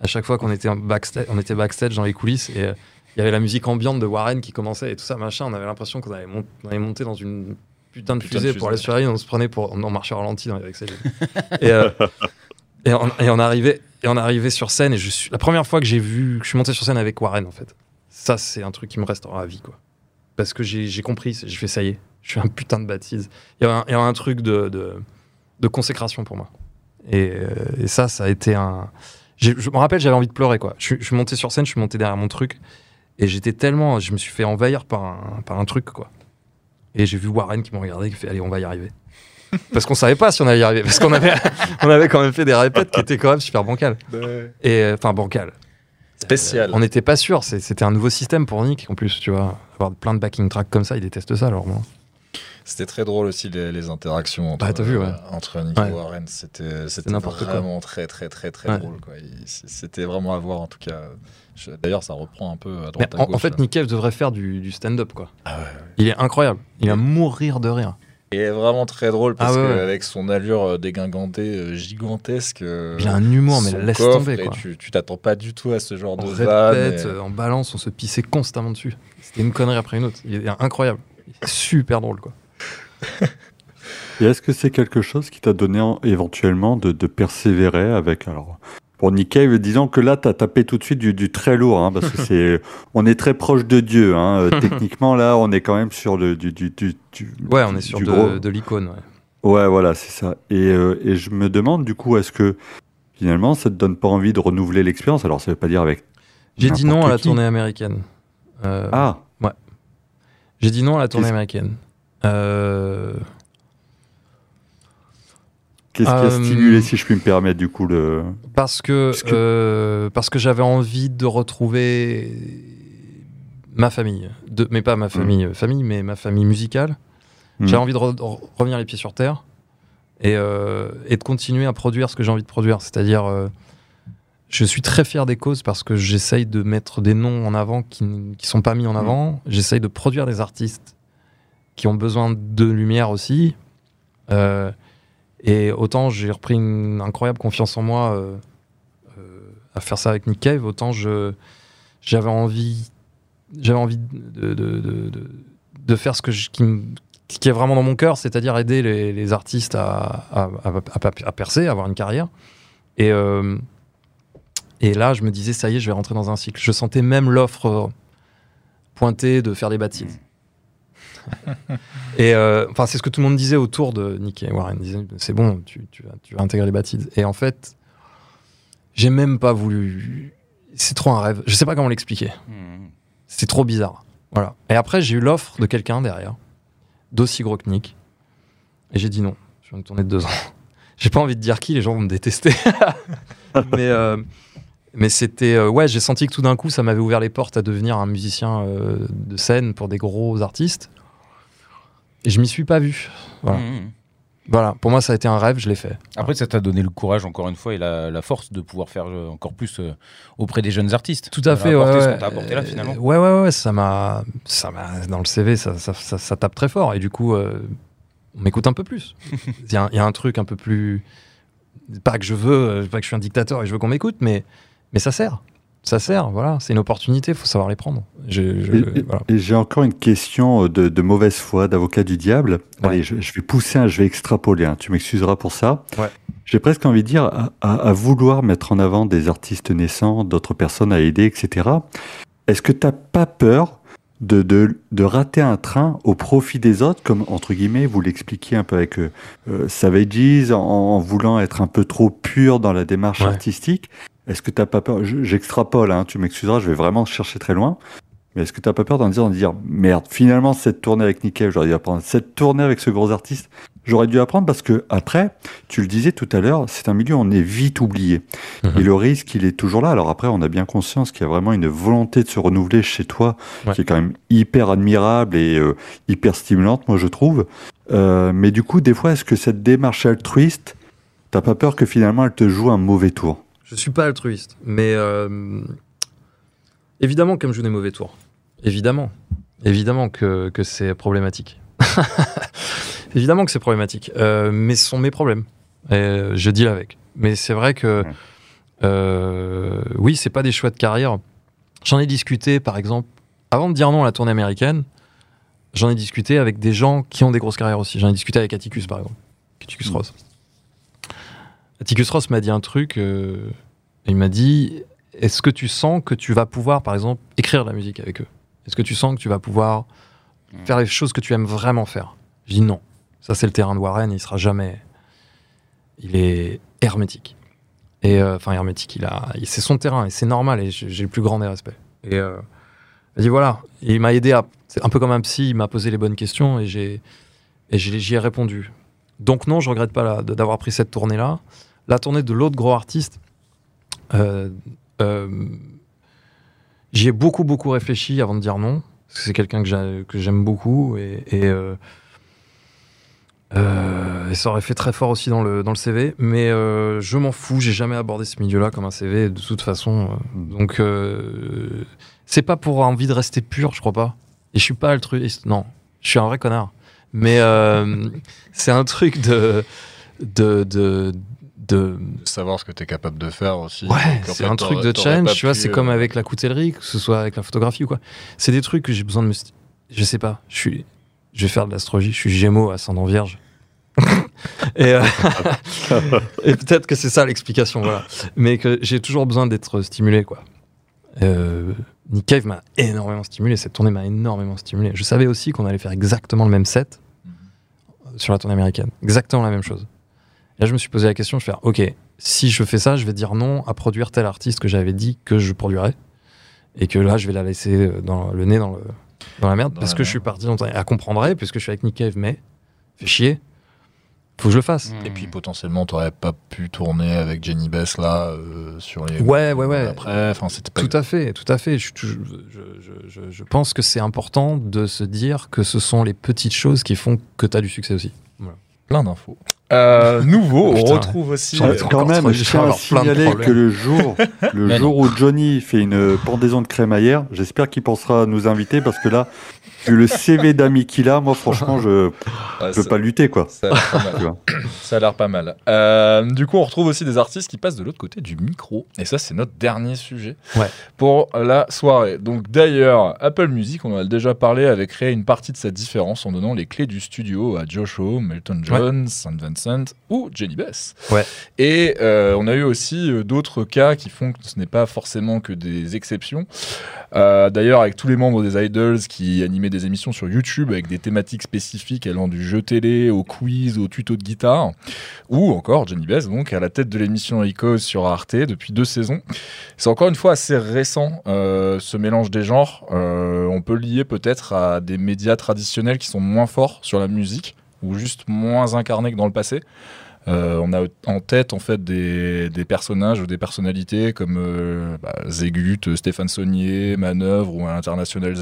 à chaque fois qu'on était backstage, on était backstage dans les coulisses et euh, il y avait la musique ambiante de Warren qui commençait et tout ça machin. On avait l'impression qu'on allait, mont- on allait monter dans une putain de Putain de fusée pour aller sur la Lune. On se prenait pour, on, marchait au ralenti dans- avec ça. et, euh, et, on, et on arrivait et on arrivait sur scène et je suis la première fois que j'ai vu que je suis monté sur scène avec Warren en fait. Ça c'est un truc qui me restera à vie quoi. Parce que j'ai compris, c'est- j'ai fait ça y est, je suis un putain de bâtise. Il y a un, il y a un truc de, de, de consécration pour moi. Et, euh, et ça, ça a été un. Je me rappelle, j'avais envie de pleurer quoi. Je, suis- je suis monté sur scène, je suis monté derrière mon truc et j'étais tellement, je me suis fait envahir par un, par un truc quoi. Et j'ai vu Warren qui m'a regardé, qui fait allez, on va y arriver. Parce qu'on savait pas si on allait y arriver, parce qu'on avait, on avait quand même fait des répètes qui étaient quand même super bancales. Et euh, enfin bancales. Spécial. On n'était pas sûr. C'était un nouveau système pour Nick en plus, tu vois. Avoir plein de backing tracks comme ça, il déteste ça alors moi. C'était très drôle aussi les, les interactions entre, t'as vu, ouais. euh, entre Nick Ouais. et Warren. C'était quoi. vraiment très très très très Ouais. drôle. C'était vraiment à voir en tout cas. D'ailleurs, ça reprend un peu à droite à en, gauche. en fait. Nick Cave devrait faire du, du stand-up quoi. Ah. Il est incroyable. Il va mourir de rire. Il est vraiment très drôle parce Ah ouais, ouais. qu'avec son allure euh, dégingandée euh, gigantesque. Il a un humour, mais laisse tomber et quoi. Tu t'attends pas du tout à ce genre On de répète, et- en balance, on se pissait constamment dessus. C'était une connerie après une autre. Il est incroyable. Super drôle quoi. Et est-ce que c'est quelque chose qui t'a donné en- éventuellement de, de persévérer avec alors pour Cave, disons que là, tu as tapé tout de suite du, du très lourd, hein, parce que c'est, on est très proche de Dieu. Hein, euh, techniquement, là, on est quand même sur le, du, du, du, du- Ouais, on est sur de, gros. de l'icône. ouais. Ouais, voilà, c'est ça. Et, euh, et je me demande, du coup, est-ce que finalement, ça te donne pas envie de renouveler l'expérience? Alors, ça veut pas dire avec. J'ai dit non à la qui. tournée américaine. Euh, Ah, J'ai dit non à la tournée américaine. Euh, qu'est-ce qui a Euh, stimulé, si je puis me permettre, du coup, le. Parce que, Parce que- euh, parce que j'avais envie de retrouver ma famille, de, mais pas ma famille, euh, famille, mais ma famille musicale. Hmm. J'avais envie de, re- de re- revenir les pieds sur terre et, euh, et de continuer à produire ce que j'ai envie de produire. C'est-à-dire, je suis très fier des causes parce que j'essaye de mettre des noms en avant qui ne sont pas mis en avant. J'essaye de produire des artistes qui ont besoin de lumière aussi. Euh, et autant j'ai repris une incroyable confiance en moi euh, euh, à faire ça avec Nick Cave, autant j'avais envie, j'avais envie de, de, de, de- faire ce que je- qui, est vraiment dans mon cœur, c'est-à-dire aider les, les artistes à, à, à- percer, à avoir une carrière. Et, et là, je me disais, ça y est, je vais rentrer dans un cycle. Je sentais même l'offre euh, pointée de faire des baptises. et euh, enfin, c'est ce que tout le monde disait autour de Nick et Warren. Ils disaient, c'est bon, tu, tu vas, tu vas intégrer les baptises. Et en fait, j'ai même pas voulu. C'est trop un rêve. Je sais pas comment l'expliquer. Hmm. C'était trop bizarre. Voilà. Et après, j'ai eu l'offre de quelqu'un derrière, d'aussi gros que Nick. Et j'ai dit non. Je viens de tourner de deux ans. J'ai pas envie de dire qui, les gens vont me détester. mais euh, mais c'était. euh, ouais, j'ai senti que tout d'un coup, ça m'avait ouvert les portes à devenir un musicien euh, de scène pour des gros artistes. Et je m'y suis pas vu. Voilà. Hmm. Voilà. Pour moi, ça a été un rêve, je l'ai fait. Après, ça t'a donné le courage, encore une fois, et la, la force de pouvoir faire euh, encore plus euh, auprès des jeunes artistes. Tout à fait, ouais. apporté ce ouais. qu'on t'a apporté là, finalement. Ouais, ouais, ouais, ça m'a, ça m'a, dans le CV, ça, ça, ça- ça tape très fort. Et du coup, euh, on m'écoute un peu plus. Il y, a un- il y a un truc un peu plus, pas que je veux, pas que je suis un dictateur et je veux qu'on m'écoute, mais, mais ça sert. Ça sert, voilà. C'est une opportunité, faut savoir les prendre. Je- je- Et, et- voilà. et j'ai encore une question euh, de, de mauvaise foi, d'avocat du diable. Ouais. Allez, je, je vais pousser, un- je vais extrapoler. hein. Tu m'excuseras pour ça. Ouais. J'ai presque envie de dire, à, à- à vouloir mettre en avant des artistes naissants, d'autres personnes à aider, etc. Est-ce que t'as pas peur de, de, de rater un train au profit des autres, comme entre guillemets, vous l'expliquiez un peu avec euh, euh, Savages, en, en voulant être un peu trop pur dans la démarche Ouais. artistique? Est-ce que t'as pas peur? Je- J'extrapole, hein, tu m'excuseras, je vais vraiment chercher très loin. Mais est-ce que t'as pas peur d'en dire, dire merde, finalement cette tournée avec Nickel, j'aurais dû apprendre. Cette tournée avec ce gros artiste, j'aurais dû apprendre parce que après, tu le disais tout à l'heure, c'est un milieu où on est vite oublié. Mhm. Et le risque, il est toujours là. Alors après, on a bien conscience qu'il y a vraiment une volonté de se renouveler chez toi, Ouais. qui est quand même hyper admirable et euh, hyper stimulante, moi je trouve. Euh, mais du coup, des fois, est-ce que cette démarche altruiste, t'as pas peur que finalement elle te joue un mauvais tour? Je suis pas altruiste, mais euh, évidemment comme je joue des mauvais tours. Évidemment. Évidemment que, que c'est problématique. évidemment que c'est problématique. Euh, mais ce sont mes problèmes. Et euh, je deal avec. Mais c'est vrai que euh, oui, c'est pas des choix de carrière. J'en ai discuté, par exemple, avant de dire non à la tournée américaine, j'en ai discuté avec des gens qui ont des grosses carrières aussi. J'en ai discuté avec Atticus, par exemple. Atticus Ross. Atticus Ross m'a dit un truc. euh, il m'a dit Est-ce que tu sens que tu vas pouvoir, par exemple, écrire de la musique avec eux? Est-ce que tu sens que tu vas pouvoir faire les choses que tu aimes vraiment faire? Je dis non. Ça, c'est le terrain de Warren. Il sera jamais. Il est hermétique. Et euh, enfin, hermétique, il a, c'est son terrain et c'est normal. Et j'ai le plus grand des respects. Et euh, il dit voilà. Et il m'a aidé à. C'est un peu comme un psy. Il m'a posé les bonnes questions et j'ai et j'y ai répondu. Donc non, je regrette pas d'avoir pris cette tournée-là. La tournée de l'autre gros artiste, euh, euh, j'y ai beaucoup beaucoup réfléchi avant de dire non. Parce que c'est quelqu'un que j'ai- que j'aime beaucoup et, et, euh, euh, et ça aurait fait très fort aussi dans le, dans le CV. Mais je m'en fous, j'ai jamais abordé ce milieu-là comme un CV de toute façon. euh, donc c'est pas pour envie de rester pur, je crois pas. Et je suis pas altruiste, non. Je suis un vrai connard. Mais c'est un truc de. de, de, de savoir ce que tu es capable de faire aussi. Ouais, c'est un truc de challenge, tu vois, c'est comme euh, avec la coutellerie, que ce soit avec la photographie ou quoi. C'est des trucs que j'ai besoin de me. Je sais pas, je suis. Je vais faire de l'astrologie, je suis gémeaux, ascendant vierge. et euh, et peut-être que c'est ça l'explication, voilà. Mais que j'ai toujours besoin d'être stimulé, quoi. Euh, Nick Cave m'a énormément stimulé, cette tournée m'a énormément stimulé. Je savais aussi qu'on allait faire exactement le même set sur la tournée américaine, exactement la même chose. Là, je me suis posé la question, je vais faire, ok, si je fais ça, je vais dire non à produire tel artiste que j'avais dit que je produirais. Et que là, je vais la laisser euh, dans le nez dans, le, dans la merde. Dans parce la que je suis parti dans Elle comprendrait, puisque je suis avec Nick Cave, mais fait chier. Faut que je le fasse. Et puis potentiellement, t'aurais pas pu tourner avec Jenny Bess là euh, sur les. Ouais, ouais, ouais. Après, enfin, c'était pas. Tout à fait, tout à fait. Je, je, je- je- je pense que c'est important de se dire que ce sont les petites choses qui font que tu as du succès aussi. Plein d'infos. Euh, nouveau, on retrouve aussi. Euh. Quand même, je tiens à signaler que le jour, le jour où Johnny fait une pendaison de crémaillère, j'espère qu'il pensera à nous inviter parce que là, vu le CV d'amis qu'il a, moi franchement, je ouais, je peux pas lutter quoi. Ça a l'air pas mal. Euh, du coup, on retrouve aussi des artistes qui passent de l'autre côté du micro. Et ça, c'est notre dernier sujet Ouais. pour la soirée. Donc, d'ailleurs, Apple Music, on en a déjà parlé, avait créé une partie de cette différence en donnant les clés du studio à Josh Homme, Elton John, St. Vincent ou Jenny Bess. Ouais. Et euh, on a eu aussi euh, d'autres cas qui font que ce n'est pas forcément que des exceptions. Euh, D'ailleurs, avec tous les membres des Idols qui animaient des émissions sur YouTube avec des thématiques spécifiques allant du jeu télé au quiz au tuto de guitare, ou encore Jenny Bess, donc à la tête de l'émission Icos sur Arte depuis deux saisons. C'est encore une fois assez récent euh, ce mélange des genres. Euh, on peut lier peut-être à des médias traditionnels qui sont moins forts sur la musique ou juste moins incarnés que dans le passé. Euh, on a en tête en fait des, des personnages ou des personnalités comme euh, bah, Zegut, Stéphane Saunier, Manœuvre ou à l'international.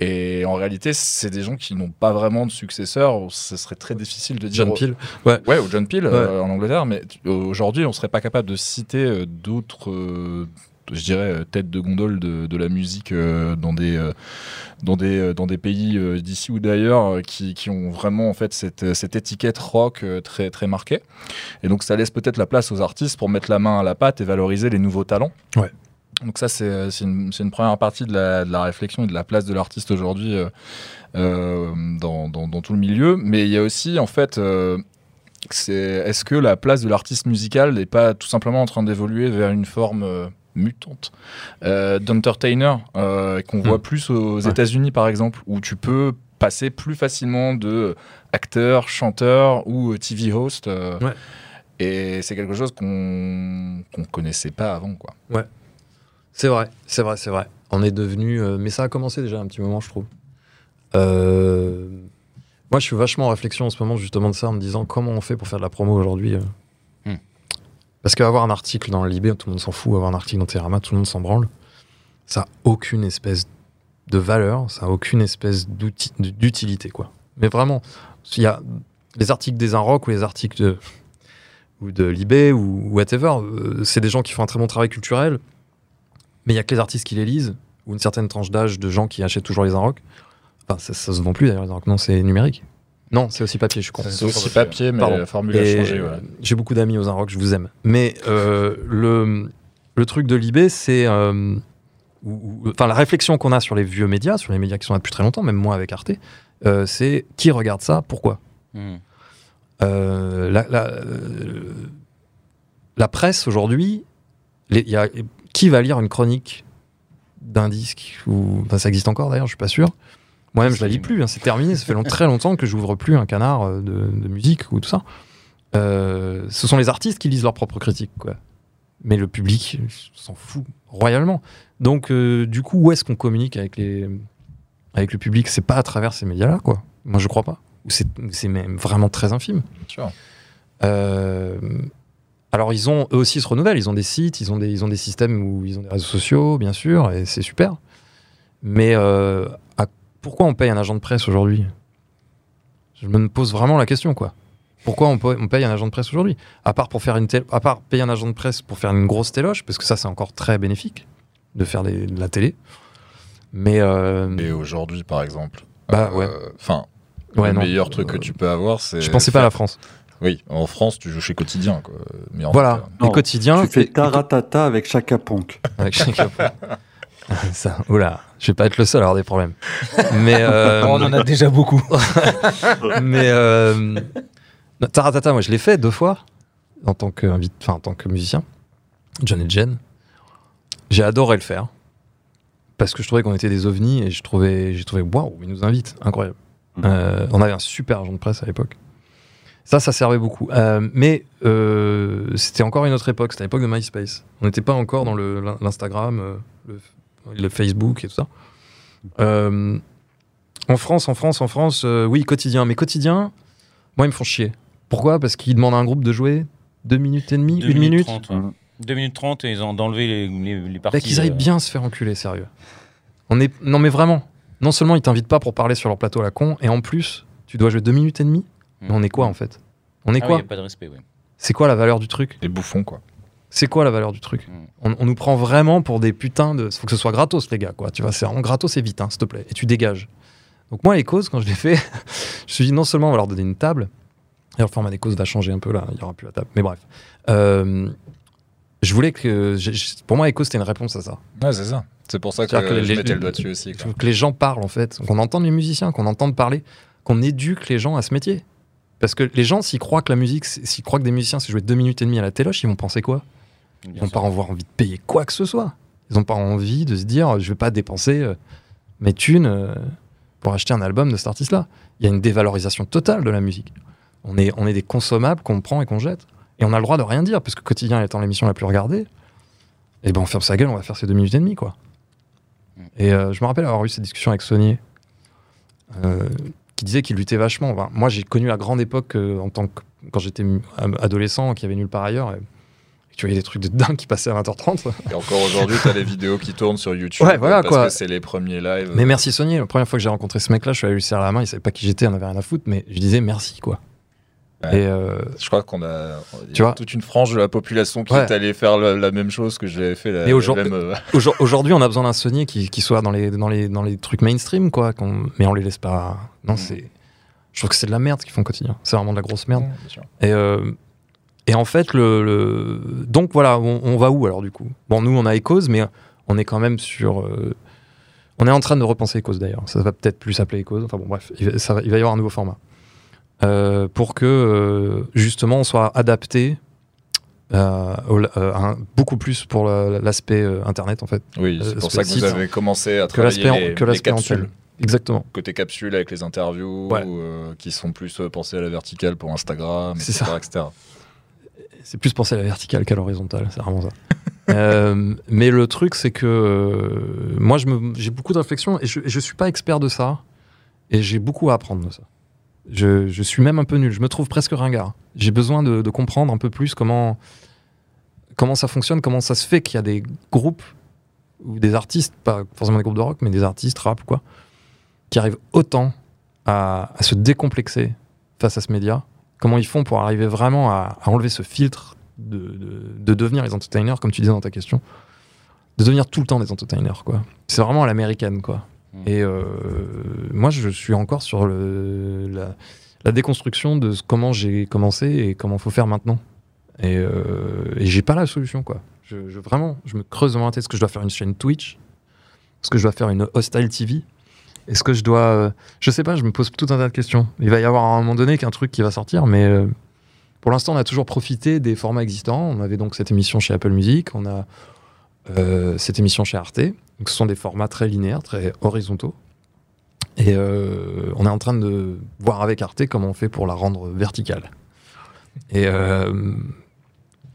Et en réalité, c'est des gens qui n'ont pas vraiment de successeurs. Ce serait très difficile de dire. John Peel. Ouais, ou John Peel euh, en Angleterre, mais aujourd'hui, on serait pas capable de citer euh, d'autres, euh, je dirais, têtes de gondole de, de la musique euh, dans des dans des dans des pays d'ici ou d'ailleurs qui, qui ont vraiment en fait cette, cette étiquette rock très très marquée. Et donc, ça laisse peut-être la place aux artistes pour mettre la main à la pâte et valoriser les nouveaux talents. Ouais. Donc ça, c'est euh, une, une première partie de la, de la réflexion et de la place de l'artiste aujourd'hui euh, euh, dans, dans, dans tout le milieu. Mais il y a aussi, en fait, euh, est-ce que la place de l'artiste musical n'est pas tout simplement en train d'évoluer vers une forme euh, mutante d'entertainer qu'on voit plus aux Ouais. États-Unis par exemple, où tu peux passer plus facilement de acteur, chanteur ou TV host. Ouais. Et c'est quelque chose qu'on qu'on connaissait pas avant, quoi. C'est vrai, c'est vrai, c'est vrai. On est devenu. euh, mais ça a commencé déjà un petit moment, je trouve. Euh, moi, je suis vachement en réflexion en ce moment, justement, de ça, en me disant comment on fait pour faire de la promo aujourd'hui. euh. Hmm. Parce qu'avoir un article dans le Libé, tout le monde s'en fout. Avoir un article dans Télérama, tout le monde s'en branle. Ça n'a aucune espèce de valeur, ça n'a aucune espèce d'outil- d'utilité, quoi. Mais vraiment, il y a les articles des Inrock ou les articles de, ou de Libé ou whatever, euh, c'est des gens qui font un très bon travail culturel, mais il y a que les artistes qui les lisent, ou une certaine tranche d'âge de gens qui achètent toujours les Inrock. Enfin, ça, ça se vend plus d'ailleurs, les Inrock. Non, c'est numérique. Non, c'est aussi papier, je suis con. C'est aussi papier, mais Pardon. la formule a changé. ouais. J'ai beaucoup d'amis aux Inrock, je vous aime. Mais euh, le, le truc de Libé, c'est. euh, Enfin, la réflexion qu'on a sur les vieux médias, sur les médias qui sont là depuis très longtemps, même moi avec Arte, euh, c'est qui regarde ça, pourquoi? Hmm. Euh, la, la, euh, la presse aujourd'hui, il y a- qui va lire une chronique d'un disque ou enfin, ça existe encore d'ailleurs, je suis pas sûr. Moi-même, je la lis plus, hein, c'est terminé. Ça fait long- très longtemps que j'ouvre plus un canard euh, de, de musique ou tout ça. Euh, ce sont les artistes qui lisent leurs propres critiques, quoi. Mais le public s'en fout royalement. Donc, euh, du coup, où est-ce qu'on communique avec les avec le public? C'est pas à travers ces médias-là, quoi. Moi, je crois pas. Ou c'est même vraiment très infime. Sûr. Euh, alors ils ont eux aussi ils se renouvellent, ils ont des sites, ils ont des, ils ont des systèmes où ils ont des réseaux sociaux, bien sûr, et c'est super. Mais euh, à- pourquoi on paye un agent de presse aujourd'hui? Je me pose vraiment la question, quoi. Pourquoi on, paye- on paye un agent de presse aujourd'hui? À part pour faire une à part payer un agent de presse pour faire une grosse téloche, parce que ça c'est encore très bénéfique de faire des- de la télé. Mais euh, Et aujourd'hui, par exemple. Bah, euh, ouais. Enfin, ouais, le non. meilleur truc que Euh, tu peux avoir, c'est. Je pensais pas à la France. Oui, en France, tu joues chez Quotidien. Quoi. Mais en Voilà, cas, les quotidiens. Tu fais taratata avec Chaka Ponk. Avec chacun. Ça, oula, je vais pas être le seul à avoir des problèmes. Mais euh, On en a déjà beaucoup. mais euh, Taratata, moi je l'ai fait deux fois en tant que invit- enfin en tant que musicien. John et Jen. J'ai adoré le faire parce que je trouvais qu'on était des ovnis et je trouvais j'ai trouvé waouh, ils nous invitent, incroyable. Mhm. Euh, on avait un super agent de presse à l'époque. Ça, ça servait beaucoup. Euh, mais euh, c'était encore une autre époque. C'était l'époque de MySpace. On n'était pas encore dans le- l'in- l'Instagram, euh, le, le Facebook et tout ça. Euh, en France, en France, en France, oui, quotidien. Mais quotidien, moi, ils me font chier. Pourquoi? Parce qu'ils demandent à un groupe de jouer deux minutes et demie, Deux une minute. 30, ouais. Deux minutes 30 et ils ont enlevé les, les, les parties. Bah, qu'ils aillent bien se faire enculer, sérieux. On est... Non, mais vraiment. Non seulement ils t'invitent pas pour parler sur leur plateau à la con, et en plus, tu dois jouer deux minutes et demie. Mais on est quoi en fait? On est Ah oui, quoi? y a pas de respect, oui. C'est quoi la valeur du truc? Les bouffons, quoi. C'est quoi la valeur du truc? Mm. on, on nous prend vraiment pour des putains de. Faut que ce soit gratos, les gars, quoi. Tu vois, c'est vraiment gratos et vite, hein, s'il te plaît. Et tu dégages. Donc, moi, les causes, quand je l'ai fait, je me suis dit non seulement on va leur donner une table, et le format des causes va changer un peu là, il n'y aura plus la table. Mais bref. Euh, je voulais que. Pour moi, les causes, c'était une réponse à ça. Ouais, c'est ça. C'est pour ça que, je les- mettais les- le doigt dessus aussi. Il quoi. faut que les gens parlent, en fait. Qu'on entende les musiciens, qu'on entende parler, qu'on éduque les gens à ce métier. Parce que les gens, s'ils croient que la musique, s'ils croient que des musiciens, c'est jouer deux minutes et demie à la téloche, ils vont penser quoi? Ils n'ont pas avoir envie de payer quoi que ce soit. Ils n'ont pas envie de se dire je vais pas dépenser euh, mes thunes euh, pour acheter un album de cet artiste-là. Il y a une dévalorisation totale de la musique. On est, on est des consommables qu'on prend et qu'on jette. Et on a le droit de rien dire, parce que Quotidien étant l'émission la plus regardée, et ben on ferme sa gueule, on va faire ces deux minutes et demie, quoi. Mm. Et euh, je me rappelle avoir eu cette discussion avec Sonier, euh, qui disait qu'il luttait vachement. Enfin, moi, j'ai connu la grande époque euh, en tant que quand j'étais adolescent, qui avait nulle part ailleurs. Et, tu voyais des trucs de dingue qui passaient à 20h30. Et encore aujourd'hui, t'as les vidéos qui tournent sur YouTube. Ouais, voilà, parce quoi. que c'est les premiers lives. Mais merci Sony, la première fois que j'ai rencontré ce mec-là, je suis allé lui serrer la main, il savait pas qui j'étais, on avait rien à foutre, mais je disais merci quoi. Ouais. Et euh, Je crois qu'on a, Tu vois toute une frange de la population qui Ouais. est allée faire la, la même chose que j'avais fait. La, Mais aujourd'hui- euh, aujourd- aujourd'hui, on a besoin d'un Sony qui, qui soit dans les, dans, les, dans les trucs mainstream, quoi, qu'on- mais on les laisse pas. Non, c'est. Je trouve que c'est de la merde qu'ils font au quotidien. C'est vraiment de la grosse merde. Et, euh, et en fait, le, le- donc voilà, on, on va où alors du coup? Bon, nous, on a Ecos, mais on est quand même sur. On est en train de repenser Ecos d'ailleurs. Ça va peut-être plus s'appeler Ecos. Enfin bon, bref, il va, ça va- il va y avoir un nouveau format. Euh, pour que euh, justement on soit adapté euh, euh, beaucoup plus pour la- l'aspect euh, internet en fait. Oui, c'est pour ça que vous avez commencé à Que travailler les, que les l'aspect capsules. Exactement. Côté capsule avec les interviews Ouais. qui sont plus pensées à la verticale pour Instagram, etc. C'est plus penser à la verticale qu'à l'horizontale, c'est vraiment ça. Mais le truc, c'est que moi, j'ai beaucoup de réflexions et je, je suis pas expert de ça. Et j'ai beaucoup à apprendre de ça. Je, suis même un peu nul. Je me trouve presque ringard. J'ai besoin de, comprendre un peu plus comment, comment ça fonctionne, comment ça se fait qu'il y a des groupes ou des artistes, pas forcément des groupes de rock, mais des artistes, rap ou quoi, qui arrivent autant à, se décomplexer face à ce média. Comment ils font pour arriver vraiment à, enlever ce filtre de, de- de devenir les entertainers, comme tu disais dans ta question, de devenir tout le temps des entertainers, quoi. C'est vraiment à l'américaine, quoi. Mm. Et euh, moi, je suis encore sur la, la déconstruction de comment j'ai commencé et comment faut faire maintenant. Et, euh, et j'ai pas la solution, quoi. Je, vraiment, je me creuse dans ma tête. Est-ce que je dois faire une chaîne Twitch Est-ce que je dois faire une hostile TV Est-ce que je dois. euh, je sais pas, je me pose tout un tas de questions. Il va y avoir à un moment donné qu'un truc qui va sortir, mais euh, pour l'instant, on a toujours profité des formats existants. On avait donc cette émission chez Apple Music, on a euh, cette émission chez Arte. Donc, ce sont des formats très linéaires, très horizontaux. Et euh, on est en train de voir avec Arte comment on fait pour la rendre verticale. Et, euh,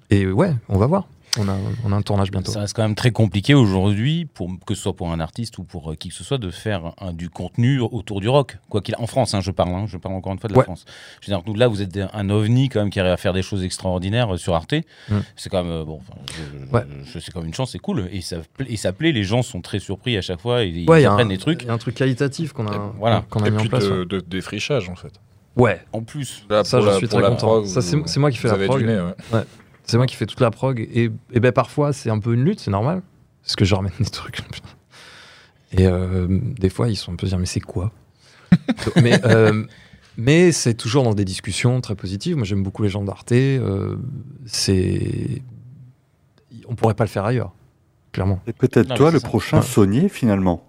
et ouais, on va voir. On a, on a un tournage bientôt. Ça reste quand même très compliqué aujourd'hui, pour, que ce soit pour un artiste ou pour euh, qui que ce soit, de faire un- du contenu autour du rock. Quoi qu'il en France, hein, je parle, hein, je parle encore une fois de la Ouais. France. Je veux dire, nous, là, vous êtes un ovni quand même qui arrive à faire des choses extraordinaires euh, sur Arte. Mm. C'est quand même euh, bon. enfin, je- je- Ouais. je- c'est comme une chance, c'est cool. Et ça, pla- et ça plaît. Les gens sont très surpris à chaque fois. Et ils Ouais, il y a apprennent un- des trucs. Il y a un truc qualitatif qu'on a, Voilà. qu'on a Et mis en puis place. de, ouais. de défrichage en fait. Ouais, En plus, Là, Ça, je la- suis très content. prog, Ça, c'est- moi qui fais la prog. du nez, ouais. C'est moi qui fais toute la prog. Et, et ben parfois, c'est un peu une lutte, c'est normal. Parce que je ramène des trucs. Et euh, des fois, ils sont un peu dire, mais c'est quoi? Mais, euh, mais c'est toujours dans des discussions très positives. Moi, j'aime beaucoup les gens d'Arte. euh, c'est. On pourrait pas le faire ailleurs, clairement. Et peut-être toi le ça. prochain Ouais. Saunier finalement?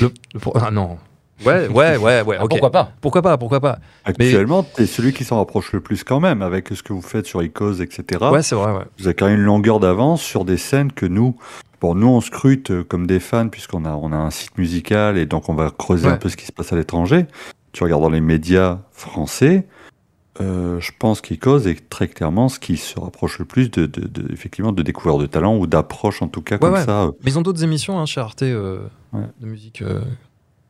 Le- le pour- ah non. Ouais, ouais, ouais, ouais. ah, pourquoi pas Pourquoi pas Pourquoi pas Actuellement, t'es celui qui s'en rapproche le plus quand même avec ce que vous faites sur Icos, etc. Ouais, c'est vrai, ouais. Vous avez quand même une longueur d'avance sur des scènes que nous, bon, nous on scrute euh, comme des fans puisqu'on a, on a un site musical et donc on va creuser Ouais. un peu ce qui se passe à l'étranger. Tu regardes dans les médias français, euh, je pense qu'Icos est très clairement ce qui se rapproche le plus de, de, de- effectivement de découverte de talent ou d'approche en tout cas comme ouais. ça. euh. Mais ils ont d'autres émissions hein, chez Arte euh, Ouais. de musique, euh,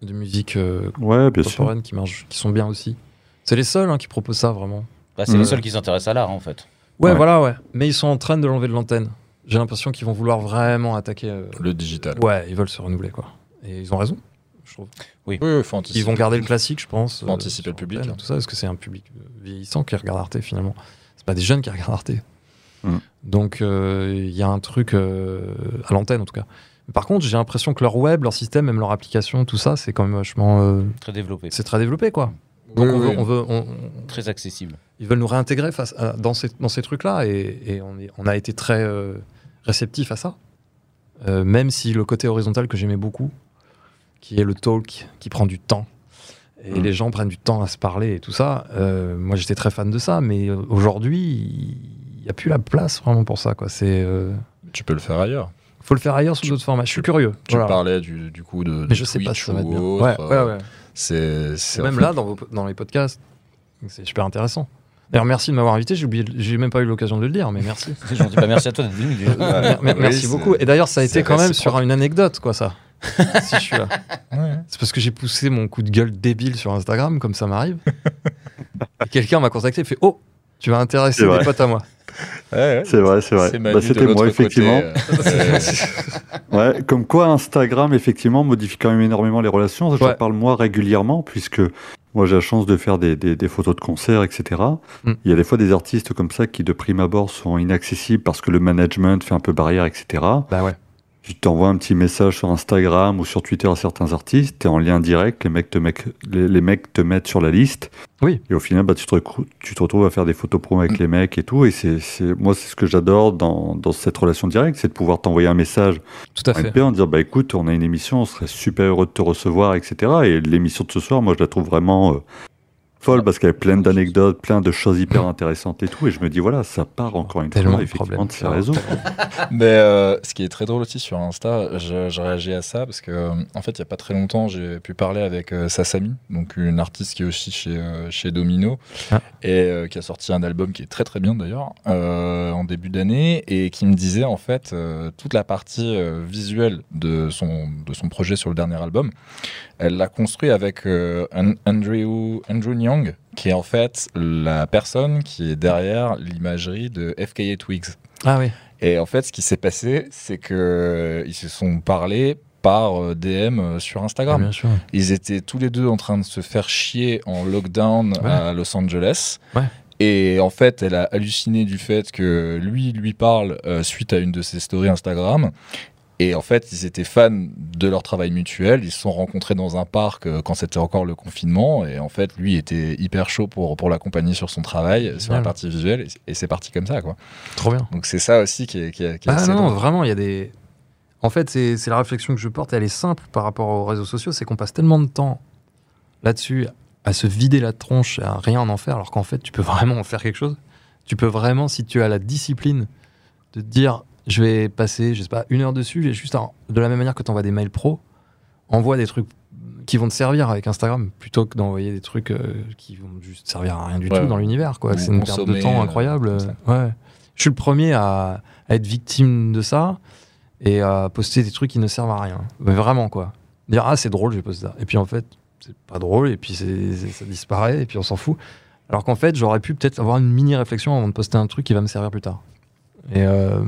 de musique euh, Ouais, bien sûr. contemporaine qui marchent, qui sont bien aussi. C'est les seuls hein, qui proposent ça vraiment. Bah, C'est les seuls qui s'intéressent à l'art, en fait. Ouais, Ouais. voilà, ouais. Mais ils sont en train de l'enlever de l'antenne. J'ai l'impression qu'ils vont vouloir vraiment attaquer. euh, Le digital. Ouais, ils veulent se renouveler, quoi. Et ils ont raison. je trouve. Oui, oui, faut anticiper. Ils vont garder le classique, je pense. Faut anticiper sur le public, hein. Tout ça, parce que c'est un public euh, vieillissant qui regarde Arte finalement. C'est pas des jeunes qui regardent Arte. Mm. Donc euh, il y a un truc euh, à l'antenne en tout cas. Par contre, j'ai l'impression que leur web, leur système, même leur application, tout ça, c'est quand même vachement. euh, Très développé, c'est très développé quoi. Donc Oui, on, veut, oui. on veut, on- très accessible. ils veulent nous réintégrer face à- dans ces, dans ces trucs-là et, et on, est- on a été très euh, réceptif à ça. Euh, même si le côté horizontal que j'aimais beaucoup, qui est le talk, qui prend du temps, et Mm. les gens prennent du temps à se parler et tout ça, euh, moi j'étais très fan de ça, mais aujourd'hui, il n'y a plus la place vraiment pour ça. Quoi. C'est, euh, Tu peux le faire ailleurs. Faut le faire ailleurs sous d'autres formats. Je suis curieux. Tu Voilà. parlais du, du coup de, de mais je sais pas si ça va être ou bien. autre, Ouais, ouais, euh, ouais. C'est, c'est Même là, dans, vos- dans les podcasts, c'est super intéressant. D'ailleurs, merci de m'avoir invité. J'ai oublié, j'ai même pas eu l'occasion de le dire, mais merci. C'est gentil. Bah, merci à toi d'être venu. déjà. Ouais. Oui, merci beaucoup. Et d'ailleurs, ça a été quand même sur une anecdote, quoi, ça. si je suis là. Ouais. C'est parce que j'ai poussé mon coup de gueule débile sur Instagram, comme ça m'arrive. Et quelqu'un m'a contacté et fait Oh, tu vas intéresser des potes à moi. Ouais. C'est vrai, c'est vrai. C'est Bah, C'était moi, côté, effectivement. euh, Ouais, comme quoi Instagram, effectivement, modifie quand même énormément les relations. J'en Ouais. parle moi régulièrement, puisque moi j'ai la chance de faire des, des- des photos de concerts, etc. Mm. Il y a des fois des artistes comme ça qui, de prime abord, sont inaccessibles parce que le management fait un peu barrière, etc. Bah ouais. Tu t'envoies un petit message sur Instagram ou sur Twitter à certains artistes, t'es en lien direct, les mecs te, mec- les, les mecs te mettent sur la liste. Oui. Et au final, bah, tu, te tu retrouves à faire des photos promo avec les mecs et tout. Et c'est, c'est, moi, c'est ce que j'adore dans, dans cette relation directe, c'est de pouvoir t'envoyer un message Tout à en fait. MP en dire bah écoute, on a une émission, on serait super heureux de te recevoir, etc. Et l'émission de ce soir, moi, je la trouve vraiment euh, folle parce qu'elle a plein d'anecdotes, plein de choses hyper intéressantes et tout. Et je me dis voilà, ça part encore une Tellement fois effectivement de ces réseaux. Mais euh, ce qui est très drôle aussi sur Insta, je, je réagis à ça parce que euh, en fait, il y a pas très longtemps, j'ai pu parler avec euh, Sasami, donc une artiste qui est aussi chez euh, chez Domino Ah. et euh, qui a sorti un album qui est très très bien d'ailleurs euh, en début d'année et qui me disait en fait euh, toute la partie euh, visuelle de son de son projet sur le dernier album, elle l'a construit avec euh, An- Andrew Andrew Nyang, qui est en fait la personne qui est derrière l'imagerie de FKA Twigs. Ah oui. Et en fait, ce qui s'est passé, c'est que euh, ils se sont parlé par euh, DM sur Ah, Instagram. bien sûr. Ils étaient tous les deux en train de se faire chier en lockdown Ouais. à Los Angeles. Ouais. Et en fait, elle a halluciné du fait que lui lui parle euh, suite à une de ses stories Instagram. Et en fait, ils étaient fans de leur travail mutuel. Ils se sont rencontrés dans un parc euh, quand c'était encore le confinement. Et en fait, lui était hyper chaud pour, pour l'accompagner sur son travail, sur la partie visuelle. Et, et c'est parti comme ça, quoi. Trop bien. Donc c'est ça aussi qui est, qui est, qui est Ah assez non, drôle. vraiment, il y a des. En fait, c'est la réflexion que je porte elle est simple par rapport aux réseaux sociaux c'est qu'on passe tellement de temps là-dessus à se vider la tronche, à rien en faire, alors qu'en fait, tu peux vraiment en faire quelque chose. Tu peux vraiment, si tu as la discipline de te dire je vais passer, je sais pas, une heure dessus, et juste en- de la même manière que tu envoies des mails pro, envoie des trucs qui vont te servir avec Instagram plutôt que d'envoyer des trucs euh, qui vont juste servir à rien du Ouais. tout dans l'univers. quoi. C'est une perte de temps euh, incroyable. ça. ouais. Je suis le premier à, à être victime de ça et à poster des trucs qui ne servent à rien. Mais vraiment, quoi. Dire, ah, c'est drôle, je poste ça. Et puis, en fait, c'est pas drôle, et puis ça disparaît, et puis on s'en fout. Alors qu'en fait, j'aurais pu peut-être avoir une mini réflexion avant de poster un truc qui va me servir plus tard. Et euh,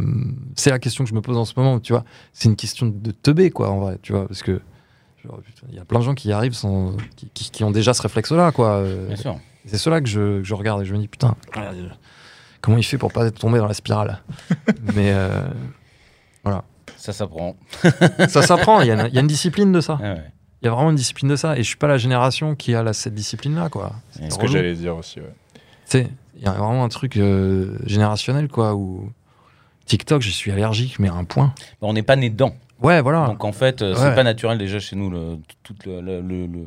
c'est la question que je me pose en ce moment, tu vois. C'est une question de teubé, quoi, en vrai, tu vois, parce que il y a plein de gens qui y arrivent sans, qui, qui- qui ont déjà ce réflexe-là, quoi. Bien sûr. c'est cela que je, que je regarde et je me dis putain, comment il fait pour pas tomber dans la spirale Mais euh, Ça s'apprend. ça s'apprend, il y, a une- il y a une discipline de ça. Ah ouais. Il y a vraiment une discipline de ça. Et je suis pas la génération qui a la- cette discipline-là, quoi. C'est ce que j'allais dire aussi. ouais. Tu sais, il y a vraiment un truc euh, générationnel, quoi, où TikTok, je suis allergique, mais à un point. Bah, on n'est pas né dedans. Ouais, voilà. Donc en fait, euh, c'est Ouais. pas naturel déjà chez nous le, tout le, le- le- le-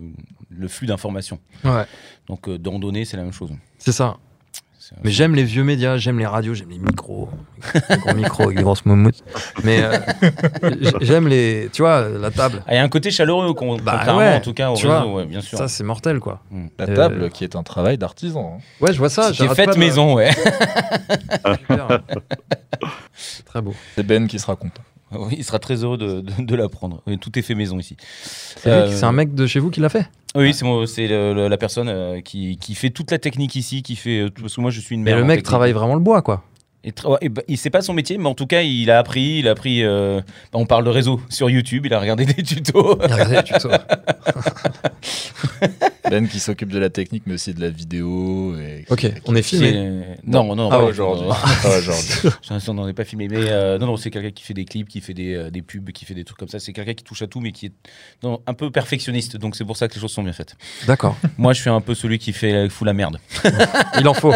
le flux d'informations. Ouais. Donc euh, d'en donner, c'est la même chose. C'est ça. C'est- Mais j'aime les vieux médias, j'aime les radios, j'aime les micros, les gros micros avec des grosses moumoutes. Mais euh, j'aime les, tu vois, la table. Ah, Il y a un côté chaleureux, con- Bah ouais, en tout cas au tu réseau, vois, ouais, bien sûr. Ça, c'est mortel, quoi. La Euh, table qui est un travail d'artisan. hein. Ouais, je vois ça. Qui est j'arrête faite pas de- maison, ouais. C'est très beau. C'est Ben qui sera content. Oui, il sera très heureux de, de- de l'apprendre. Oui, Tout est fait maison ici. C'est Euh, c'est un mec de chez vous qui l'a fait? Oui, c'est moi, c'est la personne euh, qui, qui fait toute la technique ici, qui fait euh, tout- parce que moi je suis une Mais le mec technique. travaille vraiment le bois, quoi. Et et bah, il sait pas son métier, mais en tout cas, il a appris. Il a appris. euh, on parle de réseau sur YouTube. Il a regardé des tutos. Regardez les tutos. Ben qui s'occupe de la technique, mais aussi de la vidéo. Et... Ok, on est filmé. C'est- Non, non, non. Ah, pas aujourd'hui. on n'en est pas filmé. Mais euh, non, non, c'est quelqu'un qui fait des clips, qui fait des, euh, des pubs, qui fait des trucs comme ça. C'est quelqu'un qui touche à tout, mais qui est non, un peu perfectionniste. Donc c'est pour ça que les choses sont bien faites. D'accord. Moi, je suis un peu celui qui fait fout la merde. Il en faut.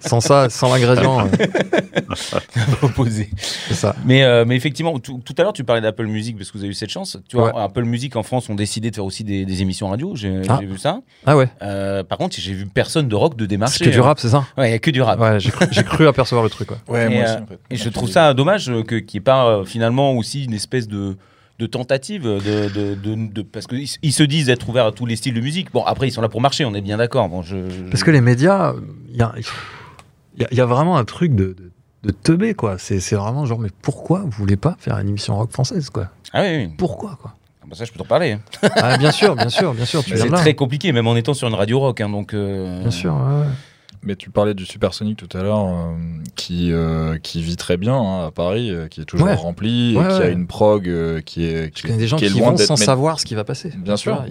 Sans ça, sans l'ingrédient, Opposé. c'est ça. Mais, euh, mais effectivement, tout, tout à l'heure, tu parlais d'Apple Music parce que vous avez eu cette chance. Tu vois, Ouais. Apple Music en France ont décidé de faire aussi des, des émissions radio. J'ai Ah. j'ai vu ça. Ah ouais. Euh, par contre, j'ai vu personne de rock de C'est démarcher. que du rap, c'est ça? Ouais, il y a que du rap. Ouais, j'ai cru, j'ai cru apercevoir le truc. Ouais. Ouais, Et, moi euh, aussi, en fait. Et je trouve ça dommage euh, que qu'il n'y ait pas euh, finalement aussi une espèce de de tentative de, de, de- de- parce qu'ils ils se disent être ouverts à tous les styles de musique. Bon, après ils sont là pour marcher, on est bien d'accord. Bon, je, je- Parce que les médias, il y a, il y a- il y a vraiment un truc de, de, de teubé, quoi. C'est c'est vraiment genre, mais pourquoi vous voulez pas faire une émission rock française, quoi? Ah oui, oui. Pourquoi, quoi? Ah bah ça je peux t'en parler. hein. ah, Bien sûr, bien sûr, bien sûr. C'est très compliqué, même en étant sur une radio rock. hein, donc euh, Bien sûr, ouais. Mais tu parlais du Supersonic tout à l'heure, euh, qui, euh, qui vit très bien hein, à Paris, euh, qui est toujours Ouais. rempli, Ouais, et qui a une prog euh, qui est, Je qui, connais des gens qui qui, vont sans savoir ce qui va passer. Bien sûr.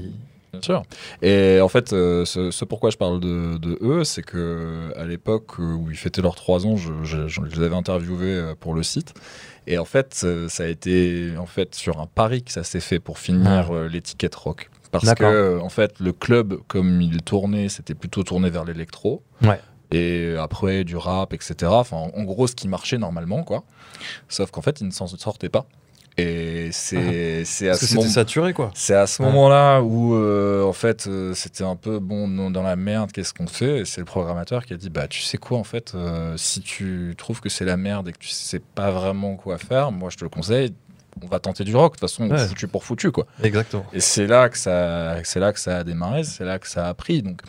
Bien sûr. Et en fait, euh, ce, ce pourquoi je parle de, de eux, c'est que à l'époque où ils fêtaient leurs trois ans, je, je- je les avais interviewés euh, pour le site. Et en fait, euh, ça a été en fait sur un pari que ça s'est fait pour finir euh, l'étiquette rock. Parce que en fait, le club, comme il tournait, c'était plutôt tourné vers l'électro. Ouais. Et après, du rap, etc. Enfin, en gros, ce qui marchait normalement, quoi. Sauf qu'en fait, ils ne s'en sortaient pas. Et c'est c'est à ce moment saturé, quoi. c'est à ce Ouais. moment-là où, euh, en fait, euh, c'était un peu bon dans la merde. Qu'est-ce qu'on fait? Et c'est le programmateur qui a dit bah tu sais quoi en fait, euh, si tu trouves que c'est la merde et que tu sais pas vraiment quoi faire, moi je te le conseille. On va tenter du rock. De toute façon, Ouais. foutu pour foutu quoi. Exactement. Et c'est là que ça, c'est là que ça a démarré. C'est là que ça a pris. Donc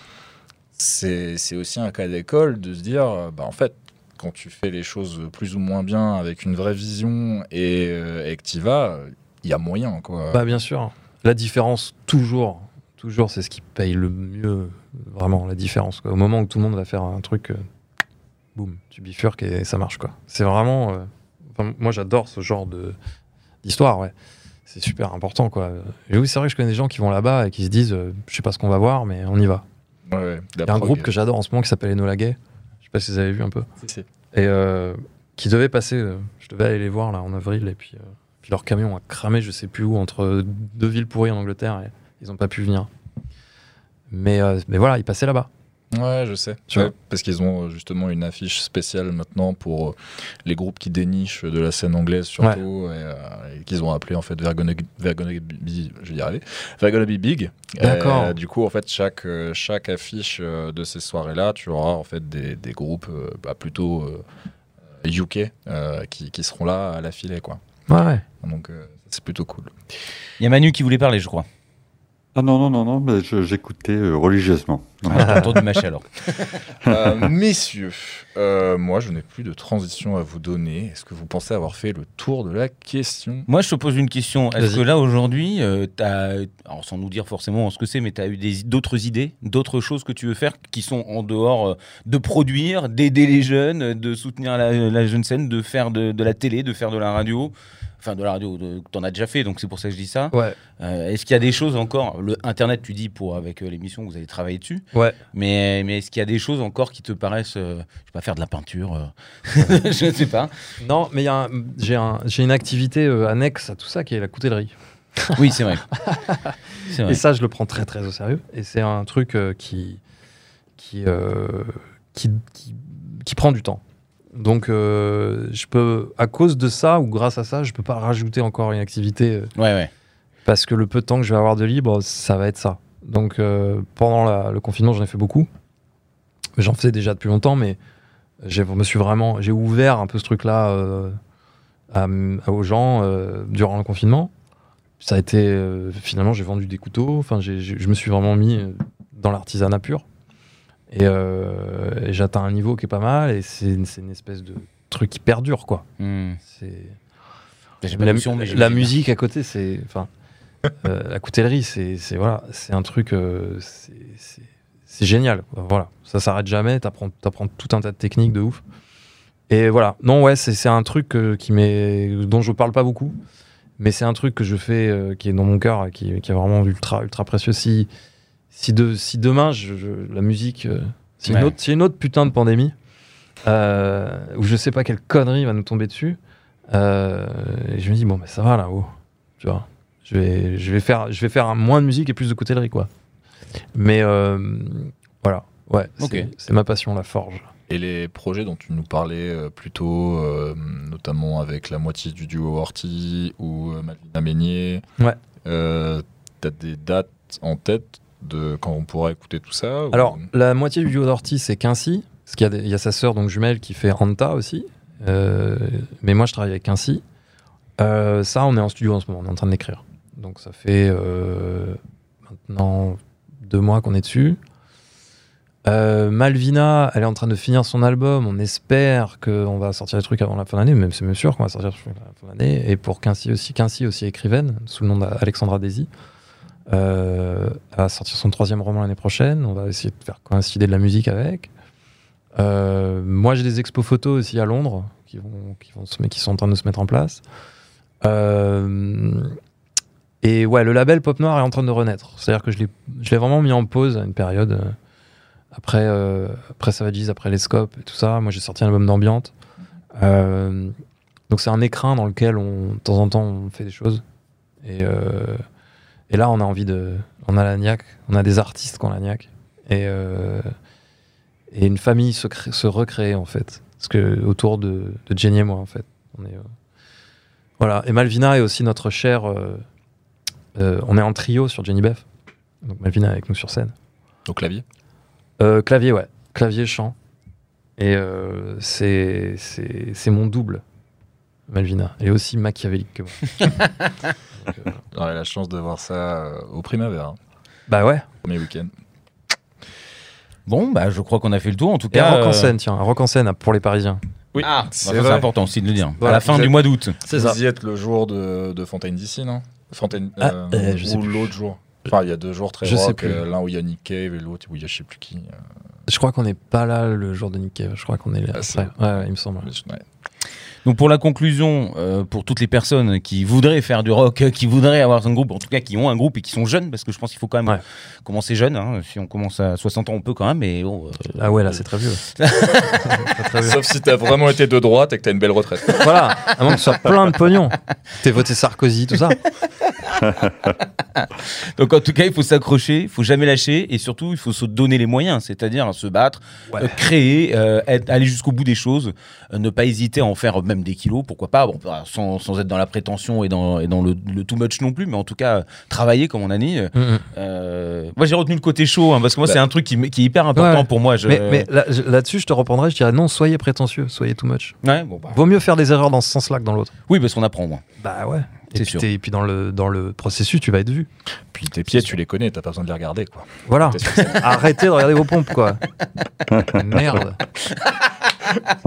c'est aussi un cas d'école de se dire bah en fait quand tu fais les choses plus ou moins bien avec une vraie vision et, euh, et que tu vas, il y a moyen quoi. Bah, bien sûr. La différence, toujours, toujours, c'est ce qui paye le mieux, vraiment, la différence. quoi. Au moment où tout le monde va faire un truc, euh, boum, tu bifurques et ça marche, quoi. C'est vraiment. euh, enfin, moi, j'adore ce genre de d'histoire, ouais. C'est super important, quoi. Et oui, c'est vrai que je connais des gens qui vont là-bas et qui se disent, euh, je sais pas ce qu'on va voir, mais on y va. Ouais, ouais, la Il y a un prog, groupe que j'adore en ce moment qui s'appelle Enola Gay. Je sais pas si vous avez vu un peu. Si, si. Et euh, qui devait passer, euh, je devais aller les voir là en avril, et puis, euh, puis leur camion a cramé, je sais plus où, entre deux villes pourries en Angleterre, et ils ont pas pu venir. Mais, mais voilà, ils passaient là-bas. Ouais, je sais. Tu Ouais, vois. parce qu'ils ont euh, justement une affiche spéciale maintenant pour euh, les groupes qui dénichent de la scène anglaise surtout, et, euh, et qu'ils ont appelé en fait They're gonna, they're gonna be, je vais y arriver, They're gonna be big. D'accord. Euh, du coup, en fait, chaque, chaque affiche de ces soirées-là, tu auras en fait des, des groupes bah, plutôt euh, UK euh, qui, qui seront là à l'affilée, quoi. Ouais, ouais. Donc, euh, c'est plutôt cool. Il y a Manu qui voulait parler, je crois. Ah non, non, non, non, mais j'écoutais euh, religieusement. Ah, entendu mâcher alors. Euh, messieurs, euh, moi je n'ai plus de transition à vous donner. Est-ce que vous pensez avoir fait le tour de la question? Moi, je te pose une question. Est-ce que là, aujourd'hui, euh, alors sans nous dire forcément ce que c'est, mais tu as eu d'autres idées, d'autres choses que tu veux faire qui sont en dehors de produire, d'aider les jeunes, de soutenir la, la jeune scène, de faire de, de la télé, de faire de la radio? Enfin, de la radio, de, t'en as déjà fait, donc c'est pour ça que je dis ça. Ouais. Euh, est-ce qu'il y a des choses encore Le Internet, tu dis, pour, avec euh, l'émission, vous allez travailler dessus. Ouais. Mais, mais est-ce qu'il y a des choses encore qui te paraissent. euh, je sais pas, faire de la peinture euh, Je ne sais pas. Non, mais il y a un- j'ai un, j'ai une activité annexe à tout ça qui est la coutellerie. Oui, c'est vrai. C'est vrai. Et ça, je le prends très très au sérieux. Et c'est un truc qui, qui, qui, qui, qui prend du temps. Donc, euh, je peux, à cause de ça ou grâce à ça, je peux pas rajouter encore une activité euh, Ouais, ouais. parce que le peu de temps que je vais avoir de libre, ça va être ça. Donc, euh, pendant la- le confinement, j'en ai fait beaucoup. J'en faisais déjà depuis longtemps, mais je me suis vraiment, j'ai ouvert un peu ce truc-là euh, à- à- aux gens durant le confinement. Ça a été, finalement, j'ai vendu des couteaux. Enfin, j'ai- j'ai- je me suis vraiment mis dans l'artisanat pur. Et, euh, et j'atteins un niveau qui est pas mal. Et c'est une, espèce de truc qui perdure, quoi. Hmm. C'est la, notion, mais la j'imagine bien. musique à côté, c'est, enfin, euh, la coutellerie, c'est, voilà, c'est un truc, euh, c'est, génial. Voilà, ça s'arrête jamais. T'apprends, t'apprends tout un tas de techniques de ouf. Et voilà. Non, ouais, c'est un truc euh, qui dont je parle pas beaucoup, mais c'est un truc que je fais euh, qui est dans mon cœur, qui, qui est vraiment ultra ultra précieux. Si si de si demain je, je- la musique, euh, si Ouais. une autre si une autre putain de pandémie euh, où je sais pas quelle connerie va nous tomber dessus, euh, et je me dis bon, bah, ça va là-haut, tu vois. Je vais je vais faire je vais faire moins de musique et plus de cotellerie quoi. Mais euh, voilà, ouais, c'est Ok. c'est ma passion la forge. Et les projets dont tu nous parlais euh, plus tôt, euh, notamment avec la moitié du duo Horty ou euh, Malvina Meignier, Ouais. euh, t'as des dates en tête de quand on pourra écouter tout ça Alors, la moitié du duo d'Ortiz, c'est Quincy. Parce qu'il y, a y a sa sœur, donc jumelle, qui fait Anta aussi. Euh, mais moi, je travaille avec Quincy. Euh, ça, on est en studio en ce moment, on est en train de l'écrire. Donc, ça fait euh, maintenant deux mois qu'on est dessus. Malvina, elle est en train de finir son album. On espère qu'on va sortir des trucs avant la fin d'année, même c'est même sûr qu'on va sortir avant la fin d'année. Et pour Quincy aussi, Quincy aussi écrivaine, sous le nom d'Alexandra Daisy. Euh, va sortir son troisième roman l'année prochaine. On va essayer de faire coïncider de la musique avec. Euh, moi, j'ai des expos photos aussi à Londres qui, vont, qui, vont se, qui sont en train de se mettre en place. Euh, et ouais, le label Pop Noir est en train de renaître. C'est-à-dire que je l'ai vraiment mis en pause à une période. après, euh, après Savages, après les Scopes et tout ça. Moi, j'ai sorti un album d'ambiante. Donc, c'est un écrin dans lequel, on, de temps en temps, on fait des choses. Et, et là, on a envie de. On a la niaque, on a des artistes qui ont la niaque. Et, euh, et une famille se, crée- se recrée, en fait. Parce que autour de, de Jenny et moi, en fait. On est, euh, voilà. Et Malvina est aussi notre chère. euh, on est en trio sur Jenny Beth. Donc Malvina est avec nous sur scène. Au clavier? Clavier, ouais. Clavier, chant. Et c'est mon double, Malvina. Elle est aussi machiavélique que moi. Donc, euh, J'aurai la chance de voir ça euh, au Primavera, bah ouais. premier week-end. Bon, bah, je crois qu'on a fait le tour. En tout Et cas, un rock en euh, scène, tiens, un rock en scène pour les Parisiens. Oui, Ah, bah, c'est ça, important aussi de le dire. Voilà, à la fin du mois d'août. C'est Vous y êtes le jour de, de Fontaine d'ici, non? Fontaine, Ah, euh, je sais ou plus. l'autre jour. Enfin, il y a deux jours très Je sais rock, plus. euh, l'un où il y a Nick Cave et l'autre où il y a je sais plus qui. euh, Je crois qu'on n'est pas là le jour de Nick Cave. Je crois qu'on est là Ah, c'est- après. Ouais, ouais, il me semble. mais ouais. Donc pour la conclusion, euh, pour toutes les personnes qui voudraient faire du rock, euh, qui voudraient avoir un groupe, en tout cas qui ont un groupe et qui sont jeunes, parce que je pense qu'il faut quand même Ouais. commencer jeune. hein. Si on commence à 60 ans, on peut quand même, mais bon, euh, Ah ouais, là, c'est très vieux. Très, très vieux. Sauf si t'as vraiment été de droite et que t'as une belle retraite. voilà, à moins que ce soit plein de pognon. T'es voté Sarkozy, tout ça. Donc en tout cas, il faut s'accrocher, il faut jamais lâcher et surtout, il faut se donner les moyens, c'est-à-dire se battre, Ouais. euh, créer, euh, être- aller jusqu'au bout des choses, euh, ne pas hésiter à en faire même des kilos, pourquoi pas, bon, sans, sans être dans la prétention et dans, et dans le, le too much non plus, mais en tout cas, travailler comme on a dit. euh, Mhm. euh, moi, j'ai retenu le côté chaud, hein, parce que moi, Bah. c'est un truc qui, qui est hyper important Ouais. pour moi. Je... Mais, mais là- je- là-dessus, je te reprendrai, je dirais non, soyez prétentieux, soyez too much. Ouais, bon, bah, Vaut mieux faire des erreurs dans ce sens-là que dans l'autre. Oui, parce qu'on apprend moins. Bah ouais. Et puis, sûr. t'es- et puis dans le, dans le processus, tu vas être vu. Puis tes pieds, tu les connais, t'as pas besoin de les regarder, quoi. Voilà. Arrêtez de regarder vos pompes, quoi. Merde.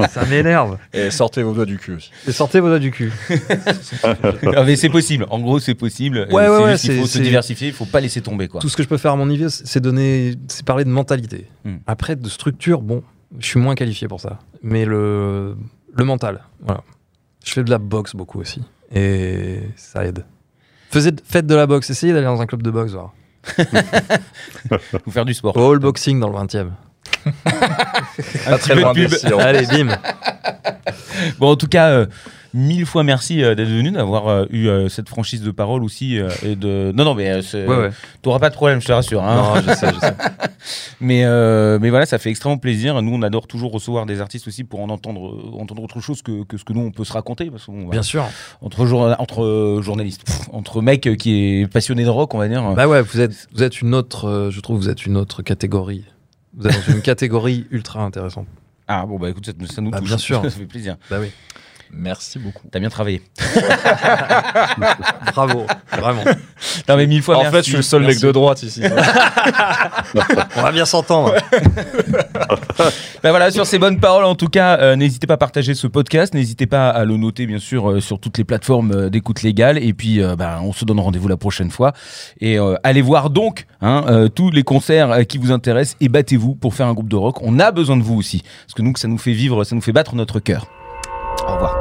Ça m'énerve. Et sortez vos doigts du cul aussi. Et sortez vos doigts du cul. Mais c'est possible. En gros, c'est possible. Ouais, ouais, qu'il faut se diversifier. Il faut pas laisser tomber, quoi. Tout ce que je peux faire à mon niveau, c'est c'est donner, c'est parler de mentalité. Hmm. Après, de structure, bon, je suis moins qualifié pour ça. Mais le, le mental, voilà. Je fais de la boxe beaucoup aussi. Et ça aide. Faisez, faites de la boxe, essayez d'aller dans un club de boxe, voir. Faut faire du sport. All boxing dans le 20 e pub. d'ici, en Allez, bim. Bon, en tout cas, euh, mille fois merci euh, d'être venu, d'avoir euh, eu euh, cette franchise de parole aussi. et de... Non, non, mais Ouais, ouais. t'auras pas de problème, je te rassure. hein. Non, je sais, je sais. Mais, euh, mais voilà, ça fait extrêmement plaisir. Nous, on adore toujours recevoir des artistes aussi pour en entendre, entendre autre chose que, que ce que nous, on peut se raconter. Parce Bien sûr. entre, jour- entre journalistes, pff, entre mecs qui est passionné de rock, on va dire. Bah ouais, vous êtes, vous êtes une autre, je trouve, vous êtes une autre catégorie. Vous êtes dans une catégorie ultra intéressante. Ah bon, bah écoute, ça, ça nous Bah, touche. bien sûr. ça fait plaisir. Bah oui. Merci beaucoup. T'as bien travaillé. Bravo, vraiment. Non mais mille fois en merci. fait, je suis le seul mec de droite ici. On va bien s'entendre. Ben voilà, sur ces bonnes paroles, en tout cas, euh, n'hésitez pas à partager ce podcast, n'hésitez pas à le noter, bien sûr, euh, sur toutes les plateformes euh, d'écoute légale. Et puis, euh, ben, on se donne rendez-vous la prochaine fois. Et euh, allez voir donc hein, euh, tous les concerts euh, qui vous intéressent et battez-vous pour faire un groupe de rock. On a besoin de vous aussi, parce que nous, ça nous fait vivre, ça nous fait battre notre cœur. Au revoir.